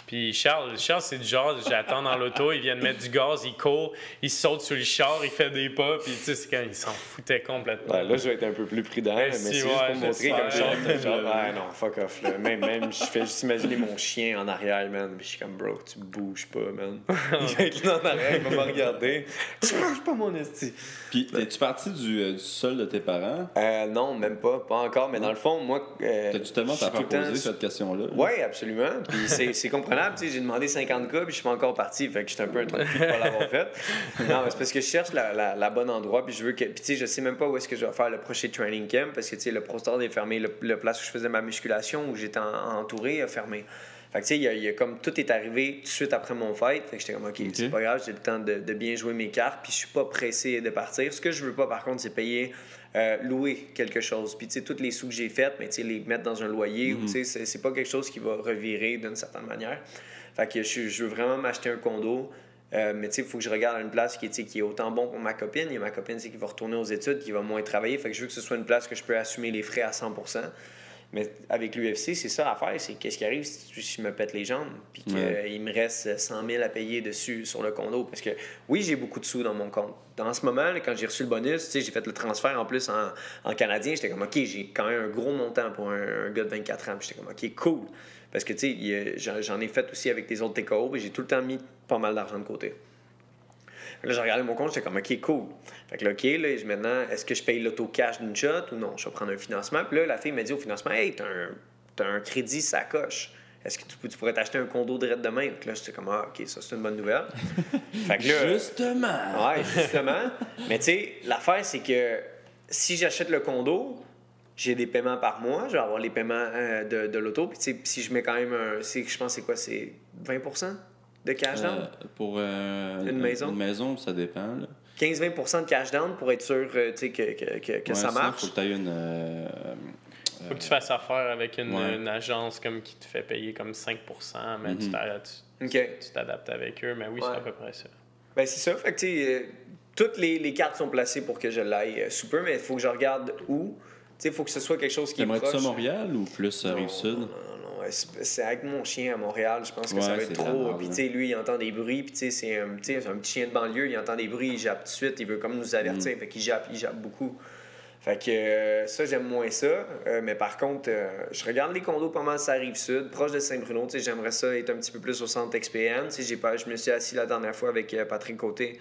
Puis Charles, Charles c'est du genre, j'attends dans l'auto, il vient de mettre du gaz, il court, il saute sur le char, il fait des pas, puis tu sais, c'est quand il s'en foutait complètement. Ouais, là, je vais être un peu plus prudent, mais, si, c'est juste ouais, pour montrer comme j'espère. genre, genre, ouais, non, fuck off, là. Même, même, je fais juste imaginer mon chien en arrière, man. Puis je suis comme, bro, tu bouges pas, man. (laughs) Il va être là en arrière, il va me regarder. Tu bouges pas, mon esti. Puis, es-tu parti du, euh, du sol de tes parents? Euh, non, même pas, pas encore, mais dans le fond, moi. Euh, T'as-tu tellement t'as posé cette question-là? Oui, absolument. Puis c'est, c'est (laughs) j'ai demandé 50 cas, puis je suis pas encore parti. Fait que j'étais un peu un truc de pas l'avoir fait. (laughs) Non, c'est parce que je cherche la, la, la bonne endroit, puis je veux que. Puis tu sais, je sais même pas où est-ce que je vais faire le prochain training camp, parce que tu sais, le ProStar est fermé, le, le place où je faisais ma musculation, où j'étais en- entouré, est fermé. Fait que tu sais, il y a- a comme tout est arrivé tout de suite après mon fight. Fait que j'étais comme, OK, c'est pas grave, j'ai le temps de, de bien jouer mes cartes, puis je suis pas pressé de partir. Ce que je veux pas, par contre, c'est payer, euh, louer quelque chose. Puis tu sais, tous les sous que j'ai faits, mais tu sais, les mettre dans un loyer, ou tu sais, c'est, c'est pas quelque chose qui va revirer d'une certaine manière. Fait que je, je veux vraiment m'acheter un condo. Euh, mais tu sais, il faut que je regarde une place qui, qui est autant bon pour ma copine. Et ma copine, c'est qui va retourner aux études, qui va moins travailler. Fait que je veux que ce soit une place que je peux assumer les frais à 100 Mais avec l'UFC, c'est ça l'affaire. C'est qu'est-ce qui arrive si je me pète les jambes, puis qu'il Ouais. me reste 100 000 à payer dessus sur le condo? Parce que oui, j'ai beaucoup de sous dans mon compte. Dans ce moment, quand j'ai reçu le bonus, j'ai fait le transfert en plus en, en canadien. J'étais comme, OK, j'ai quand même un gros montant pour un, un gars de 24 ans. J'étais comme, OK, cool. Parce que, tu sais, j'en ai fait aussi avec des autres TKO, et j'ai tout le temps mis pas mal d'argent de côté. Là, j'ai regardé mon compte, j'étais comme, OK, cool. Fait que là, OK, là, je- maintenant, est-ce que je paye l'auto cash d'une shot ou non? Je vais prendre un financement. Puis là, la fille m'a dit au financement, Hey, t'as un, t'as un crédit, ça coche. Est-ce que tu, pourrais t'acheter un condo de demain? Puis là, j'étais comme, ah, OK, ça, c'est une bonne nouvelle. (laughs) fait que là, Justement! Ouais, justement. Mais tu sais, l'affaire, c'est que si j'achète le condo, j'ai des paiements par mois, je vais avoir les paiements euh, de, de l'auto. Puis tu sais, si je mets quand même un. Je pense c'est quoi C'est 20 de cash down? Euh, pour euh, Une maison? Une maison, ça dépend. Là. 15-20 de cash down pour être sûr euh, tu sais, que, que, que, que Ouais, ça sinon, marche? faut que tu aies une. euh, Faut que tu fasses affaire avec une, Ouais. une agence comme qui te fait payer comme 5 mais tu Mhm. t'a- tu OK. tu t'adaptes avec eux. Mais oui, Ouais. c'est à peu près ça. Ben, c'est ça. Fait que, tu sais, euh, toutes les, les cartes sont placées pour que je l'aille euh, sous peu, mais il faut que je regarde où. Tu sais, il faut que ce soit quelque chose qui est proche. ça à Montréal ou plus Rive-Sud? Ouais, C'est avec mon chien à Montréal, je pense que Ouais, ça va être trop. Puis, tu sais, lui, il entend des bruits, puis, tu sais, c'est un, petit chien de banlieue, il entend des bruits, il jappe tout de suite, il veut comme nous avertir, Mm. fait qu'il jappe, il jappe beaucoup. Fait que euh, ça, j'aime moins ça. Euh, mais par contre, euh, je regarde les condos pas mal, ça arrive sud, proche de Saint-Bruno. Tu sais, j'aimerais ça être un petit peu plus au centre XPN. Tu sais, j'ai pas, je me suis assis la dernière fois avec euh, Patrick Côté.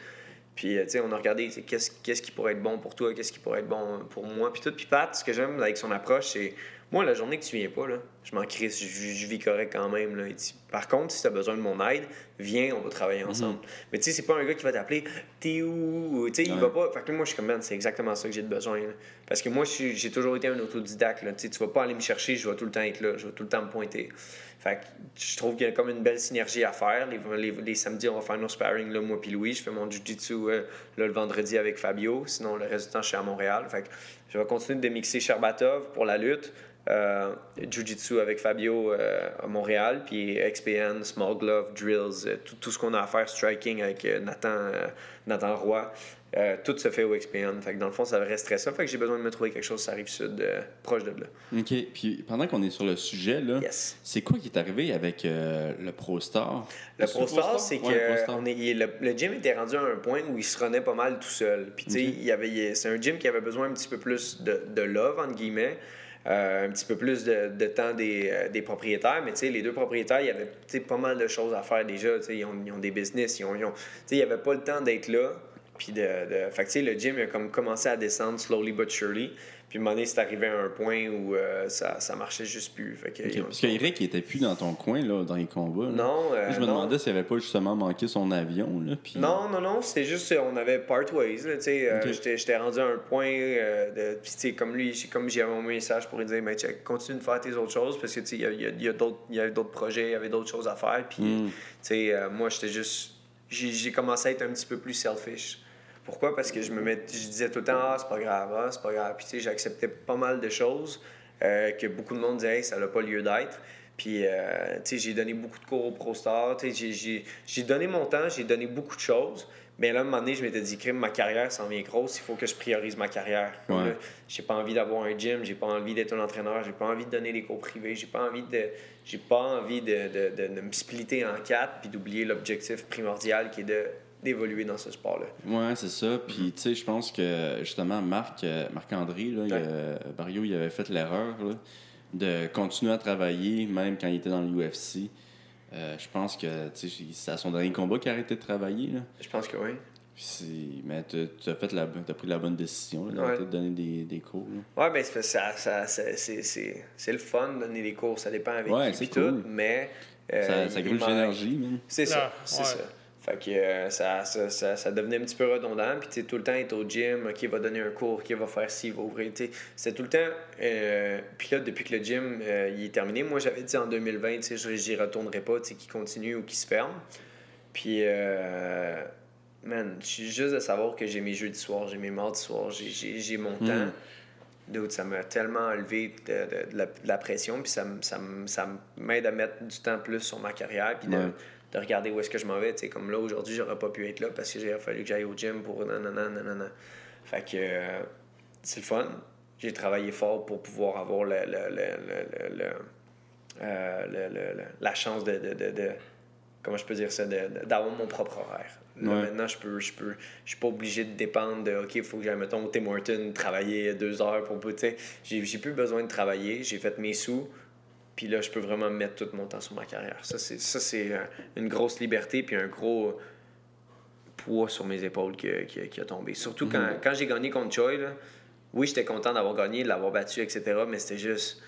Puis, euh, tu sais, on a regardé qu'est-ce qui pourrait être bon pour toi, qu'est-ce qui pourrait être bon pour moi. Puis tout. Puis Pat, ce que j'aime avec son approche, c'est moi, la journée que tu viens pas, là, je m'en crisse, je, je vis correct quand même. Là. Par contre, si tu as besoin de mon aide, viens, on va travailler ensemble. Mais tu sais, c'est pas un gars qui va t'appeler, t'es où? Tu sais, il va pas. Fait que moi, je suis comme, man, c'est exactement ça que j'ai de besoin. là. Parce que moi, j'ai toujours été un autodidacte. Là. Tu vas pas aller me chercher, je vais tout le temps être là, je vais tout le temps me pointer. Fait que je trouve qu'il y a comme une belle synergie à faire. Les, les, les samedis, on va faire nos sparring, là, moi puis Louis. Je fais mon jiu-jitsu euh, le vendredi avec Fabio. Sinon, le reste du temps, je suis à Montréal. Fait que je vais continuer de mixer Sherbatov pour la lutte. Euh, Jiu-Jitsu avec Fabio euh, à Montréal, puis XPN, Small Glove, Drills, euh, tout, tout ce qu'on a à faire, striking avec Nathan, Nathan Roy, tout se fait au XPN. Fait que dans le fond, ça resterait ça. Fait que j'ai besoin de me trouver quelque chose, ça arrive sud, proche de là. OK. Puis pendant qu'on est sur le sujet, là, Yes. c'est quoi qui est arrivé avec le ProStar? Le ProStar, c'est que Ouais, le ProStar. on est, il- le, le gym était rendu à un point où il se renait pas mal tout seul. Puis, tu sais, y avait, c'est un gym qui avait besoin un petit peu plus de, de love, entre guillemets. Euh, un petit peu plus de, temps des, euh, des propriétaires, mais les deux propriétaires, il y avait pas mal de choses à faire déjà. Ils ont, ils ont des business, ils ont, ils ont- pas le temps d'être là. Puis de, de- le gym a comme commencé à descendre slowly but surely. Puis à un moment donné, c'est arrivé à un point où euh, ça, ça marchait juste plus. Fait que, Parce qu'Eric, il était plus dans ton coin, là, dans les combats. là. Non, euh, je me non. demandais s'il avait pas justement manqué son avion, là. Puis... Non, non, non, c'était juste, euh, on avait part ways, là, tu sais, euh, j'étais- rendu à un point, euh, de, puis tu sais, comme lui, comme j'avais mon message pour lui dire, mais check, continue de faire tes autres choses, parce que, tu sais, il y a- y a, il y a d'autres- il y avait d'autres projets, il y avait d'autres choses à faire, puis, Mm. tu sais, euh, moi, j'étais juste, j'ai commencé à être un petit peu plus selfish. Pourquoi? Parce que je me je disais tout le temps, ah, c'est pas grave, ah, c'est pas grave, puis tu sais, j'acceptais pas mal de choses euh, que beaucoup de monde disait, hey, ça n'a pas lieu d'être. Puis, euh, tu sais, j'ai donné beaucoup de cours au ProStar. Tu sais, j'ai- donné mon temps, j'ai donné beaucoup de choses. Mais là, à un moment donné, je m'étais dit, crime, ma carrière s'en vient grosse, il faut que je priorise ma carrière. Ouais. j'ai pas envie d'avoir un gym, j'ai pas envie d'être un entraîneur, j'ai pas envie de donner des cours privés, j'ai pas envie de j'ai pas envie de, de, de, de me splitter en quatre puis d'oublier l'objectif primordial qui est de d'évoluer dans ce sport-là. Ouais, c'est ça. Puis, tu sais, je pense que justement, Marc, euh, Marc-André, là, il Barrio, il avait fait l'erreur là, de continuer à travailler, même quand il était dans l'UFC. Euh, je pense que tu sais, c'est à son dernier combat qu'il a arrêté de travailler. Là. Je pense que oui. Puis mais tu as, fait la, t'as pris la bonne décision là, Ouais. de donner des, des cours. là. Ouais, ben c'est ça, ça, ça- c'est, c'est, c'est le fun de donner des cours, ça dépend avec Ouais, qui c'est cool. tout, mais euh, ça ça manque- l'énergie, man. C'est ça, Ah, c'est ouais. ça. Fait que euh, ça, ça, ça, ça devenait un petit peu redondant. Puis tout le temps être au gym, qui va donner un cours, qui va faire ci, va ouvrir. C'est tout le temps. euh, puis là, depuis que le gym euh, il est terminé, moi j'avais dit en 2020, tu sais, je- j'y retournerai pas, tu sais, qu'il continue ou qu'il se ferme. Puis, euh, man, je suis juste de savoir que j'ai mes jeudis soirs, j'ai mes mardis soirs, j'ai- mon temps. D'autres, ça m'a tellement enlevé de, de- de la, de la pression, puis ça, me- ça, ça m'aide à mettre du temps plus sur ma carrière, puis de, Ouais. De regarder où est-ce que je m'en vais. Tu sais, comme là, aujourd'hui, j'aurais pas pu être là parce que j'ai fallu que j'aille au gym pour nanana, nanana. Fait que euh, c'est le fun. J'ai travaillé fort pour pouvoir avoir le, le- le- le- euh, la chance de, de, de- de- comment je peux dire ça, d'avoir mon propre horaire. Là, Ouais. maintenant, je peux, je peux, je suis pas obligé de dépendre de, OK, il faut que j'aille, mettons, au Tim Hortons, travailler deux heures pour, tu sais, j'ai plus besoin de travailler, j'ai fait mes sous, puis là, je peux vraiment mettre tout mon temps sur ma carrière. Ça, c'est, ça, c'est une grosse liberté, puis un gros poids sur mes épaules qui, a- qui a- qui a tombé. Surtout quand, Mhm. quand j'ai gagné contre Choi, là, oui, j'étais content d'avoir gagné, de l'avoir battu, etc., mais c'était juste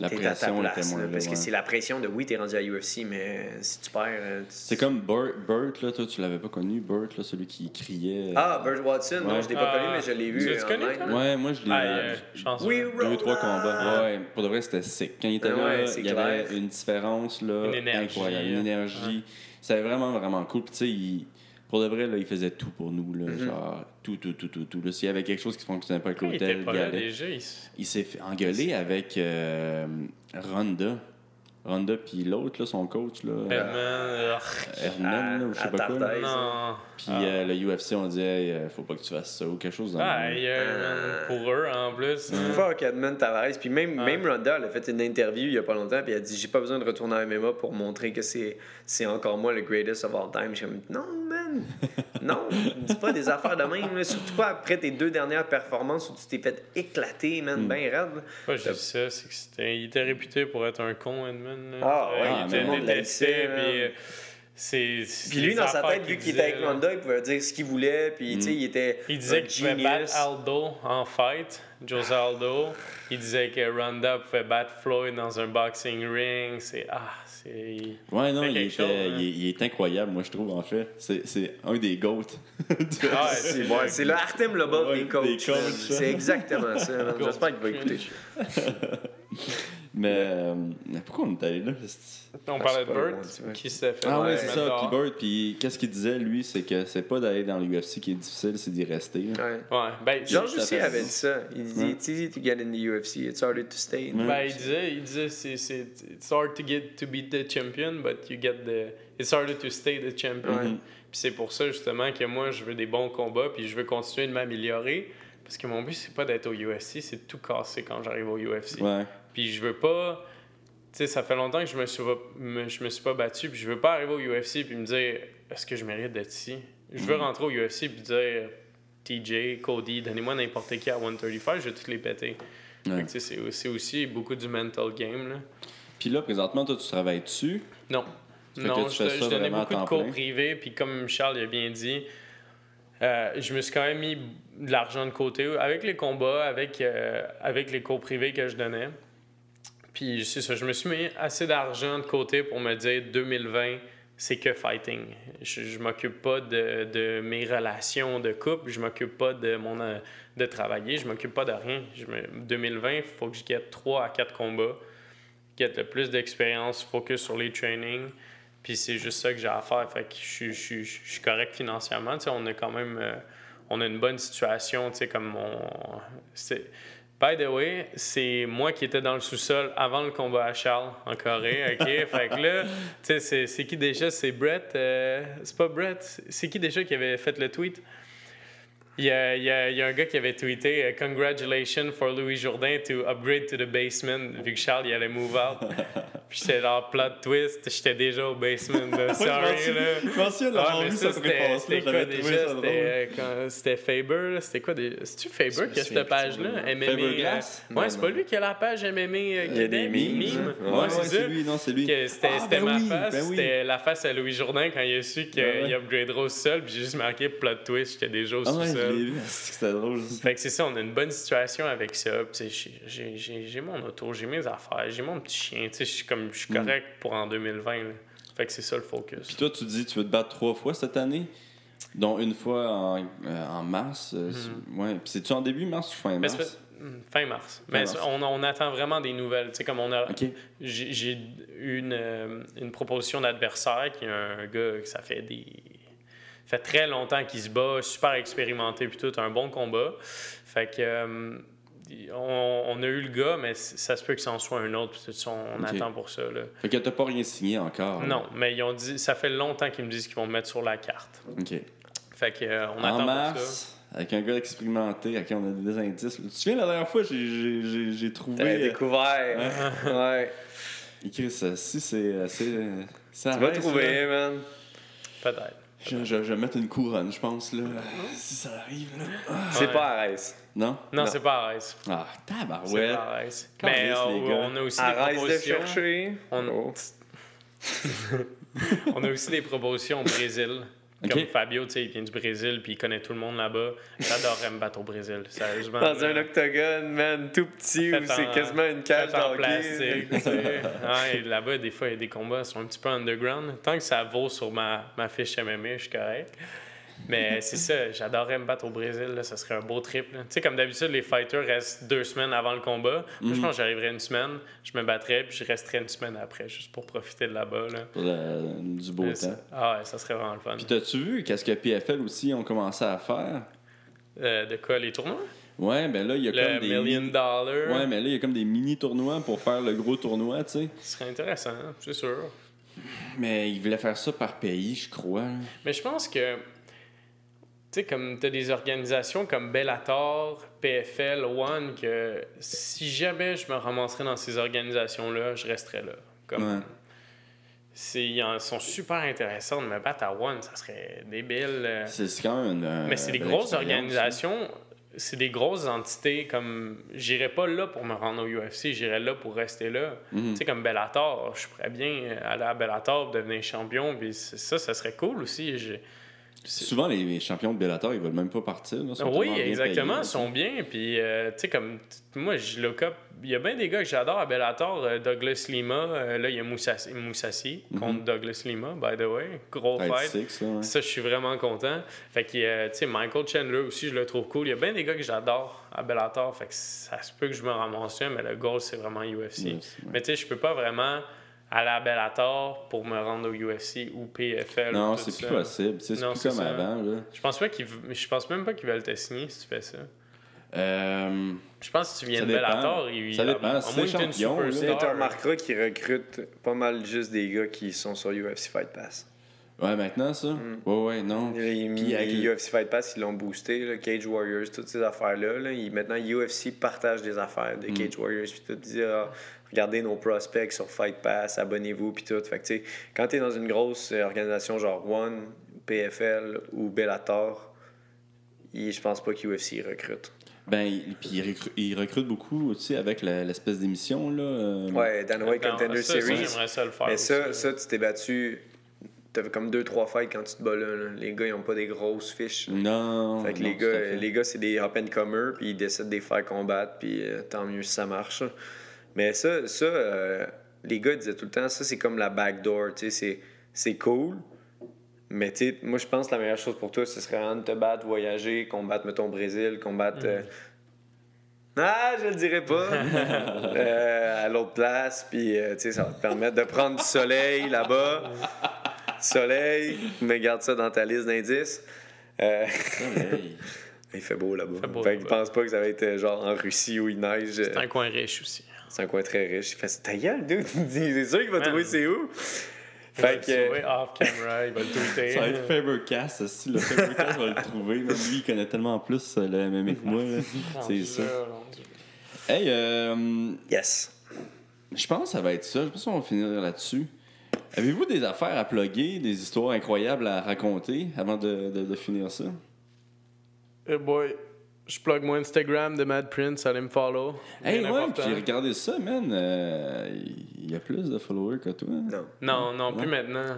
La pression place, était moins là, parce que c'est la pression de oui, t'es rendu à UFC, mais si tu perds. euh, tu- C'est comme Burt, Burt, là, toi, tu l'avais pas connu, Burt, là, celui qui criait. Ah, Burt Watson, non, Ouais. je l'ai pas connu, mais je l'ai tu vu. en connu, toi? Ouais, moi, je l'ai. Ah, euh. Oui, deux, trois combats. Ouais, pour de vrai, c'était sick. Quand il était là, ouais, il y avait une différence là, Une énergie, incroyable. Une énergie. C'était vraiment, vraiment cool. Puis, tu sais, il- pour de vrai, là, il faisait tout pour nous. Là, Mm-hmm. Genre, tout, tout, tout, tout. tout. Là, S'il y avait quelque chose qui fonctionnait pas avec l'hôtel, pas il, allait. s'est fait engueuler avec euh, Ronda. Ronda, puis l'autre, là, son coach, là, euh, Hernan, là, ou je sais à pas quoi. Puis euh, le UFC, on dit, hey, euh, faut pas que tu fasses ça ou quelque chose dans Ah, Euh, pour eux en plus. hein. Fuck Edmund Tavares. Puis même, Ouais. même Ronda, elle a fait une interview il y a pas longtemps, puis elle a dit J'ai pas besoin de retourner à MMA pour montrer que c'est, c'est encore moi le greatest of all time. Je suis comme Non, man Non, dis pas des affaires de même. là. Surtout pas après tes deux dernières performances où tu t'es fait éclater, man, ben raide. Moi, je dis ça, c'est que c'était, il était réputé pour être un con, Edmund. Ah, ouais, il tout était détesté, puis euh, c'est, c'est Puis lui, dans sa tête, vu qu'il était avec. Ronda, il pouvait dire ce qu'il voulait, puis tu sais, il était. Il disait qu'il pouvait battre. Aldo en fight, Jose Aldo. Il disait que Ronda pouvait battre Floyd dans un boxing ring. C'est. Ah, c'est. Ouais, non, il, quelque était- chose, hein. il, est- il est incroyable, moi, je trouve, en fait. C'est, c'est un des GOAT. (laughs) Ah, C'est c'est le Artem Lobov Ouais, des coachs. C'est exactement ça. J'espère qu'il va écouter. (laughs) mais, euh, mais pourquoi on est allé là? On Ah, parlait de vois. qui s'est fait. Ah ouais, mettre c'est ça. Puis Bird, puis qu'est-ce qu'il disait, lui, c'est que c'est pas d'aller dans l'UFC qui est difficile, c'est d'y rester. Ouais. Ouais, ben, à aussi avait dit ça. Il dit Ouais. It's easy to get in the UFC, it's harder to stay. Ben, il disait, il disait c'est, c'est, it's hard to get to beat the champion, but you get the, it's harder to stay the champion. Ouais. Puis c'est pour ça justement que moi je veux des bons combats, puis je veux continuer de m'améliorer, parce que mon but c'est pas d'être au UFC, c'est de tout casser quand j'arrive au UFC. Ouais. Puis je veux pas, tu sais, ça fait longtemps que je me suis, pas- me, je me suis pas battu, puis je veux pas arriver au UFC puis me dire est-ce que je mérite d'être ici? Je Mm. veux rentrer au UFC puis dire TJ, Cody, donnez-moi n'importe qui à 135, je vais tous les péter. Ouais. C'est aussi beaucoup du mental game. Là. Puis là, présentement, toi, tu travailles dessus? Non. Non, je, je donnais beaucoup de cours plein. privés, puis comme Charles a bien dit, euh, je me suis quand même mis de l'argent de côté avec les combats, avec, euh, avec les cours privés que je donnais. Puis c'est ça, je me suis mis assez d'argent de côté pour me dire 2020, c'est que fighting. Je, je m'occupe pas de, de mes relations de couple, je m'occupe pas de mon euh, de travailler, je m'occupe pas de rien. Je me, 2020, il faut que je gagne 3 à 4 combats, get le plus d'expérience, focus sur les trainings. Puis c'est juste ça que j'ai à faire. Fait que je, je, je suis correct financièrement. Tu sais, on a quand même euh, on a une bonne situation. Tu sais, comme on, By the way, c'est moi qui étais dans le sous-sol avant le combat à Charles en Corée, OK? (laughs) fait que là, tu sais, c'est- qui déjà? C'est Brett? euh, c'est pas Brett? C'est qui déjà qui avait fait le tweet? Il y, a, il, y a, il y a un gars qui avait tweeté euh, Congratulations for Louis Jourdain to upgrade to the basement, vu que Charles il allait move out. (laughs) Puis j'étais genre plot twist, j'étais déjà au basement. Là. (laughs) Sorry, là. Je m'en souviens d'avoir mais vu ça, c'était quoi déjà? drôle. C'était euh, C'était Faber, là? c'était quoi? Des... C'est-tu Faber qui a cette page-là? MMA. Faber euh, Glass? Ouais, c'est pas lui qui a la page MMA euh, Il y a des hein. Ouais, Ouais, c'est lui, non, c'est lui. C'était Ah, ben ma oui, face, ben oui. c'était la face à Louis Jourdain quand il a su qu'il Ben ouais. upgradera au sol, puis j'ai juste marqué plot twist, j'étais déjà au Ah C'était drôle. Fait que c'est ça, on a une bonne situation avec ça. J'ai- mon auto, j'ai mes affaires, j'ai mon petit chien. Je suis comme- je suis Mm. correct pour en 2020. là. Fait que c'est ça le focus. Puis toi, tu dis tu veux te battre trois fois cette année, dont une fois en, euh, en mars. euh, Ouais. Puis c'est-tu en début mars ou fin Mm-hmm. Mais mars? fin mars. Mais mars. On, on attend vraiment des nouvelles. Tu sais, comme on a. J'ai une, euh, une proposition d'adversaire qui est un gars que ça fait des. Fait très longtemps qu'il se bat, super expérimenté, puis tout, un bon combat. Fait que. euh, on, on a eu le gars, mais ça se peut que ça en soit un autre, puis tout ça, on attend pour ça. Là. Fait que t'as pas rien signé encore. là. Non, mais ils ont dit, ça fait longtemps qu'ils me disent qu'ils vont me mettre sur la carte. Ok. Fait que euh, on en attend pour ça. mars, avec un gars expérimenté, à qui on a des indices. Tu te souviens, la dernière fois, j'ai- j'ai j'ai- j'ai trouvé. Euh, découvert. Ouais. (laughs) écrit ça. Si c'est. euh, c'est, ça Tu vas trouver, man. Peut-être. Je, je, je vais mettre une couronne, je pense, là. Si ça arrive, là. Ah. C'est pas Arès. Non? Non, Non. c'est pas Arès. Ah, C'est tabarouette. pas Arès. Calisse, Mais on, a aussi des de propositions. chercher. On- Oh. (laughs) On a aussi des propositions au Brésil. Comme Fabio, tu sais, il vient du Brésil, puis il connaît tout le monde là-bas. J'adorerais me battre au Brésil, sérieusement. Dans un octogone, man, tout petit, où c'est en- quasiment une cage en plastique. Ouais, et là-bas, des fois, il y a des combats qui sont un petit peu underground. Tant que ça vaut sur ma, ma fiche MMA, je suis correct. Mais c'est ça, j'adorerais me battre au Brésil, là, ça serait un beau trip. Tu sais, comme d'habitude, les fighters restent deux semaines avant le combat. Moi, je pense que j'arriverais une semaine, je me battrais, puis je resterais une semaine après, juste pour profiter de là-bas. Là. Pour le- du beau Mais temps. Ah ouais, ça serait vraiment le fun. Puis t'as-tu vu qu'est-ce que PFL aussi ont commencé à faire? Euh, de quoi, les tournois? Ouais, ben là, il y a Le comme des. Million mini- Dollar. Ouais, mais là, il y a comme des mini-tournois pour faire le gros tournoi, tu sais. Ce serait intéressant, c'est sûr. Mais ils voulaient faire ça par pays, je crois. Mais je pense que, tu sais, comme tu as des organisations comme Bellator, PFL, One, que si jamais je me ramasserais dans ces organisations-là, je resterais là. Comme, Ouais. c'est, ils sont super intéressants de me battre à One, ça serait débile. euh. C'est quand même une. euh, Mais c'est des grosses expérience, organisations, c'est des grosses entités comme. J'irais pas là pour me rendre au UFC, j'irais là pour rester là. Mhm. Tu sais, comme Bellator, je pourrais bien aller à Bellator, devenir champion, puis ça, ça serait cool aussi. Souvent, les champions de Bellator, ils veulent même pas partir. là, ils sont Oui, exactement, ils sont bien. Puis, euh, tu sais, comme moi, je look up. Il y a bien des gars que j'adore à Bellator. euh, Douglas Lima, euh, là, il y a Moussassi, Moussassi contre Douglas Lima, by the way. Gros Fight fight. six, là, ouais. Ça, je suis vraiment content. Fait que, tu sais, Michael Chandler aussi, je le trouve cool. Il y a bien des gars que j'adore à Bellator. Fait que ça se peut que je me ramasse mais le goal, c'est vraiment UFC. Ouais. Mais tu sais, je peux pas vraiment aller à Bellator pour me rendre au UFC ou PFL. ou Non, c'est plus ça. possible. C'est Non, plus c'est comme ça. avant. Là. Je pense pas qu'ils je pense même pas qu'ils veulent te signer si tu fais ça. Euh, Je pense que si tu viens Ça de dépend. Bellator, il Ça dépend. Si moins c'est champion. Tu remarqueras qu'ils recrutent pas mal juste des gars qui sont sur UFC Fight Pass. ouais, maintenant, ça? Mm. Ouais, ouais, non. Les, Puis avec les UFC Fight Pass, ils l'ont boosté, là, Cage Warriors, toutes ces affaires-là. là. Maintenant, UFC partage des affaires de Cage Warriors, puis tout, dire ah, regardez nos prospects sur Fight Pass, abonnez-vous, puis tout. Fait que, tu sais, quand tu es dans une grosse organisation genre One, PFL ou Bellator, ils- je pense pas qu'UFC recrute. Ben, il- puis ils recru- ils recrutent beaucoup aussi avec l'espèce d'émission. là. euh, Ouais, Dana White Non, Contender ça, ça, Series. j'aimerais ça le faire. Mais ça, aussi. ça, tu t'es battu. T'avais comme deux, trois fights quand tu te bats là. là. Les gars, ils ont pas des grosses fiches. Non. Fait que non, les gars, fait. les gars c'est des up and comers, puis ils décident de les faire combattre, puis euh, tant mieux si ça marche. Mais ça, ça euh, les gars disaient tout le temps, ça c'est comme la backdoor, tu sais, c'est- cool. Mais tu sais, moi je pense que la meilleure chose pour toi, ce serait vraiment de te battre, voyager, combattre, mettons, Brésil, combattre. euh, Ah, je le dirais pas. (laughs) Euh, à l'autre place, puis tu sais, ça va te permettre de prendre du soleil là-bas. Soleil, mais garde ça dans ta liste d'indices. Euh. (laughs) Il fait beau là-bas. fait beau Fait qu'il là-bas. pense pas que ça va être genre en Russie où il neige. C'est un coin riche aussi. C'est un coin très riche. Il fait ta gueule, dude. (laughs) C'est sûr qu'il va Man. trouver c'est où? Il va Fait le que. sauver off camera, il va le tweeter. Ça va être Fabercast, aussi. Le Fabercast va le trouver. Lui, il connaît tellement plus euh, le MMA que moi. (laughs) C'est ça. Hey, euh, Yes. je pense que ça va être ça. Je pense qu'on va finir là-dessus. Avez-vous des affaires à plugger, des histoires incroyables à raconter avant de, de- de finir ça? Eh boy, je plug mon Instagram de Mad Prince, allez me follow. Hey, ouais, important. j'ai regardé ça, man. euh, Il y a plus de followers que toi. Non. Non, non, plus maintenant.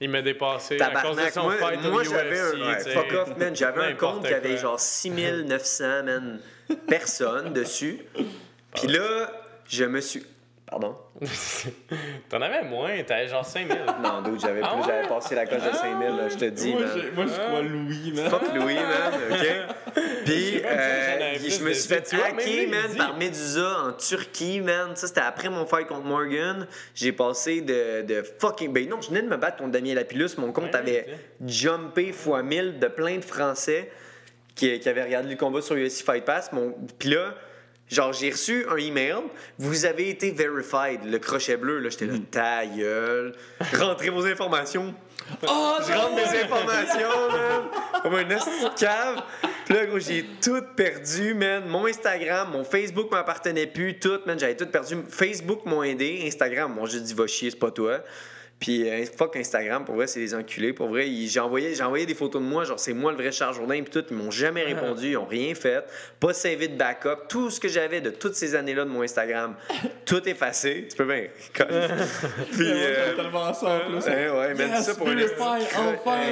Il m'a dépassé à cause de Tabarnak, son moi, fight au moi UFC. j'avais un. ouais, tu sais. fuck off, man. J'avais un compte qui avait genre 6900, man, personnes dessus. (laughs) Puis là, je me suis. Pardon? (laughs) T'en avais moins, t'avais genre 5000. (laughs) Non, d'autres, j'avais Ah plus. ouais? J'avais passé la coche de 5000, là, je te dis, moi, je- moi, je crois Louis, man. Fuck Louis, man, OK? (laughs) Puis, euh, je me suis fait hacker, man, dit. par Medusa en Turquie, man. Ça, c'était après mon fight contre Morgan. J'ai passé de, de fucking... Ben non, je venais de me battre contre Damien Lapillus. Mon compte Ouais, avait jumpé fois 1000 de plein de Français qui, qui avaient regardé le combat sur UFC Fight Pass. Mon... Puis là... Genre, j'ai reçu un email. Vous avez été verified. Le crochet bleu, là, j'étais là, ta gueule. (laughs) Rentrez vos informations. Oh, Je rentre mes informations, (laughs) man. Comme un cave. Puis là, gros, j'ai tout perdu, man. Mon Instagram, mon Facebook m'appartenait plus, tout, man. J'avais tout perdu. Facebook m'a aidé. Instagram, moi, j'ai dit, va chier, c'est pas toi. Puis euh, fuck Instagram, pour vrai, c'est des enculés. Pour vrai, ils- j'ai envoyé, j'ai envoyé des photos de moi, genre c'est moi le vrai Charles Jourdain, puis tout. Ils m'ont jamais répondu, ils ont rien fait. Pas savé de backup. Tout ce que j'avais de toutes ces années-là de mon Instagram, (laughs) tout effacé. Tu peux bien. (laughs) puis, euh, tellement ça en plus. Ouais, ouais, mais Yes, ça pour une enfin.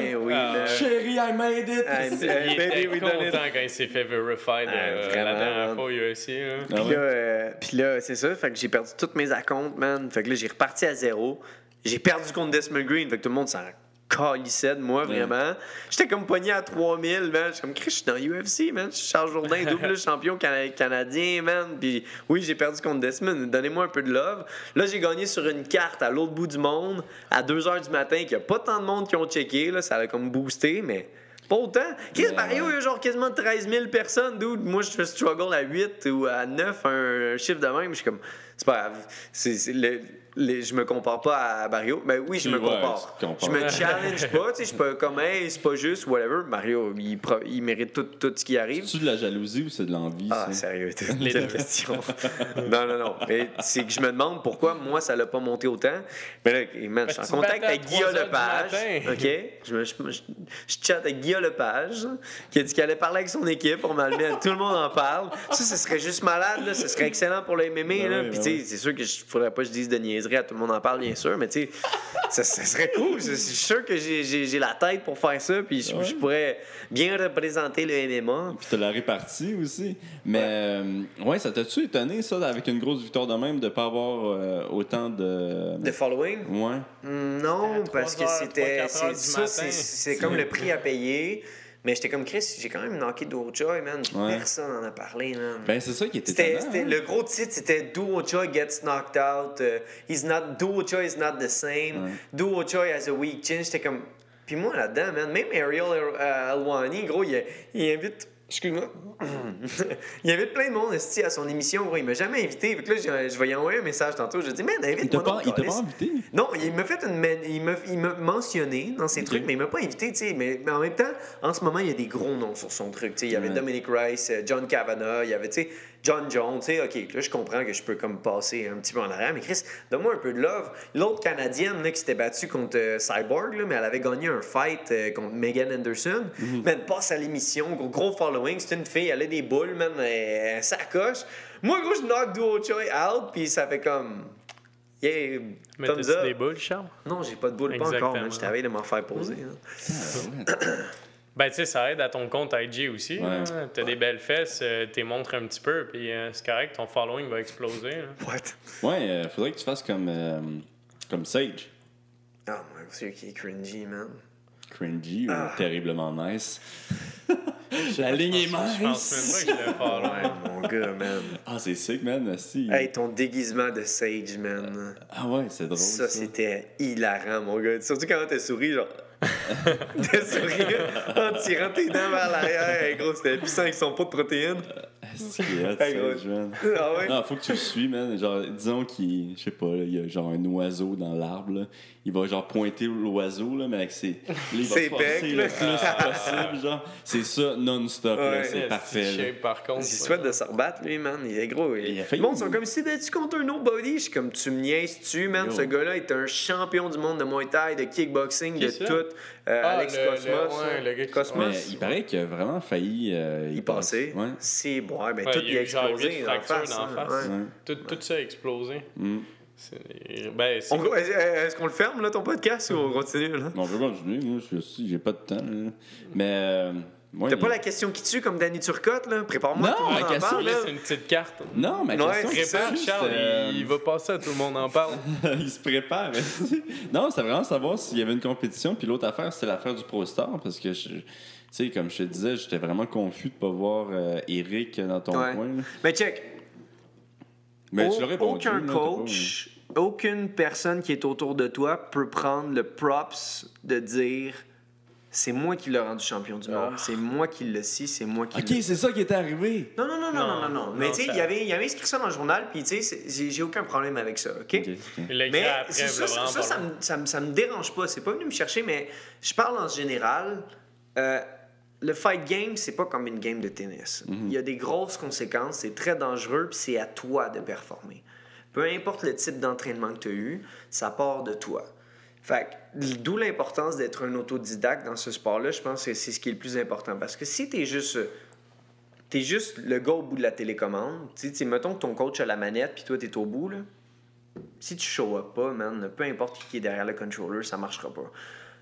Eh oui, Ah. man. Chérie, I made it. Hey, (laughs) Il hey, était baby, we done it. content quand il s'est fait verified Ah, euh, la dernière fois au UFC. là. Ah Puis ouais? là, euh, puis là, c'est ça. Fait que j'ai perdu tous mes accounts, man. Fait que là, j'ai reparti à zéro. J'ai perdu contre Desmond Green. Fait que tout le monde s'en calissait de moi, vraiment. J'étais comme pogné à 3000, man. J'étais comme, Chris, je suis dans UFC, man. Je suis Charles Jourdain, (laughs) double champion cana- canadien, man. Puis oui, j'ai perdu contre Desmond. Donnez-moi un peu de love. Là, j'ai gagné sur une carte à l'autre bout du monde, à 2 h du matin, qu'il n'y a pas tant de monde qui ont checké. Là, ça a comme boosté, mais. Pas autant. Chris Mario, il y a genre quasiment 13 000 personnes, dude. Moi, je struggle à 8 ou à 9, un, chiffre de même. Je suis comme, c'est pas grave. C'est le- les- je me compare pas à Mario. Ben oui, je me Ouais, compare. Je me challenge pas, tu sais. Je suis pas comme, hey, c'est pas juste, whatever. Mario, il, il mérite tout, tout ce qui arrive. C'est-tu de la jalousie ou c'est de l'envie? Ah, ça? sérieux, Les deux. question. (laughs) non, non, non. Mais c'est que je me demande pourquoi moi, ça l'a pas monté autant. Mais là, man, je suis en contact avec 3 Guillaume Lepage. OK? Je, me, je, je, je chatte avec Guillaume Lepage, qui a dit qu'il allait parler avec son équipe pour m'allumer. Tout le monde en parle. Ça, ce serait juste malade. Là. Ce serait excellent pour le MMA. Ben là. oui, Puis, ben tu sais, oui. c'est sûr que je faudrait pas que je dise de niaiserie à tout le monde en parle, bien sûr. Mais, tu sais, (laughs) ça, ça serait cool. Je suis sûr que j'ai- la tête pour faire ça. Puis, je, je pourrais bien représenter le MMA. Puis t'as la répartie aussi. Mais euh, ouais, ça t'a-tu étonné, ça, avec une grosse victoire de même, de pas avoir euh, autant de. De following? Ouais. Non, parce que 3 heures, c'était. 3-4 c'est- heures du Ça, matin. c'est c'est comme le prix à payer. Mais j'étais comme Chris, j'ai quand même knocké Duo Choi, man. Ouais. Personne n'en a parlé, man. Ben, c'est ça qui était étonnant. c'était- hein. le gros titre, c'était Duo Choi gets knocked out. euh, he's not, is not the same. Ouais. Duo Choi has a weak chin. J'étais comme. Puis moi, là-dedans, man, même Ariel euh, Alwani, gros, il, il invite. Excuse-moi. (coughs) il invite plein de monde à son émission, gros. Il m'a jamais invité. Fait que là, je, je vais y envoyer un message tantôt. Je dis, man, Il t'a pas, il t'a pas invité? Non, il m'a fait une. Il m'a, il m'a mentionné dans ses trucs, mais il m'a pas invité, tu sais. Mais, mais en même temps, en ce moment, il y a des gros noms sur son truc. tu sais. Il y avait Ouais. Dominic Rice, euh, John Kavanagh, il y avait, tu sais, John Jones, tu sais. OK, là, je comprends que je peux comme passer un petit peu en arrière. Mais Chris, donne-moi un peu de love. L'autre Canadienne, là, qui s'était battue contre euh, Cyborg, là, mais elle avait gagné un fight euh, contre Megan Anderson. Man, passe à l'émission, gros, gros following. C'est une fille, elle a des boules, man, elle. Moi, gros, je knock Duo Choi out, puis ça fait comme. Yeah, Mais up. des boules, Charles? Non, j'ai pas de boule, pas encore, man. Je travaille de m'en faire poser. hein. (clears throat) Ben, tu sais, ça aide à ton compte IG aussi. Ouais. hein. T'as des belles fesses, euh, t'es montres un petit peu, puis euh, c'est correct, ton following va exploser. hein. What? Ouais, euh, faudrait que tu fasses comme, euh, comme Sage. Ah, mon Dieu, qui est cringy, man. Cringy ou Ah. terriblement nice. (laughs) La ligne est Je pense mince. même pas que je le (laughs) follow. Ouais, mon gars, man. Ah, c'est sick, man. Si. Hey, ton déguisement de Sage, man. Ah ouais, c'est drôle. Ça, Ça, c'était hilarant, mon gars. Surtout quand t'as souri, genre. (laughs) de sourire en tirant tes dents vers l'arrière. Gros, c'était puissant avec son pot de protéines. C'est. (laughs) John. Ah ouais? Non, faut que tu le suis, man. Genre, disons qu'il, je sais pas, là, il y a genre un oiseau dans l'arbre, là. Il va genre pointer l'oiseau, là, mais avec ses. il va Ses forcer becs, le plus possible, genre. C'est ça, non-stop, là. C'est parfait, là. shape, par contre. Il souhaite de se rebattre, lui, man. Il est gros. Il a failli- Le monde sont comme si tu contre un nobody? Je suis comme, tu me niaises-tu, man? Yo. Ce gars-là est un champion du monde de Muay Thai, de kickboxing, Qui de tout. Euh, Ah, Alex le- le- Cosmos. ouais, hein. le gars qui- Cosmos. Mais il paraît qu'il a vraiment failli. euh. Ouais. Bon, ouais, ben, tout il y y a a eu genre explosé face. dans hein, la face. ouais. Ouais. Tout, tout ça a explosé. Mm. Ben, On- Est-ce qu'on le ferme, là, ton podcast, ou on continue, là? On peut continuer, moi, je suis, j'ai pas de temps, là. Mais. Ouais, T'as pas la question qui tue comme Danny Turcotte, là? Prépare-moi, Non, tout le monde la en question, parle, là. laisse une petite carte. Non, ma Ouais, question, c'est Prépare, juste, Charles, euh, il, va passer à tout le monde en parle. (laughs) il se prépare. non, c'est vraiment savoir s'il y avait une compétition. Puis l'autre affaire, c'était l'affaire du Pro Star. Parce que, je- tu sais, comme je te disais, j'étais vraiment confus de pas voir euh, Eric dans ton Ouais. coin. là. Mais check, Mais Au- tu l'aurais aucun là, t'as pas- coach, aucune personne qui est autour de toi peut prendre le props de dire c'est moi qui l'ai rendu champion du monde, c'est moi qui le si, c'est moi qui Ok, c'est ça qui est arrivé. Non, non, non, non, non, non, Mais tu sais, il y avait, il y avait écrit ça dans le journal, puis tu sais, j'ai aucun problème avec ça, OK? Mais ça, ça, me, ça, me, ça me dérange pas. C'est pas venu me chercher, mais je parle en général. Euh, le fight game, c'est pas comme une game de tennis. Il y a des grosses conséquences, c'est très dangereux, puis c'est à toi de performer. Peu importe le type d'entraînement que tu as eu, ça part de toi. Fait d'où l'importance d'être un autodidacte dans ce sport-là, je pense que c'est ce qui est le plus important. Parce que si tu es juste T'es juste le gars au bout de la télécommande. Tu mettons que ton coach a la manette, puis toi, t'es au bout, là. Si tu show pas, man, peu importe qui est derrière le controller, ça marchera pas.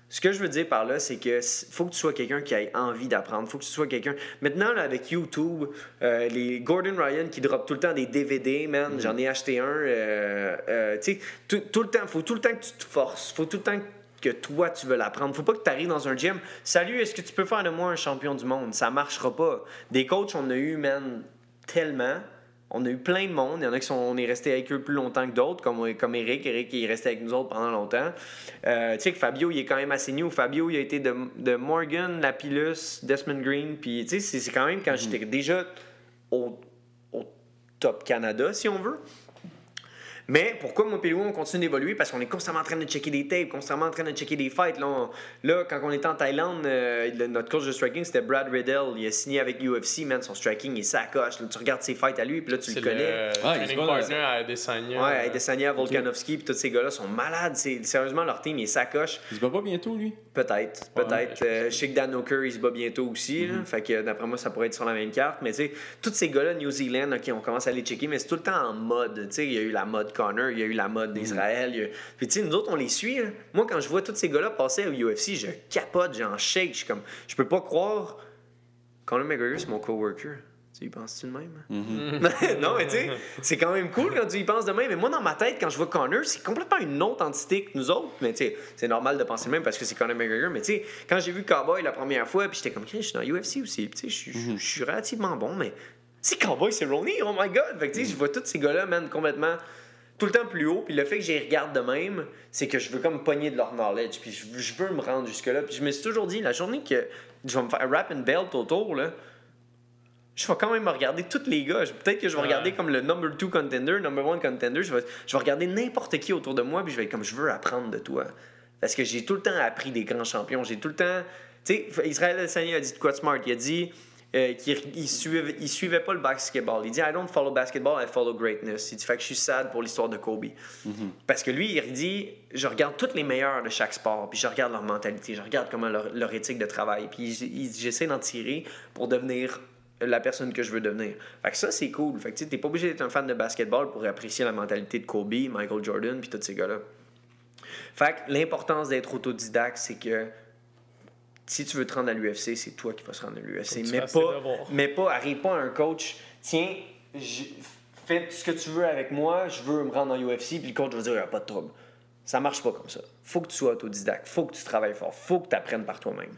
Ce que je veux dire par là, c'est que faut que tu sois quelqu'un qui ait envie d'apprendre. Faut que tu sois quelqu'un. Maintenant, là, avec YouTube, euh, les Gordon Ryan qui drop tout le temps des DVD, man, j'en ai acheté un. euh, euh, tu sais, tout, tout le temps, faut tout le temps que tu te forces. Faut tout le temps que toi, tu veux l'apprendre. Faut pas que tu arrives dans un gym. Salut, est-ce que tu peux faire de moi un champion du monde? Ça marchera pas. Des coachs, on a eu, man, tellement. On a eu plein de monde. Il y en a qui sont, on est resté avec eux plus longtemps que d'autres, comme, comme Eric. Eric, il est resté avec nous autres pendant longtemps. Euh, tu sais que Fabio, il est quand même assez new. Fabio, il a été de, de Morgan, Lapillus, Desmond Green. Puis, tu sais, c'est- quand même quand j'étais déjà au, au top Canada, si on veut. Mais pourquoi Louis, on continue d'évoluer? Parce qu'on est constamment en train de checker des tapes, constamment en train de checker des fights. Là, on- là quand on était en Thaïlande, euh, le- notre coach de striking, c'était Brad Riddell. Il a signé avec UFC, man. Son striking est sacoche. Là, tu regardes ses fights à lui, puis là, tu le connais. le Ah, il dans- partner à Adesanya. Ouais, Adesanya, Volkanovski, puis tous ces gars-là sont malades. C'est- Sérieusement, leur team il est sacoche. Il se bat pas bientôt, lui? Peut-être, Ouais, peut-être. je pense Euh, que Dan Hooker, il se bat bientôt aussi. là. Fait que d'après moi, ça pourrait être sur la même carte. Mais tu sais, tous ces gars-là, New Zealand, OK, on commence à les checker, mais c'est tout le temps en mode. Tu sais, il y a eu la mode Connor, il y a eu la mode d'Israël. y a- Puis tu sais, nous autres, on les suit. là. Moi, quand je vois tous ces gars-là passer au UFC, je capote, j'en shake. Je suis comme, je peux pas croire. Conor McGregor, c'est mon coworker. Tu y penses-tu de même? (laughs) non, mais tu sais, c'est quand même cool quand tu y penses de même. Mais moi, dans ma tête, quand je vois Connor, c'est complètement une autre entité que nous autres. Mais tu sais, c'est normal de penser le même parce que c'est Conor McGregor. Mais tu sais, quand j'ai vu Cowboy la première fois, puis j'étais comme, Chris, je suis dans UFC aussi. Puis tu sais, je suis- je suis relativement bon, mais c'est Cowboy, c'est Ronnie, oh my god. Fait que tu sais, je vois tous ces gars-là, man, complètement tout le temps plus haut. Puis le fait que j'y regarde de même, c'est que je veux comme pogner de leur knowledge. Puis je, veux- je veux me rendre jusque-là. Puis je me suis toujours dit, la journée que je vais me faire rap and belt autour, là, je vais quand même regarder tous les gars. Peut-être que je vais Ouais. regarder comme le number two contender, number one contender. Je vais, je vais regarder n'importe qui autour de moi, puis je vais être comme je veux apprendre de toi. Parce que j'ai tout le temps appris des grands champions. J'ai tout le temps. Tu sais, Israël Adesanya a dit de quoi de smart? Il a dit euh, il suivait, il suivait pas le basketball. Il dit I don't follow basketball, I follow greatness. Il dit fait que je suis sad pour l'histoire de Kobe. Parce que lui, il dit je regarde tous les meilleurs de chaque sport, puis je regarde leur mentalité, je regarde comment leur, leur éthique de travail, puis il- j'essaie d'en tirer pour devenir la personne que je veux devenir. Fait que ça, c'est cool. Fait que t'es pas obligé d'être un fan de basketball pour apprécier la mentalité de Kobe, Michael Jordan, puis tous ces gars-là. Fait que l'importance d'être autodidacte, c'est que si tu veux te rendre à l'UFC, c'est toi qui vas se rendre à l'UFC. Mais pas, mais pas, arrive pas à un coach, tiens, je- fais ce que tu veux avec moi, je veux me rendre en UFC, puis le coach va dire, il n'y a pas de trouble. Ça marche pas comme ça. Faut que tu sois autodidacte, faut que tu travailles fort, faut que tu apprennes par toi-même.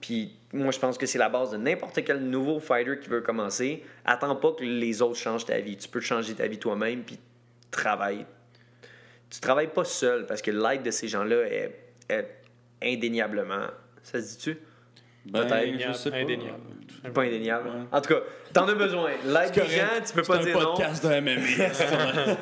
Puis moi, je pense que c'est la base de n'importe quel nouveau fighter qui veut commencer. Attends pas que les autres changent ta vie. Tu peux changer ta vie toi-même, puis travaille. Tu travailles pas seul parce que l'aide de ces gens-là est, est indéniablement. Ça se dit-tu? Ben, Peut-être. Indéniable. Pas indéniable. Ouais. En tout cas, t'en as besoin. L'aide des correct. gens, tu peux pas C'est dire un non. podcast de MMA.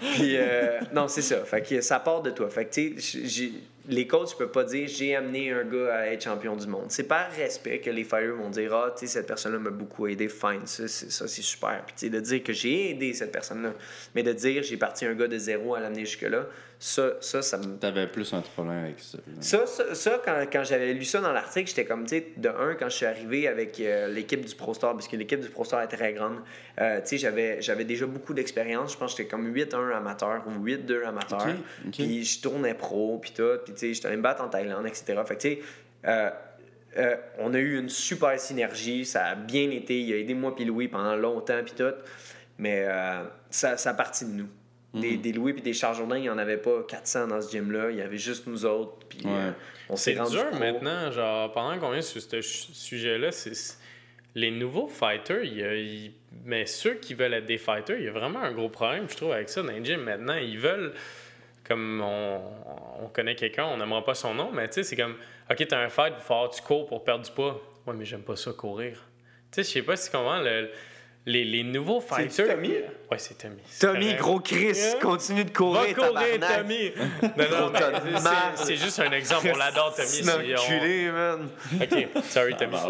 (laughs) Puis, euh, non, c'est ça. Fait que ça part de toi. Fait que, tu sais, les coachs, je peux pas dire j'ai amené un gars à être champion du monde. C'est par respect que les fighters vont dire ah, tu sais, cette personne-là m'a beaucoup aidé, fine, ça, c'est, ça, c'est super. Puis, tu sais, de dire que j'ai aidé cette personne-là, mais de dire j'ai parti un gars de zéro à l'amener jusque-là, ça, ça, ça me. T'avais plus un problème avec ça. Ça, ça, ça, quand, quand j'avais lu ça dans l'article, j'étais comme, tu sais, de un, quand je suis arrivé avec euh, l'équipe du Pro Star, parce que l'équipe du Pro Star est très grande, euh, tu sais, j'avais, j'avais déjà beaucoup d'expérience. Je pense que j'étais comme 8-1 amateur ou 8-2 amateur. Ok, ok. Puis je tournais pro, puis tout. Puis, tu sais, j'étais allé me battre en Thaïlande, etc. Fait que, tu sais, euh, euh, on a eu une super synergie. Ça a bien été. Il a aidé moi puis Louis pendant longtemps, puis tout. Mais euh, ça, ça a parti de nous. Des, des Louis puis des Charles Jourdain, il n'y en avait pas 400 dans ce gym-là. Il y avait juste nous autres. Puis Ouais. euh, on s'est C'est rendu dur pro. maintenant, genre, pendant qu'on est sur ce sujet-là, c'est les nouveaux fighters, il y a- il- mais ceux qui veulent être des fighters, il y a vraiment un gros problème, je trouve, avec ça dans les gyms maintenant. Ils veulent, comme on, on connaît quelqu'un, on n'aimera pas son nom, mais tu sais, c'est comme, OK, t'as un fight, il faut falloir que tu cours pour perdre du poids. Ouais, mais j'aime pas ça, courir. Tu sais, je sais pas si comment le- les, les nouveaux fighters. Tommy? Ouais, c'est Tommy. Tommy, gros Chris, continue de Va courir, courir, tabarnak. Tommy! Non, non, (laughs) mais c'est- juste un exemple. On l'adore, Tommy. C'est enculé, man. OK, sorry, Tommy. Ah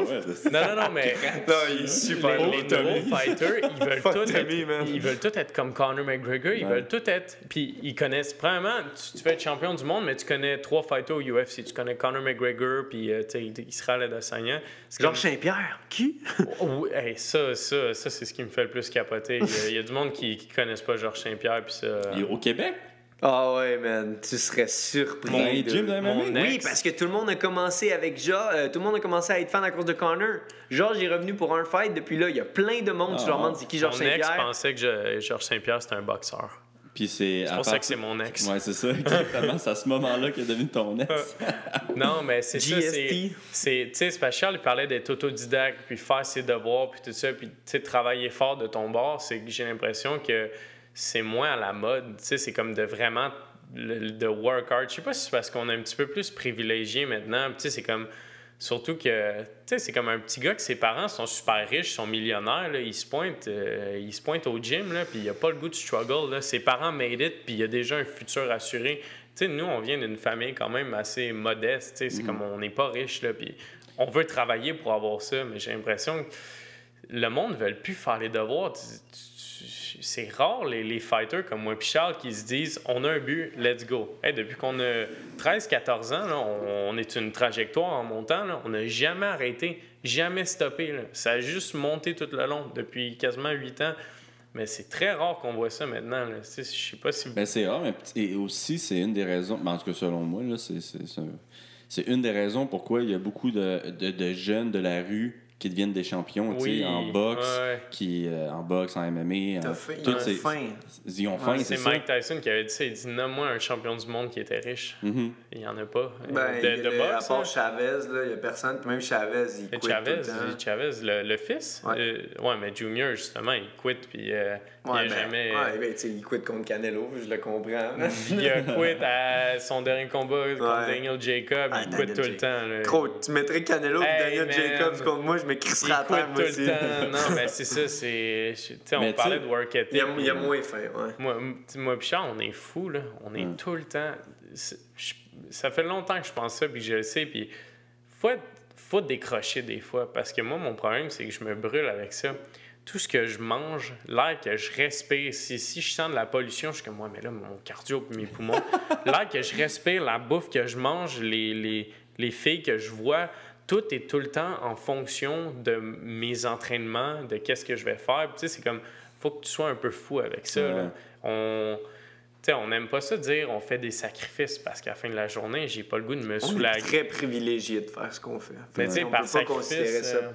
Non, non, non, mais (laughs) Non, il est super les, beau, les Tommy. nouveaux fighters, ils veulent, Fuck tous Tommy, être, man. ils veulent tous être comme Conor McGregor. Ils Ouais. veulent tous être... Puis ils connaissent... Premièrement, tu, tu veux être champion du monde, mais tu connais trois fighters au UFC. Tu connais Conor McGregor, puis euh, tu sais, Israël Adesanya. Georges comme- Saint-Pierre, qui? Oh, oui, hey, ça, ça, ça c'est ce qui me fait le plus capoter. Il y a, il y a du monde qui ne connaissent pas Georges Saint-Pierre, puis ça... Il est au Québec? Ah ouais, man, tu serais surpris. Les de- de mon Oui, parce que tout le monde a commencé avec Georges. euh, tout le monde a commencé à être fan à cause de Connor. Georges est revenu pour un fight. Depuis là, il y a plein de monde. tu leur Ah. demandes c'est qui Georges Mon ex Saint-Pierre. pensait que je- Georges Saint-Pierre, c'était un boxeur. Puis c'est. Pour ça part- que c'est mon ex. Ouais, c'est ça, exactement. c'est à ce moment-là qu'il est devenu ton ex. Non, mais c'est ça. C'est- tu sais, c'est parce que Charles, il parlait d'être autodidacte, puis faire ses devoirs, puis tout ça, puis tu sais, travailler fort de ton bord. C'est que j'ai l'impression que c'est moins à la mode. Tu sais, c'est comme de vraiment le- de work hard. Je sais pas si c'est parce qu'on est un petit peu plus privilégié maintenant. Tu sais, c'est comme. Surtout que, tu sais, c'est comme un petit gars que ses parents sont super riches, sont millionnaires, là, ils se pointent, euh, ils se pointent au gym, là, puis il a pas le goût de struggle, là. Ses parents made it, puis il a déjà un futur assuré. Tu sais, nous, on vient d'une famille quand même assez modeste, tu sais, c'est comme on n'est pas riche, là, puis on veut travailler pour avoir ça, mais j'ai l'impression que le monde ne veut plus faire les devoirs. Tu- tu- tu- C'est rare les, les fighters comme moi Charles qui se disent on a un but, let's go. Depuis qu'on a 13-14 ans, là, on, est une trajectoire en montant. là. On n'a jamais arrêté, jamais stoppé. là. Ça a juste monté tout le long depuis quasiment 8 ans. Mais c'est très rare qu'on voit ça maintenant. là. Je sais pas si vous Ben, c'est rare, mais et aussi, c'est une des raisons, ben, en tout cas selon moi, c'est, c'est, c'est, un- c'est une des raisons pourquoi il y a beaucoup de, de jeunes de la rue qui deviennent des champions tu sais, Oui, en boxe, ouais. qui, euh, en boxe, en MMA. En- faim, toutes ces- faim. Ils ont faim, C'est. Mike Tyson qui avait dit ça. Il dit Nomme-moi un champion du monde qui était riche. Mhm. Il n'y en a pas. Ben, de, il de à boxe, part là. Chavez, il n'y a personne. Puis même Chavez, il quitte Chavez, tout le temps. Chavez le, le fils, Ouais. euh, ouais, mais Junior, justement, il quitte, puis euh, il ben, jamais... ouais, ben, tu sais, il quitte contre Canelo, je le comprends. (laughs) Il a quitté à son dernier combat contre Ouais. Daniel Jacob. Ah, il Daniel quitte tout le temps. là. Gros, tu mettrais Canelo et Hey, Daniel. Jacobs contre moi, crisserais à quitte terre, tout moi le aussi. temps. (laughs) Non, mais c'est ça, c'est... Tu sais, on Mais parlait de work ethic. Il y a, il y a moins faim, ouais. Moi, moi Charles, on est fous, là. On est tout le temps... je- ça fait longtemps que je pense ça, puis que je le sais, puis faut, faut décrocher des fois, parce que moi, mon problème, c'est que je me brûle avec ça. Tout ce que je mange, l'air que je respire, si, si je sens de la pollution, je suis comme, ouais, mais là, mon cardio puis mes poumons, (laughs) l'air que je respire, la bouffe que je mange, les, les, les filles que je vois, tout est tout le temps en fonction de mes entraînements, de qu'est-ce que je vais faire. Tu sais, c'est comme, faut que tu sois un peu fou avec ça. là. On... on n'aime pas ça dire on fait des sacrifices parce qu'à la fin de la journée, j'ai pas le goût de me On est soulager. très privilégié de faire ce qu'on fait. Mais tu sais, on par peut pas considérer ça euh,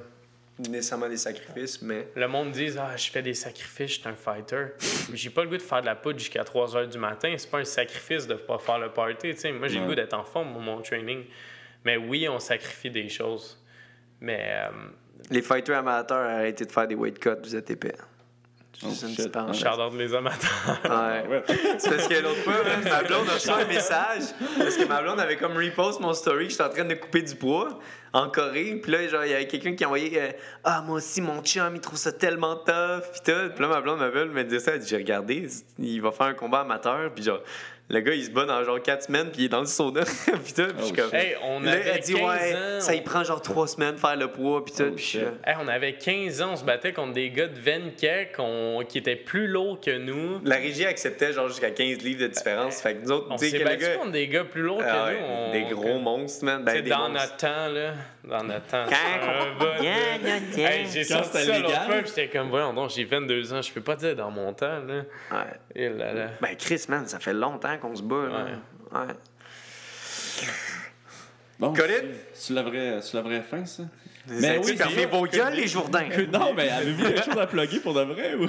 nécessairement des sacrifices, mais Le monde dit Ah, je fais des sacrifices, je suis un fighter. J'ai pas le goût de faire de la poudre jusqu'à 3 heures du matin. C'est pas un sacrifice de pas faire le party. tu sais. Moi, j'ai le goût d'être en forme pour mon training. Mais oui, on sacrifie des choses. Mais euh, les fighters amateurs, arrêtez de faire des weight cuts, vous êtes épais. Oh. Shout-out les amateurs. Ouais. C'est parce que l'autre fois, ma blonde a reçu un message. Parce que ma blonde avait comme repost mon story que j'étais en train de couper du poids en Corée. Puis là, genre, il y avait quelqu'un qui envoyait euh, Ah, moi aussi, mon chum, il trouve ça tellement tough. Puis tout. Puis là, ma blonde m'appelle, me dit ça. Elle dit J'ai regardé, il va faire un combat amateur. Puis genre, le gars, il se bat dans genre 4 semaines. Puis il est dans le sauna. (laughs) puis tout. Puis je suis Oh, comme. Hey, on Là, avait elle dit 15 Ouais, ans. ça y prend genre 3 semaines de faire le poids. Puis tout. Oh, puis je Hey, on avait 15 ans, on se battait contre des gars de 24 qu'on- qui étaient plus lourds que nous. La régie acceptait genre jusqu'à 15 livres de différence. Fait que nous autres, On tu sais, s'est que le battu gars. contre des gars plus lourds que Ah ouais, nous. on- Des gros monstres, man. Ben, C'est des dans monstres. notre temps, là. Dans notre temps. Quand. Hey, j'ai sorti ça l'autre fois, puis j'étais comme, voyons donc, j'ai 22 ans, je peux pas dire dans mon temps, là. Ouais. Et là, là. Ben, Chris, man, ça fait longtemps qu'on se bat, là. Ouais. Bon, Colin? c'est- la vraie, c'est la vraie fin, ça? Mais oui, fermez vos gueules, les Jourdains? (laughs) Non, mais avez-vous quelque chose à plugger pour de vrai ou?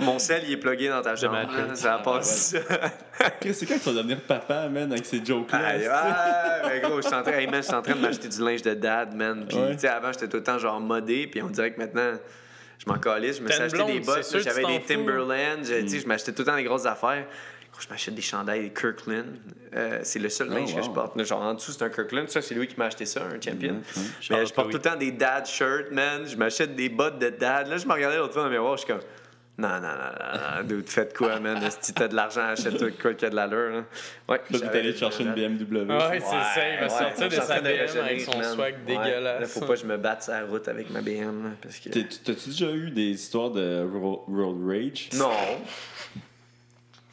Mon sel, il est plugué dans ta là, Ça a passé ça. Chris, c'est quand tu vas devenir papa, man, avec ces jokes-là? Ah, mais gros, je suis en train, je suis en train de m'acheter du linge de dad, man. Puis, Ouais. tu sais, avant, j'étais tout le temps genre modé, puis on dirait que maintenant, je m'en calisse. Je me suis acheté blonde, des bottes, j'avais des t'en fous. Timberland, je, tu sais, je m'achetais tout le temps des grosses affaires. Je m'achète des chandails des Kirkland. Euh, c'est le seul Oh, linge que je porte. Genre, en dessous, c'est un Kirkland. Ça, c'est lui qui m'a acheté ça, un champion. Mhm, mhm. Mais je porte tout le temps des dad shirts, man. Je m'achète des bottes de dad. Là, je me regardais l'autre fois dans le miroir, je suis comme. Non, non, non, non, non, dude, faites quoi, man? Si t'as de l'argent, achète-toi quoi qui a de l'allure. Ouais, Là, t'es allé chercher une. BMW. Ouais, ça. c'est ça, il va Ouais, sortir de sa BM avec son man. swag Ouais, dégueulasse. Là, faut pas que je me batte sur la route avec ma BM, T'as-tu déjà eu des histoires de ro- road rage? Non.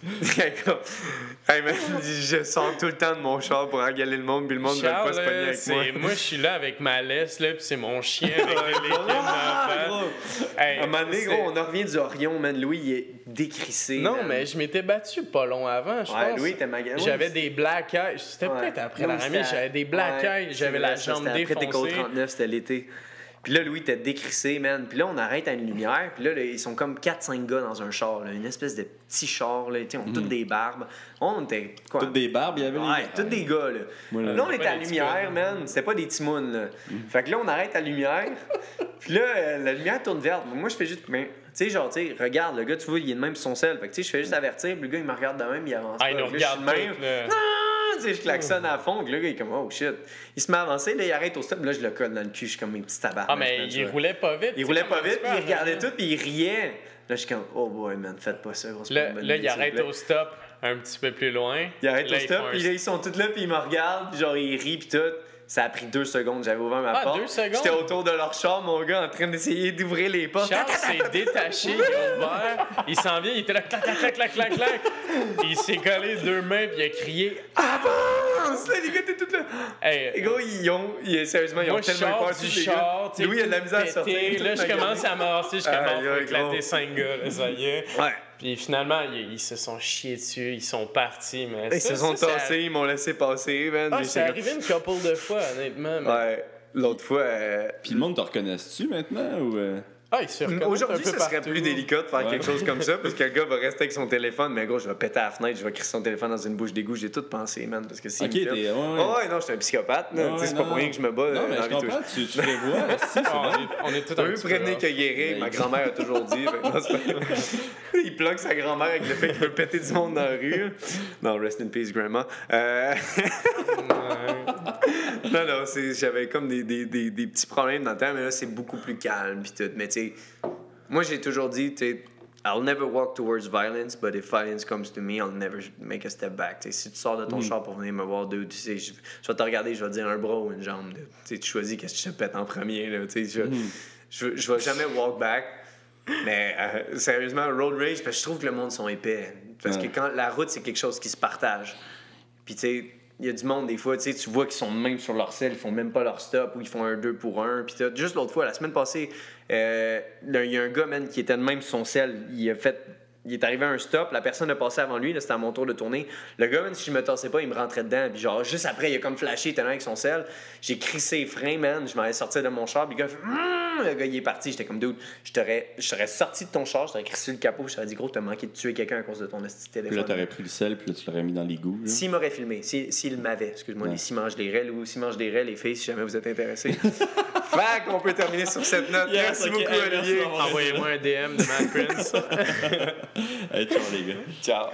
(laughs) hey, man, je sors tout le temps de mon char pour engueuler le monde, puis le monde ne veut pas se pogner avec moi. moi, je suis là avec ma laisse, là, puis c'est mon chien avec les Ah, gros. Hey, À un moment donné, gros, on en revient du Orion, man. Louis, il est décrissé. Non, man. mais je m'étais battu pas long avant, je Ouais, pense. Louis, t'es magasin. J'avais des black eyes. C'était Ouais. peut-être après la remise. c'était- J'avais des black Ouais, eyes. J'avais la jambe c'était Après défoncée. 39, c'était l'été. Puis là, Louis, t'es décrissé, man. Puis là, on arrête à une lumière. Puis là, là, ils sont comme 4-5 gars dans un char, là. Une espèce de petit char, là. Tu sais, on a toutes des barbes. On était quoi? Toutes des barbes, il y avait les Ouais, tous des gars, là. Là, on était à la lumière, man. C'était pas des timounes, là. Fait que là, on arrête à la lumière. (laughs) Puis là, euh, la lumière tourne verte. Moi, je fais juste. mais, Tu sais, genre, tu sais, regarde, le gars, tu vois, il est de même sur son sel. Fait que, tu sais, je fais juste avertir. Puis le gars, il me regarde de même, il avance. Ah, pas. il nous regarde même. Ah! Sais, je klaxonne à fond. Le gars, il est comme, oh shit. Il se met à avancer, là, il arrête au stop. Là, je le colle dans le cul. Je suis comme mes petits tabacs. Ah, mais il roulait pas vite. Il roulait pas vite, puis il regardait tout, puis il riait. Là, je suis comme, oh boy, man, faites pas ça, c'est pas Là, il arrête au stop un petit peu plus loin. Il arrête Là, au stop, puis là, ils sont tous là, puis ils me regardent, puis genre, ils rient, puis tout. Ça a pris deux secondes, j'avais ouvert ma Ah, porte. deux secondes? J'étais autour de leur char, mon gars, en train d'essayer d'ouvrir les portes. Charles s'est (laughs) détaché, il a ouvert, il s'en vient, il était là, clac, clac, clac, clac, clac. Il s'est collé deux mains, puis il a crié. Avance! Là, les gars, t'es tous là. Hey, Les gars, ils ont, ils- sérieusement, ils ont moi, tellement peur du les char, gars. Louis, il a de la tout misère à sortir. Là, je commence à m'avancer, je commence à aïe, éclater cinq gars, là, ça y est. Ouais. Puis finalement, ils, ils se sont chiés dessus, ils sont partis, mais Ils ça, se sont ça, ça- tassés, ils m'ont laissé passer, man. Ah, c'est arrivé une couple de fois, honnêtement. mais- Ouais. L'autre fois, euh, Puis le monde te reconnaisse-tu maintenant ou. euh? Ah, Aujourd'hui, ce serait partout. plus délicat de faire Ouais. quelque chose comme ça parce que le gars va rester avec son téléphone. Mais gros, je vais péter à la fenêtre, je vais crisser son téléphone dans une bouche d'égout. J'ai tout pensé, man. Parce que si. Ok, t'es. Ouais, ouais. Oh, ouais, non, je suis un psychopathe. c'est pas pour rien que je me bats. Non, euh, mais dans je comprends, tu, tu. (laughs) Si, c'est Ah, on bon. est, on est tous les un peu prévenir que guérir, ma grand-mère a toujours dit. (laughs) Il plug sa grand-mère avec le fait qu'il veut péter du monde dans la rue. Non, rest in peace, grandma. Euh, (laughs) non, non, j'avais comme des, des, des, des petits problèmes dans le temps, mais là, c'est beaucoup plus calme. Pis tout. Mais tu moi, j'ai toujours dit, tu I'll never walk towards violence, but if violence comes to me, I'll never make a step back. Tu sais, si tu sors de ton char pour venir me voir, deux, tu sais, je, je vais te regarder, je vais te dire un bras ou une jambe. dude. Tu choisis qu'est-ce que je te pète en premier. Là, tu sais, je, je, je vais jamais walk back. Mais euh, sérieusement, road rage, parce que je trouve que le monde sont épais. Parce Ouais. que quand la route, c'est quelque chose qui se partage. Puis tu sais, il y a du monde des fois, tu sais, tu vois qu'ils sont même sur leur selle, ils font même pas leur stop ou ils font un 2 pour 1. Puis juste l'autre fois, la semaine passée, euh, il y a un gars, man, qui était de même son selle. Il a fait. Il est arrivé à un stop, la personne a passé avant lui, là, c'était à mon tour de tourner. Le gars, si je me tassais pas, il me rentrait dedans. Puis genre, juste après, il a comme flashé, il était là avec son sel. J'ai crissé les freins, man. Je m'allais sortir de mon char, puis le gars fait. Hum! Le gars, il est parti. J'étais comme, dude, je serais sorti de ton char, je t'aurais crissé le capot, je t'aurais dit, gros, t'as manqué de tuer quelqu'un à cause de ton esti de Puis là, téléphone. t'aurais pris le sel, puis là, tu l'aurais mis dans l'égout. là. S'il m'aurait filmé, si- s'il m'avait, excuse-moi, Ouais. les s'il mange des raies ou s'il mange des raies, les filles, si jamais vous êtes intéressés. (laughs) fait qu'on peut terminer sur cette note. Yes, merci beaucoup, Olivier. Envoyez-moi un DM de Matt Prince. (laughs) Hey, ciao, les gars. Ciao.